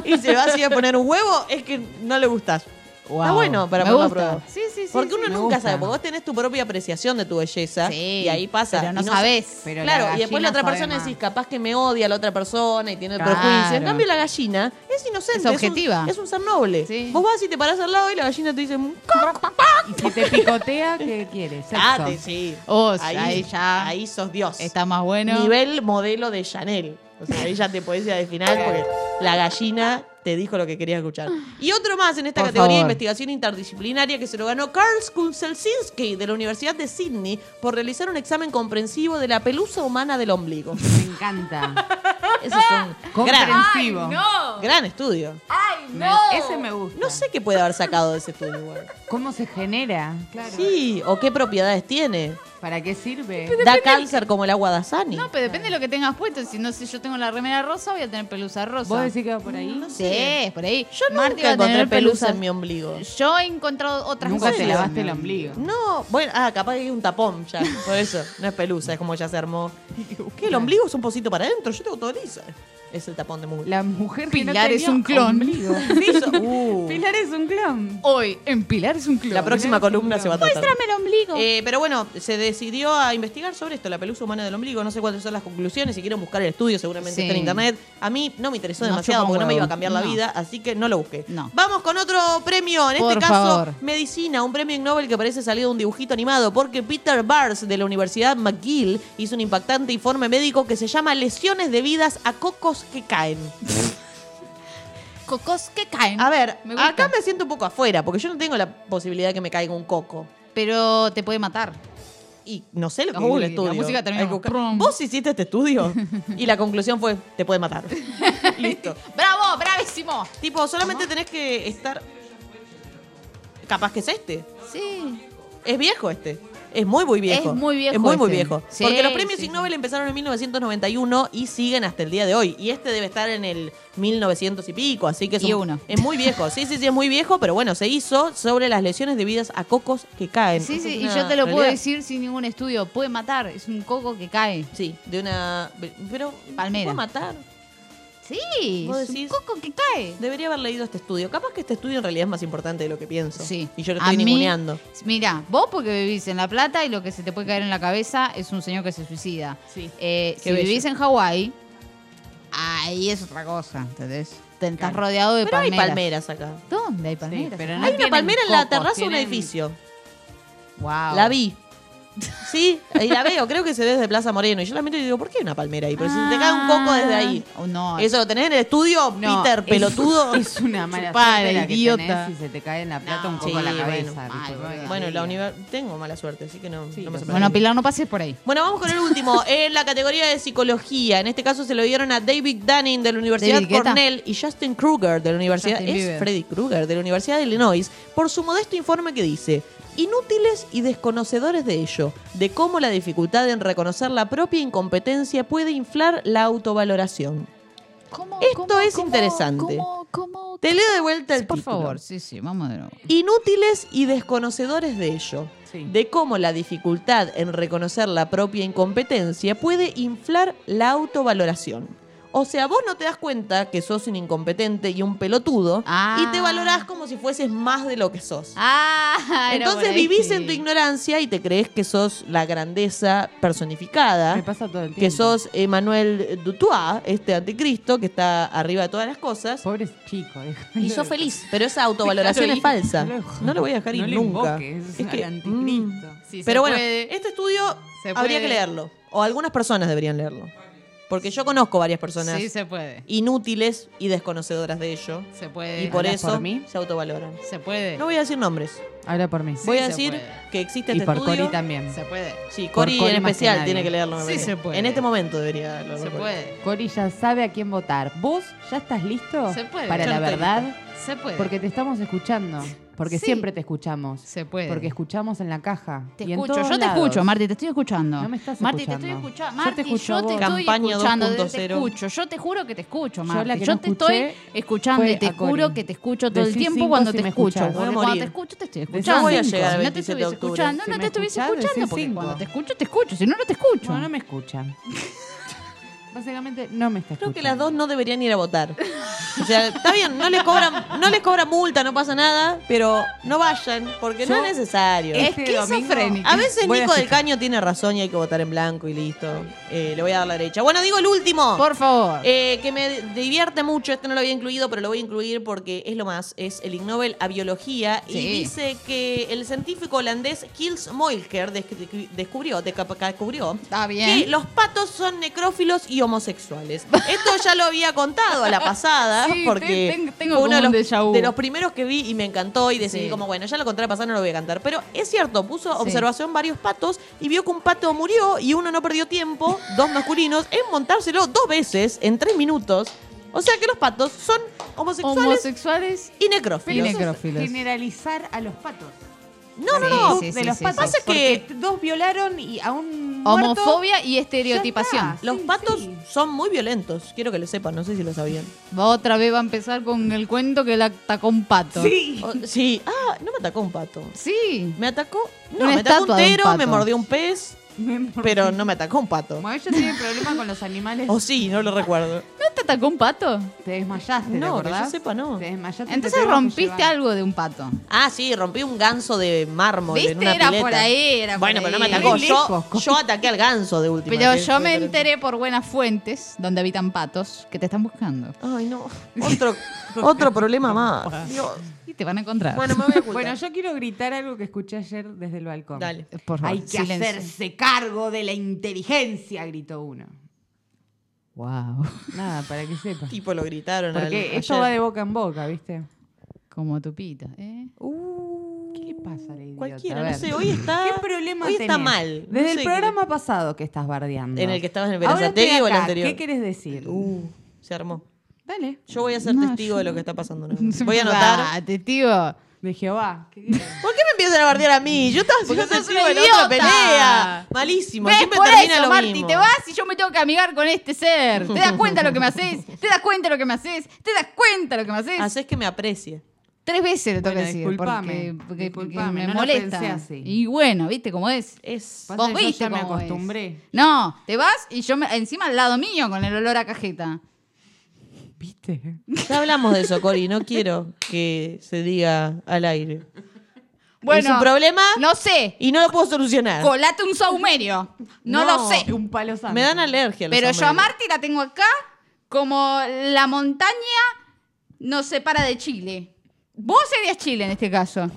Speaker 3: y se va así a poner un huevo, es que no le gustás. Está
Speaker 1: Wow.
Speaker 3: bueno para ponerlo a prueba.
Speaker 1: Sí, sí, sí.
Speaker 3: Porque uno nunca sabe, porque vos tenés tu propia apreciación de tu belleza
Speaker 1: Sí,
Speaker 3: y ahí pasa.
Speaker 1: pero no
Speaker 3: y
Speaker 1: sabés.
Speaker 2: Pero
Speaker 3: claro,
Speaker 2: la
Speaker 3: y después la otra persona
Speaker 2: más.
Speaker 3: decís, capaz que me odia la otra persona y tiene el
Speaker 1: Claro.
Speaker 3: prejuicio. En cambio, la gallina es inocente.
Speaker 1: Es objetiva.
Speaker 3: Es un, ser noble.
Speaker 1: Sí.
Speaker 3: Vos vas y te parás al lado y la gallina te dice, "Mm,
Speaker 2: Y si te picotea, ¿qué quieres? Sexo.
Speaker 3: ah, te- sí.
Speaker 1: Ahí ya
Speaker 3: Ahí sos Dios.
Speaker 1: Está más bueno.
Speaker 3: Nivel modelo de Chanel. O sea, ahí ya te podés ir al final porque la gallina te dijo lo que querías escuchar. Y otro más en esta
Speaker 1: Por
Speaker 3: categoría de
Speaker 1: favor.
Speaker 3: investigación interdisciplinaria que se lo ganó Karl Skunselsinski de la Universidad de Sydney por realizar un examen comprensivo de la pelusa humana del ombligo.
Speaker 2: Me encanta.
Speaker 3: Ese es un gran,
Speaker 2: Comprensivo.
Speaker 3: gran estudio.
Speaker 2: Me- ese me gusta.
Speaker 3: No sé qué puede haber sacado de ese estudio. igual.
Speaker 2: ¿Cómo se genera? Claro.
Speaker 3: Sí, o qué propiedades tiene.
Speaker 2: ¿Para qué sirve?
Speaker 3: Da cáncer como el agua de Asani.
Speaker 1: No, pero depende de lo que tengas puesto. Si no, si yo tengo la remera rosa, voy a tener pelusa rosa.
Speaker 2: ¿Vos decís que va por ahí?
Speaker 1: Sí, es por ahí.
Speaker 3: Yo
Speaker 1: Marti
Speaker 3: nunca
Speaker 1: va a tener
Speaker 3: encontré pelusa
Speaker 1: pelusas.
Speaker 3: en mi ombligo.
Speaker 1: Yo he encontrado otras
Speaker 2: Nunca
Speaker 1: cosas.
Speaker 2: te lavaste el ombligo.
Speaker 3: No, bueno, ah, capaz que hay un tapón ya, por eso. No es pelusa, es como ya se armó. ¿Qué? ¿El ombligo es un pocito para adentro? Yo tengo todo lisa. Es el tapón de mugre.
Speaker 2: La mujer que no
Speaker 1: Pilar es un clon.
Speaker 3: Sí, uh.
Speaker 2: Pilar es un clon.
Speaker 1: Hoy, en Pilar es un club.
Speaker 3: La próxima columna se va a tratar.
Speaker 1: Muéstrame el ombligo.
Speaker 3: Eh, pero bueno, se decidió a investigar sobre esto, la pelusa humana del ombligo. No sé cuáles son las conclusiones. Si quieren buscar el estudio, seguramente
Speaker 1: Sí.
Speaker 3: está en internet. A mí no me interesó
Speaker 1: No,
Speaker 3: demasiado
Speaker 1: chupa un
Speaker 3: porque no me
Speaker 1: huevo.
Speaker 3: iba a cambiar la
Speaker 1: No.
Speaker 3: vida, así que no lo busqué.
Speaker 1: No.
Speaker 3: Vamos con otro premio. En
Speaker 1: Por
Speaker 3: este caso,
Speaker 1: favor.
Speaker 3: medicina, un premio Ig Nobel que parece salido de un dibujito animado. Porque Peter Bars de la Universidad McGill hizo un impactante informe médico que se llama Lesiones debidas a cocos que caen.
Speaker 1: Cocos que caen.
Speaker 3: A ver,
Speaker 1: Me gusta.
Speaker 3: acá me siento un poco afuera porque yo no tengo la posibilidad de que me caiga un coco.
Speaker 1: Pero te puede matar.
Speaker 3: Y no sé lo que
Speaker 1: Uy,
Speaker 3: el
Speaker 1: la
Speaker 3: estudio.
Speaker 1: música termina.
Speaker 3: Vos hiciste este estudio y la conclusión fue, te puede matar. Listo.
Speaker 1: ¡Bravo! ¡Bravísimo!
Speaker 3: tipo, solamente tenés que estar... Capaz que es este.
Speaker 1: Sí.
Speaker 3: Es viejo este. Es muy, muy viejo.
Speaker 1: Es muy viejo
Speaker 3: Es muy, muy
Speaker 1: este.
Speaker 3: viejo.
Speaker 1: Sí,
Speaker 3: Porque los premios
Speaker 1: sí,
Speaker 3: Ig Nobel empezaron en 1991 y siguen hasta el día de hoy. Y este debe estar en el 1900 y pico, así que es,
Speaker 1: Y
Speaker 3: un-
Speaker 1: uno.
Speaker 3: es muy viejo. Sí, sí, sí, es muy viejo, pero bueno, se hizo sobre las lesiones debidas a cocos que caen.
Speaker 1: Sí, sí, y yo te lo puedo decir sin ningún estudio. Puede matar. Es un coco que cae.
Speaker 3: Sí, de una... Pero...
Speaker 1: Palmera.
Speaker 3: ¿Puede matar?
Speaker 1: Sí,
Speaker 3: ¿Vos
Speaker 1: es un
Speaker 3: decís?
Speaker 1: coco que cae.
Speaker 3: Debería haber leído este estudio. Capaz que este estudio en realidad es más importante de lo que pienso.
Speaker 1: Sí.
Speaker 3: Y yo lo estoy ninguneando.
Speaker 1: Mira, vos porque vivís en La Plata y lo que se te puede caer en la cabeza es un señor que se suicida.
Speaker 2: Sí.
Speaker 1: Eh, si
Speaker 3: bello.
Speaker 1: vivís en Hawái, ahí es otra cosa, ¿entendés? Te estás rodeado de
Speaker 3: Pero hay
Speaker 1: palmeras.
Speaker 3: palmeras acá.
Speaker 1: ¿Dónde hay palmeras?
Speaker 2: pero no
Speaker 3: hay una palmera en la terraza de un edificio.
Speaker 1: Wow.
Speaker 3: La vi. Sí, ahí la veo, creo que se ve desde Plaza Moreno. Y yo la miro y digo, ¿por qué hay una palmera ahí? Pero si te cae un coco desde ahí.
Speaker 1: Oh, no.
Speaker 3: Eso lo tenés en el estudio,
Speaker 2: No,
Speaker 3: Peter,
Speaker 2: es-
Speaker 3: pelotudo.
Speaker 2: Es una mala suerte que
Speaker 1: idiota.
Speaker 2: tenés y se te cae en la plata un poco
Speaker 3: Sí,
Speaker 2: a la
Speaker 3: bueno,
Speaker 2: cabeza.
Speaker 1: mal.
Speaker 3: Bueno, la universidad tengo mala suerte, así que no,
Speaker 2: Sí,
Speaker 3: me.
Speaker 1: Bueno, Pilar, no pases por ahí.
Speaker 3: Bueno, vamos con el último. En la categoría de psicología. En este caso se lo dieron a David Dunning de la Universidad
Speaker 1: David Guetta.
Speaker 3: Cornell y Justin Kruger de la Universidad.
Speaker 1: Justin
Speaker 3: es
Speaker 1: Bieber.
Speaker 3: Freddy Krueger de la Universidad de Illinois. Por su modesto informe que dice. Inútiles y desconocedores de ello, de cómo la dificultad en reconocer la propia incompetencia puede inflar la autovaloración.
Speaker 1: ¿Cómo,
Speaker 3: Esto es interesante.
Speaker 1: ¿Cómo, cómo?
Speaker 3: Te leo de vuelta el
Speaker 1: Por
Speaker 3: título.
Speaker 1: favor, sí, sí, vamos de nuevo.
Speaker 3: Inútiles y desconocedores de ello.
Speaker 2: Sí.
Speaker 3: De cómo la dificultad en reconocer la propia incompetencia puede inflar la autovaloración. O sea, vos no te das cuenta que sos un incompetente y un pelotudo
Speaker 1: Ah.
Speaker 3: y te valorás como si fueses más de lo que sos.
Speaker 1: Ah,
Speaker 3: Entonces vivís en tu ignorancia y te crees que sos la grandeza personificada.
Speaker 2: Me pasa todo el tiempo.
Speaker 3: Que sos Emmanuel Dutois, este anticristo que está arriba de todas las cosas.
Speaker 2: Pobre chico.
Speaker 3: Y sos feliz. Pero esa autovaloración es falsa.
Speaker 2: No lo-
Speaker 3: voy a dejar
Speaker 2: no
Speaker 3: ir nunca.
Speaker 2: invoques, es
Speaker 3: que,
Speaker 2: anticristo.
Speaker 3: mm. Pero bueno,
Speaker 1: puede.
Speaker 3: este estudio habría
Speaker 1: puede.
Speaker 3: que leerlo. O algunas personas deberían leerlo. Porque yo conozco varias personas
Speaker 1: Sí, se puede.
Speaker 3: inútiles y desconocedoras de ello.
Speaker 1: Se puede.
Speaker 3: Y por
Speaker 2: ¿Hablas
Speaker 3: eso
Speaker 2: por mí?
Speaker 3: se autovaloran.
Speaker 1: Se puede.
Speaker 3: No voy a decir nombres.
Speaker 2: Habla por mí.
Speaker 3: voy a
Speaker 1: se
Speaker 3: decir
Speaker 1: puede.
Speaker 3: que existe
Speaker 2: Y
Speaker 3: este
Speaker 2: por
Speaker 3: estudio.
Speaker 2: Cori también.
Speaker 1: Se puede.
Speaker 3: Sí,
Speaker 2: Por
Speaker 3: Cori
Speaker 2: Cori
Speaker 3: en
Speaker 2: más que
Speaker 3: especial
Speaker 2: nadie.
Speaker 3: tiene que leerlo. me
Speaker 1: Sí,
Speaker 3: parece.
Speaker 1: se puede.
Speaker 3: En este momento debería leerlo.
Speaker 1: Se
Speaker 3: Cori.
Speaker 1: puede.
Speaker 2: Cori ya sabe a quién votar. ¿Vos ya estás listo?
Speaker 1: Se puede.
Speaker 2: Para
Speaker 3: Yo
Speaker 2: la
Speaker 3: estoy
Speaker 2: verdad.
Speaker 1: Se puede.
Speaker 2: Porque te estamos escuchando. Porque
Speaker 1: Sí.
Speaker 2: siempre te escuchamos.
Speaker 1: Se puede.
Speaker 2: Porque escuchamos en la caja.
Speaker 1: Te
Speaker 2: y en
Speaker 1: escucho,
Speaker 2: todos
Speaker 1: yo te
Speaker 2: lados.
Speaker 1: escucho, Marti, te estoy escuchando.
Speaker 2: No me estás
Speaker 1: Marti, te
Speaker 2: escuchando.
Speaker 1: estoy escuchando.
Speaker 2: Yo te
Speaker 1: Marti,
Speaker 2: escucho
Speaker 1: yo te estoy
Speaker 3: Campaña
Speaker 1: escuchando, te,
Speaker 3: 2.0.
Speaker 1: te escucho. Yo te juro que te escucho, Marti.
Speaker 2: la que
Speaker 1: yo
Speaker 2: no
Speaker 1: te estoy escuchando y te juro que te escucho todo el tiempo cuando
Speaker 2: si
Speaker 1: te
Speaker 2: me
Speaker 1: escucho. Porque cuando te escucho te estoy escuchando.
Speaker 3: Yo voy a llegar
Speaker 1: si no te
Speaker 3: 27 de
Speaker 1: estuviese escuchando,
Speaker 2: Si
Speaker 1: no te estuviese escuchando. Porque
Speaker 2: cinco.
Speaker 1: cuando te escucho, te escucho. Si no, no te escucho.
Speaker 2: No, no me escucha. Básicamente no me está
Speaker 3: Creo
Speaker 2: escuchando.
Speaker 3: que las dos no deberían ir a votar. O sea, está bien, no les cobran, no les cobra multa, no pasa nada, pero no vayan, porque no
Speaker 2: Yo-
Speaker 3: es necesario.
Speaker 1: Es
Speaker 2: Este domingo-
Speaker 1: esquizofrénica.
Speaker 3: A veces
Speaker 2: Voy a
Speaker 3: Nico del
Speaker 2: escuchar.
Speaker 3: Caño tiene razón y hay que votar en blanco y listo. Eh, le voy a dar la derecha. Bueno, digo el último.
Speaker 1: Por favor.
Speaker 3: Eh, que me divierte mucho, este no lo había incluido, pero lo voy a incluir porque es lo más, es el Ig Nobel a biología y dice que el científico holandés Kils Moilker descri- descubrió, descubrió
Speaker 1: Está bien.
Speaker 3: que los patos son necrófilos y homosexuales. Esto ya lo había contado a la pasada
Speaker 1: Sí,
Speaker 3: porque
Speaker 1: tengo-
Speaker 3: fue uno de
Speaker 1: un
Speaker 3: los, de los primeros que vi y me encantó y decidí
Speaker 1: Sí.
Speaker 3: como, bueno, ya lo conté la pasada, no lo voy a cantar. Pero es cierto, puso observación varios patos y vio que un pato murió y uno no perdió tiempo, dos masculinos, en montárselo dos veces en tres minutos. O sea que los patos son homosexuales
Speaker 1: Homosexuales.
Speaker 3: y necrófilos.
Speaker 1: Y necrófilos.
Speaker 2: generalizar a los patos.
Speaker 3: No, no,
Speaker 1: Sí,
Speaker 3: no.
Speaker 1: sí,
Speaker 2: de
Speaker 1: sí,
Speaker 2: los
Speaker 1: sí,
Speaker 2: patos.
Speaker 3: Pasa que-
Speaker 2: dos violaron y a un muerto,
Speaker 1: Homofobia y estereotipación.
Speaker 3: Los
Speaker 2: Sí,
Speaker 3: patos
Speaker 2: sí.
Speaker 3: son muy violentos. Quiero que lo sepan, no sé si lo sabían.
Speaker 1: Otra vez va a empezar con el cuento que la atacó un pato.
Speaker 2: Sí.
Speaker 3: Sí. Ah, no me atacó un pato.
Speaker 1: Sí.
Speaker 3: Me atacó. No,
Speaker 1: Una
Speaker 3: me atacó un
Speaker 1: estatua de un
Speaker 3: tero, me
Speaker 1: pato.
Speaker 3: mordió un pez, pero no me atacó un pato.
Speaker 2: Como ella tiene problema con los animales,
Speaker 3: O sí, no lo recuerdo.
Speaker 1: ¿No te atacó un pato?
Speaker 2: te desmayaste, ¿te
Speaker 3: No, que
Speaker 2: acordás?
Speaker 3: yo sepa, no.
Speaker 2: Te desmayaste. te
Speaker 1: Entonces
Speaker 2: que
Speaker 1: rompiste
Speaker 2: llevar.
Speaker 1: algo de un pato.
Speaker 3: Ah, sí, rompí un ganso de mármol en
Speaker 1: ¿Viste?
Speaker 3: una
Speaker 1: Era
Speaker 3: pileta.
Speaker 1: por ahí, era por
Speaker 3: Bueno, pero no me
Speaker 1: ahí.
Speaker 3: atacó.
Speaker 2: Muy
Speaker 3: Yo,
Speaker 2: lejos.
Speaker 3: yo ataqué al ganso de última.
Speaker 1: Pero
Speaker 3: que
Speaker 1: yo me enteré por buenas fuentes, donde habitan patos, que te están buscando.
Speaker 3: Ay, no. Otro, otro problema más. Dios.
Speaker 1: Y te van a encontrar.
Speaker 3: Bueno, me voy a ocultar.
Speaker 2: Bueno, yo quiero gritar algo que escuché ayer desde el balcón.
Speaker 3: Dale.
Speaker 1: Por favor,
Speaker 2: Hay que
Speaker 1: silencio.
Speaker 2: hacerse cargo de la inteligencia, gritó uno.
Speaker 1: Wow.
Speaker 2: Nada, para que sepas.
Speaker 3: Tipo lo gritaron al-
Speaker 2: Porque esto
Speaker 3: ayer.
Speaker 2: va de boca en boca, ¿viste?
Speaker 1: Como tupita, ¿eh?
Speaker 3: Uh,
Speaker 2: ¿Qué le pasa a la idiota?
Speaker 3: Cualquiera, no sé, hoy está.
Speaker 2: ¿Qué problema
Speaker 3: hoy
Speaker 2: tenés?
Speaker 3: está mal. No
Speaker 2: Desde
Speaker 3: sé
Speaker 2: el
Speaker 3: qué-
Speaker 2: programa pasado que estás bardeando.
Speaker 3: En el que estabas en el
Speaker 2: Ahora
Speaker 3: Verazategui o el anterior.
Speaker 2: ¿Qué querés decir?
Speaker 3: Uh, se armó.
Speaker 2: Dale.
Speaker 3: Yo voy a ser
Speaker 1: No,
Speaker 3: testigo
Speaker 1: yo-
Speaker 3: de lo que está pasando. ¿no? Voy a anotar.
Speaker 1: Ah, testigo.
Speaker 2: De Jehová. ¿Qué querés?
Speaker 3: ¿Por qué me empiezan a bardear a mí? Yo estaba
Speaker 1: Porque
Speaker 3: siendo
Speaker 1: sos
Speaker 3: testigo
Speaker 1: una
Speaker 3: de la otra pelea. Malísimo.
Speaker 1: ¿Ves?
Speaker 3: Siempre
Speaker 1: Por
Speaker 3: termina
Speaker 1: eso,
Speaker 3: lo
Speaker 1: Marti,
Speaker 3: mismo.
Speaker 1: te vas y yo me tengo que amigar con este ser. ¿Te das cuenta lo que me haces? ¿Te das cuenta lo que me haces? ¿Te das cuenta lo que me haces?
Speaker 3: Haces que me aprecie.
Speaker 1: Tres veces le tengo que
Speaker 2: Bueno,
Speaker 1: decir.
Speaker 2: disculpame,
Speaker 1: Porque, porque- porque
Speaker 2: disculpame,
Speaker 1: me
Speaker 2: no lo
Speaker 1: molesta.
Speaker 2: pensé así.
Speaker 1: Y bueno, ¿viste cómo es?
Speaker 3: Es.
Speaker 2: Pasa
Speaker 1: Vos
Speaker 2: que yo
Speaker 1: viste
Speaker 2: ya me
Speaker 1: cómo es.
Speaker 2: acostumbré.
Speaker 1: No, te vas y yo me- encima al lado mío con el olor a cajeta.
Speaker 2: ¿Viste?
Speaker 3: Ya hablamos de eso, Cori. No quiero que se diga al aire.
Speaker 1: Bueno,
Speaker 3: es un problema
Speaker 1: No sé.
Speaker 3: y no lo puedo solucionar.
Speaker 1: Colate un saumerio. No, lo sé.
Speaker 2: Un palo santo.
Speaker 3: Me dan alergia. los
Speaker 1: Pero yo a
Speaker 3: hombres.
Speaker 1: Marti la tengo acá como la montaña nos separa de Chile. Vos serías Chile en este caso.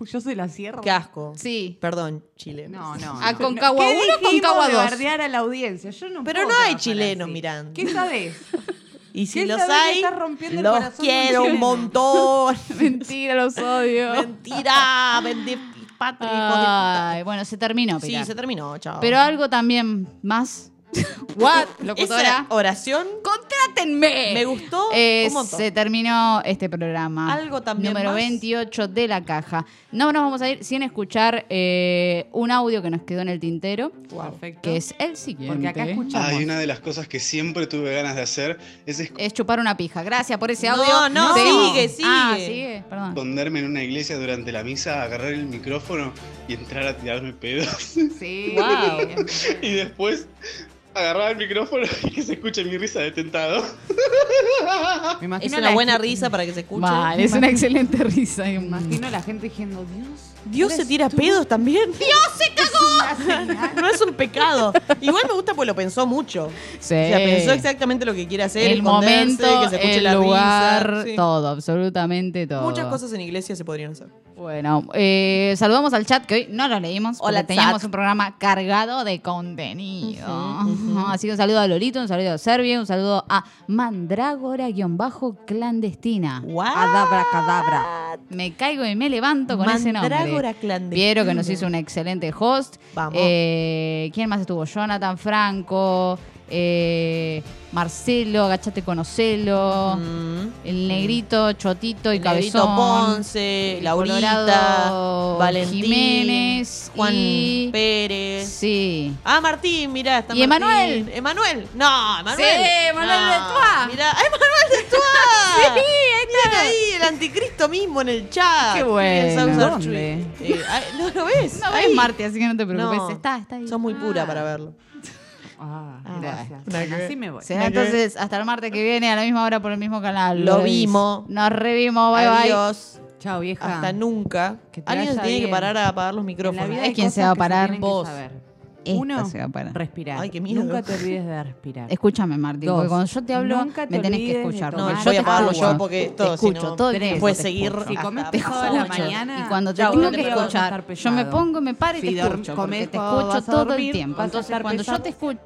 Speaker 2: Yo soy la sierra.
Speaker 3: Qué asco.
Speaker 1: Sí.
Speaker 3: Perdón, Chile.
Speaker 2: No, no.
Speaker 1: A
Speaker 2: no.
Speaker 1: Concagua
Speaker 2: ¿Qué
Speaker 1: 1
Speaker 2: dijimos
Speaker 1: Concagua
Speaker 2: de
Speaker 1: 2.
Speaker 2: bardear a la audiencia? Yo no
Speaker 3: Pero
Speaker 2: puedo
Speaker 3: no hay
Speaker 2: trabajar
Speaker 3: chilenos
Speaker 2: así.
Speaker 3: mirando.
Speaker 2: ¿Qué sabés?
Speaker 3: Y si
Speaker 2: ¿Qué
Speaker 3: los hay, los quiero un montón.
Speaker 1: Mentira, los odio.
Speaker 3: Mentira, vende patria, hijo de puta.
Speaker 1: Ay, bueno, se terminó,
Speaker 3: Sí,
Speaker 1: Pilar.
Speaker 3: se terminó, chao.
Speaker 1: Pero algo también más. What? Locutora.
Speaker 3: Esa oración
Speaker 1: ¡Contrátenme!
Speaker 3: me gustó
Speaker 1: Eh,
Speaker 3: un montón.
Speaker 1: se terminó este programa.
Speaker 3: Algo también
Speaker 1: Número
Speaker 3: más.
Speaker 1: 28 de la caja. No nos vamos a ir sin escuchar eh, un audio que nos quedó en el tintero,
Speaker 2: Perfecto.
Speaker 1: que es el siguiente.
Speaker 2: Porque acá escuchamos.
Speaker 8: Ah, y una de las cosas que siempre tuve ganas de hacer es
Speaker 1: Es chupar una pija. Gracias por ese
Speaker 3: No,
Speaker 1: audio.
Speaker 3: no,
Speaker 1: Seguimos.
Speaker 3: sigue, sigue.
Speaker 1: Ah, sigue, perdón.
Speaker 8: esconderme en una iglesia durante la misa, agarrar el micrófono y entrar a tirarme pedos.
Speaker 2: Sí.
Speaker 1: Wow.
Speaker 8: y después agarrar el micrófono y que se escuche mi risa de tentado.
Speaker 2: Me
Speaker 3: Es una
Speaker 2: la
Speaker 3: buena
Speaker 2: gente-
Speaker 3: risa para que se escuche.
Speaker 1: Vale, es una excelente risa.
Speaker 2: Me imagino la gente diciendo, Dios.
Speaker 3: Dios se tira pedos también. ¡Dios se cagó! no es un pecado. Igual me gusta porque lo pensó mucho.
Speaker 1: Sí.
Speaker 3: O sea, pensó exactamente lo que quiere hacer.
Speaker 1: el momento,
Speaker 3: que se escuche
Speaker 1: el
Speaker 3: la
Speaker 1: lugar,
Speaker 3: risa. Sí.
Speaker 1: todo, absolutamente todo.
Speaker 3: Muchas cosas en iglesia se podrían hacer.
Speaker 1: Bueno, eh, saludamos al chat que hoy no lo leímos porque
Speaker 3: Hola,
Speaker 1: teníamos
Speaker 3: chat.
Speaker 1: un programa cargado de contenido. Así que un saludo a Lolito, un saludo a Servio, un saludo a Mandrágora-clandestina.
Speaker 3: What?
Speaker 2: Adabra, cadabra.
Speaker 1: Me caigo y me levanto con ese nombre.
Speaker 3: Clandestina.
Speaker 1: Piero que nos hizo un excelente host.
Speaker 3: Vamos.
Speaker 1: Eh, ¿Quién más estuvo? Jonathan Franco. Eh, Marcelo, agachate conocelo.
Speaker 3: Mm.
Speaker 1: El negrito, Chotito y
Speaker 3: El Negrito
Speaker 1: Cabezón.
Speaker 3: Ponce,
Speaker 1: el
Speaker 3: Laurita,
Speaker 1: Colorado
Speaker 3: Valentín,
Speaker 1: Jiménez
Speaker 3: Juan
Speaker 1: y-
Speaker 3: Pérez.
Speaker 1: Sí.
Speaker 3: Ah, Martín, mirá, está
Speaker 1: ¿Y. Emanuel?
Speaker 3: Emanuel. No, Emanuel.
Speaker 1: Sí, Emanuel
Speaker 3: no.
Speaker 1: de Tuá.
Speaker 3: Mirá, ¡ah, Emanuel de Tuá.
Speaker 1: Sí, ahí está.
Speaker 3: Ahí, el anticristo mismo en el chat.
Speaker 1: Qué bueno.
Speaker 2: ¿Dónde?
Speaker 3: Eh, ¿No lo ves?
Speaker 1: No
Speaker 3: Ahí.
Speaker 1: ves Marte, así que no te preocupes.
Speaker 3: No.
Speaker 1: Está, está ahí.
Speaker 3: Sos muy pura para verlo.
Speaker 2: Ah,
Speaker 3: Ah,
Speaker 2: gracias. así me voy.
Speaker 1: Será entonces hasta el martes que viene a la misma hora por el mismo canal.
Speaker 3: Lo vimos.
Speaker 1: Nos revimos. Bye
Speaker 3: Adiós.
Speaker 2: Chao, vieja.
Speaker 3: Hasta nunca.
Speaker 2: Que te
Speaker 3: Alguien tiene que parar a apagar los micrófonos.
Speaker 1: Es quien se va a parar.
Speaker 3: Vos.
Speaker 1: Esta
Speaker 2: Uno,
Speaker 1: se va a parar.
Speaker 2: respirar.
Speaker 3: Ay, qué miedo.
Speaker 2: Nunca te olvides de respirar.
Speaker 1: Escúchame, Martín,
Speaker 2: Dos.
Speaker 1: porque cuando yo te hablo
Speaker 2: Nunca te
Speaker 1: me tenés que escuchar.
Speaker 3: No,
Speaker 1: yo
Speaker 3: voy a
Speaker 1: escucho.
Speaker 3: yo porque todo, si
Speaker 1: escucho
Speaker 3: no,
Speaker 1: todo el
Speaker 2: tres.
Speaker 1: tiempo.
Speaker 3: Puedes seguir.
Speaker 2: Si toda la mañana.
Speaker 1: Y cuando te tengo
Speaker 3: no
Speaker 1: que escuchar, yo me pongo, me paro y
Speaker 2: Si
Speaker 1: te escucho.
Speaker 2: comes
Speaker 1: Porque te escucho
Speaker 2: vas a
Speaker 1: todo el tiempo. Entonces, cuando yo te escucho.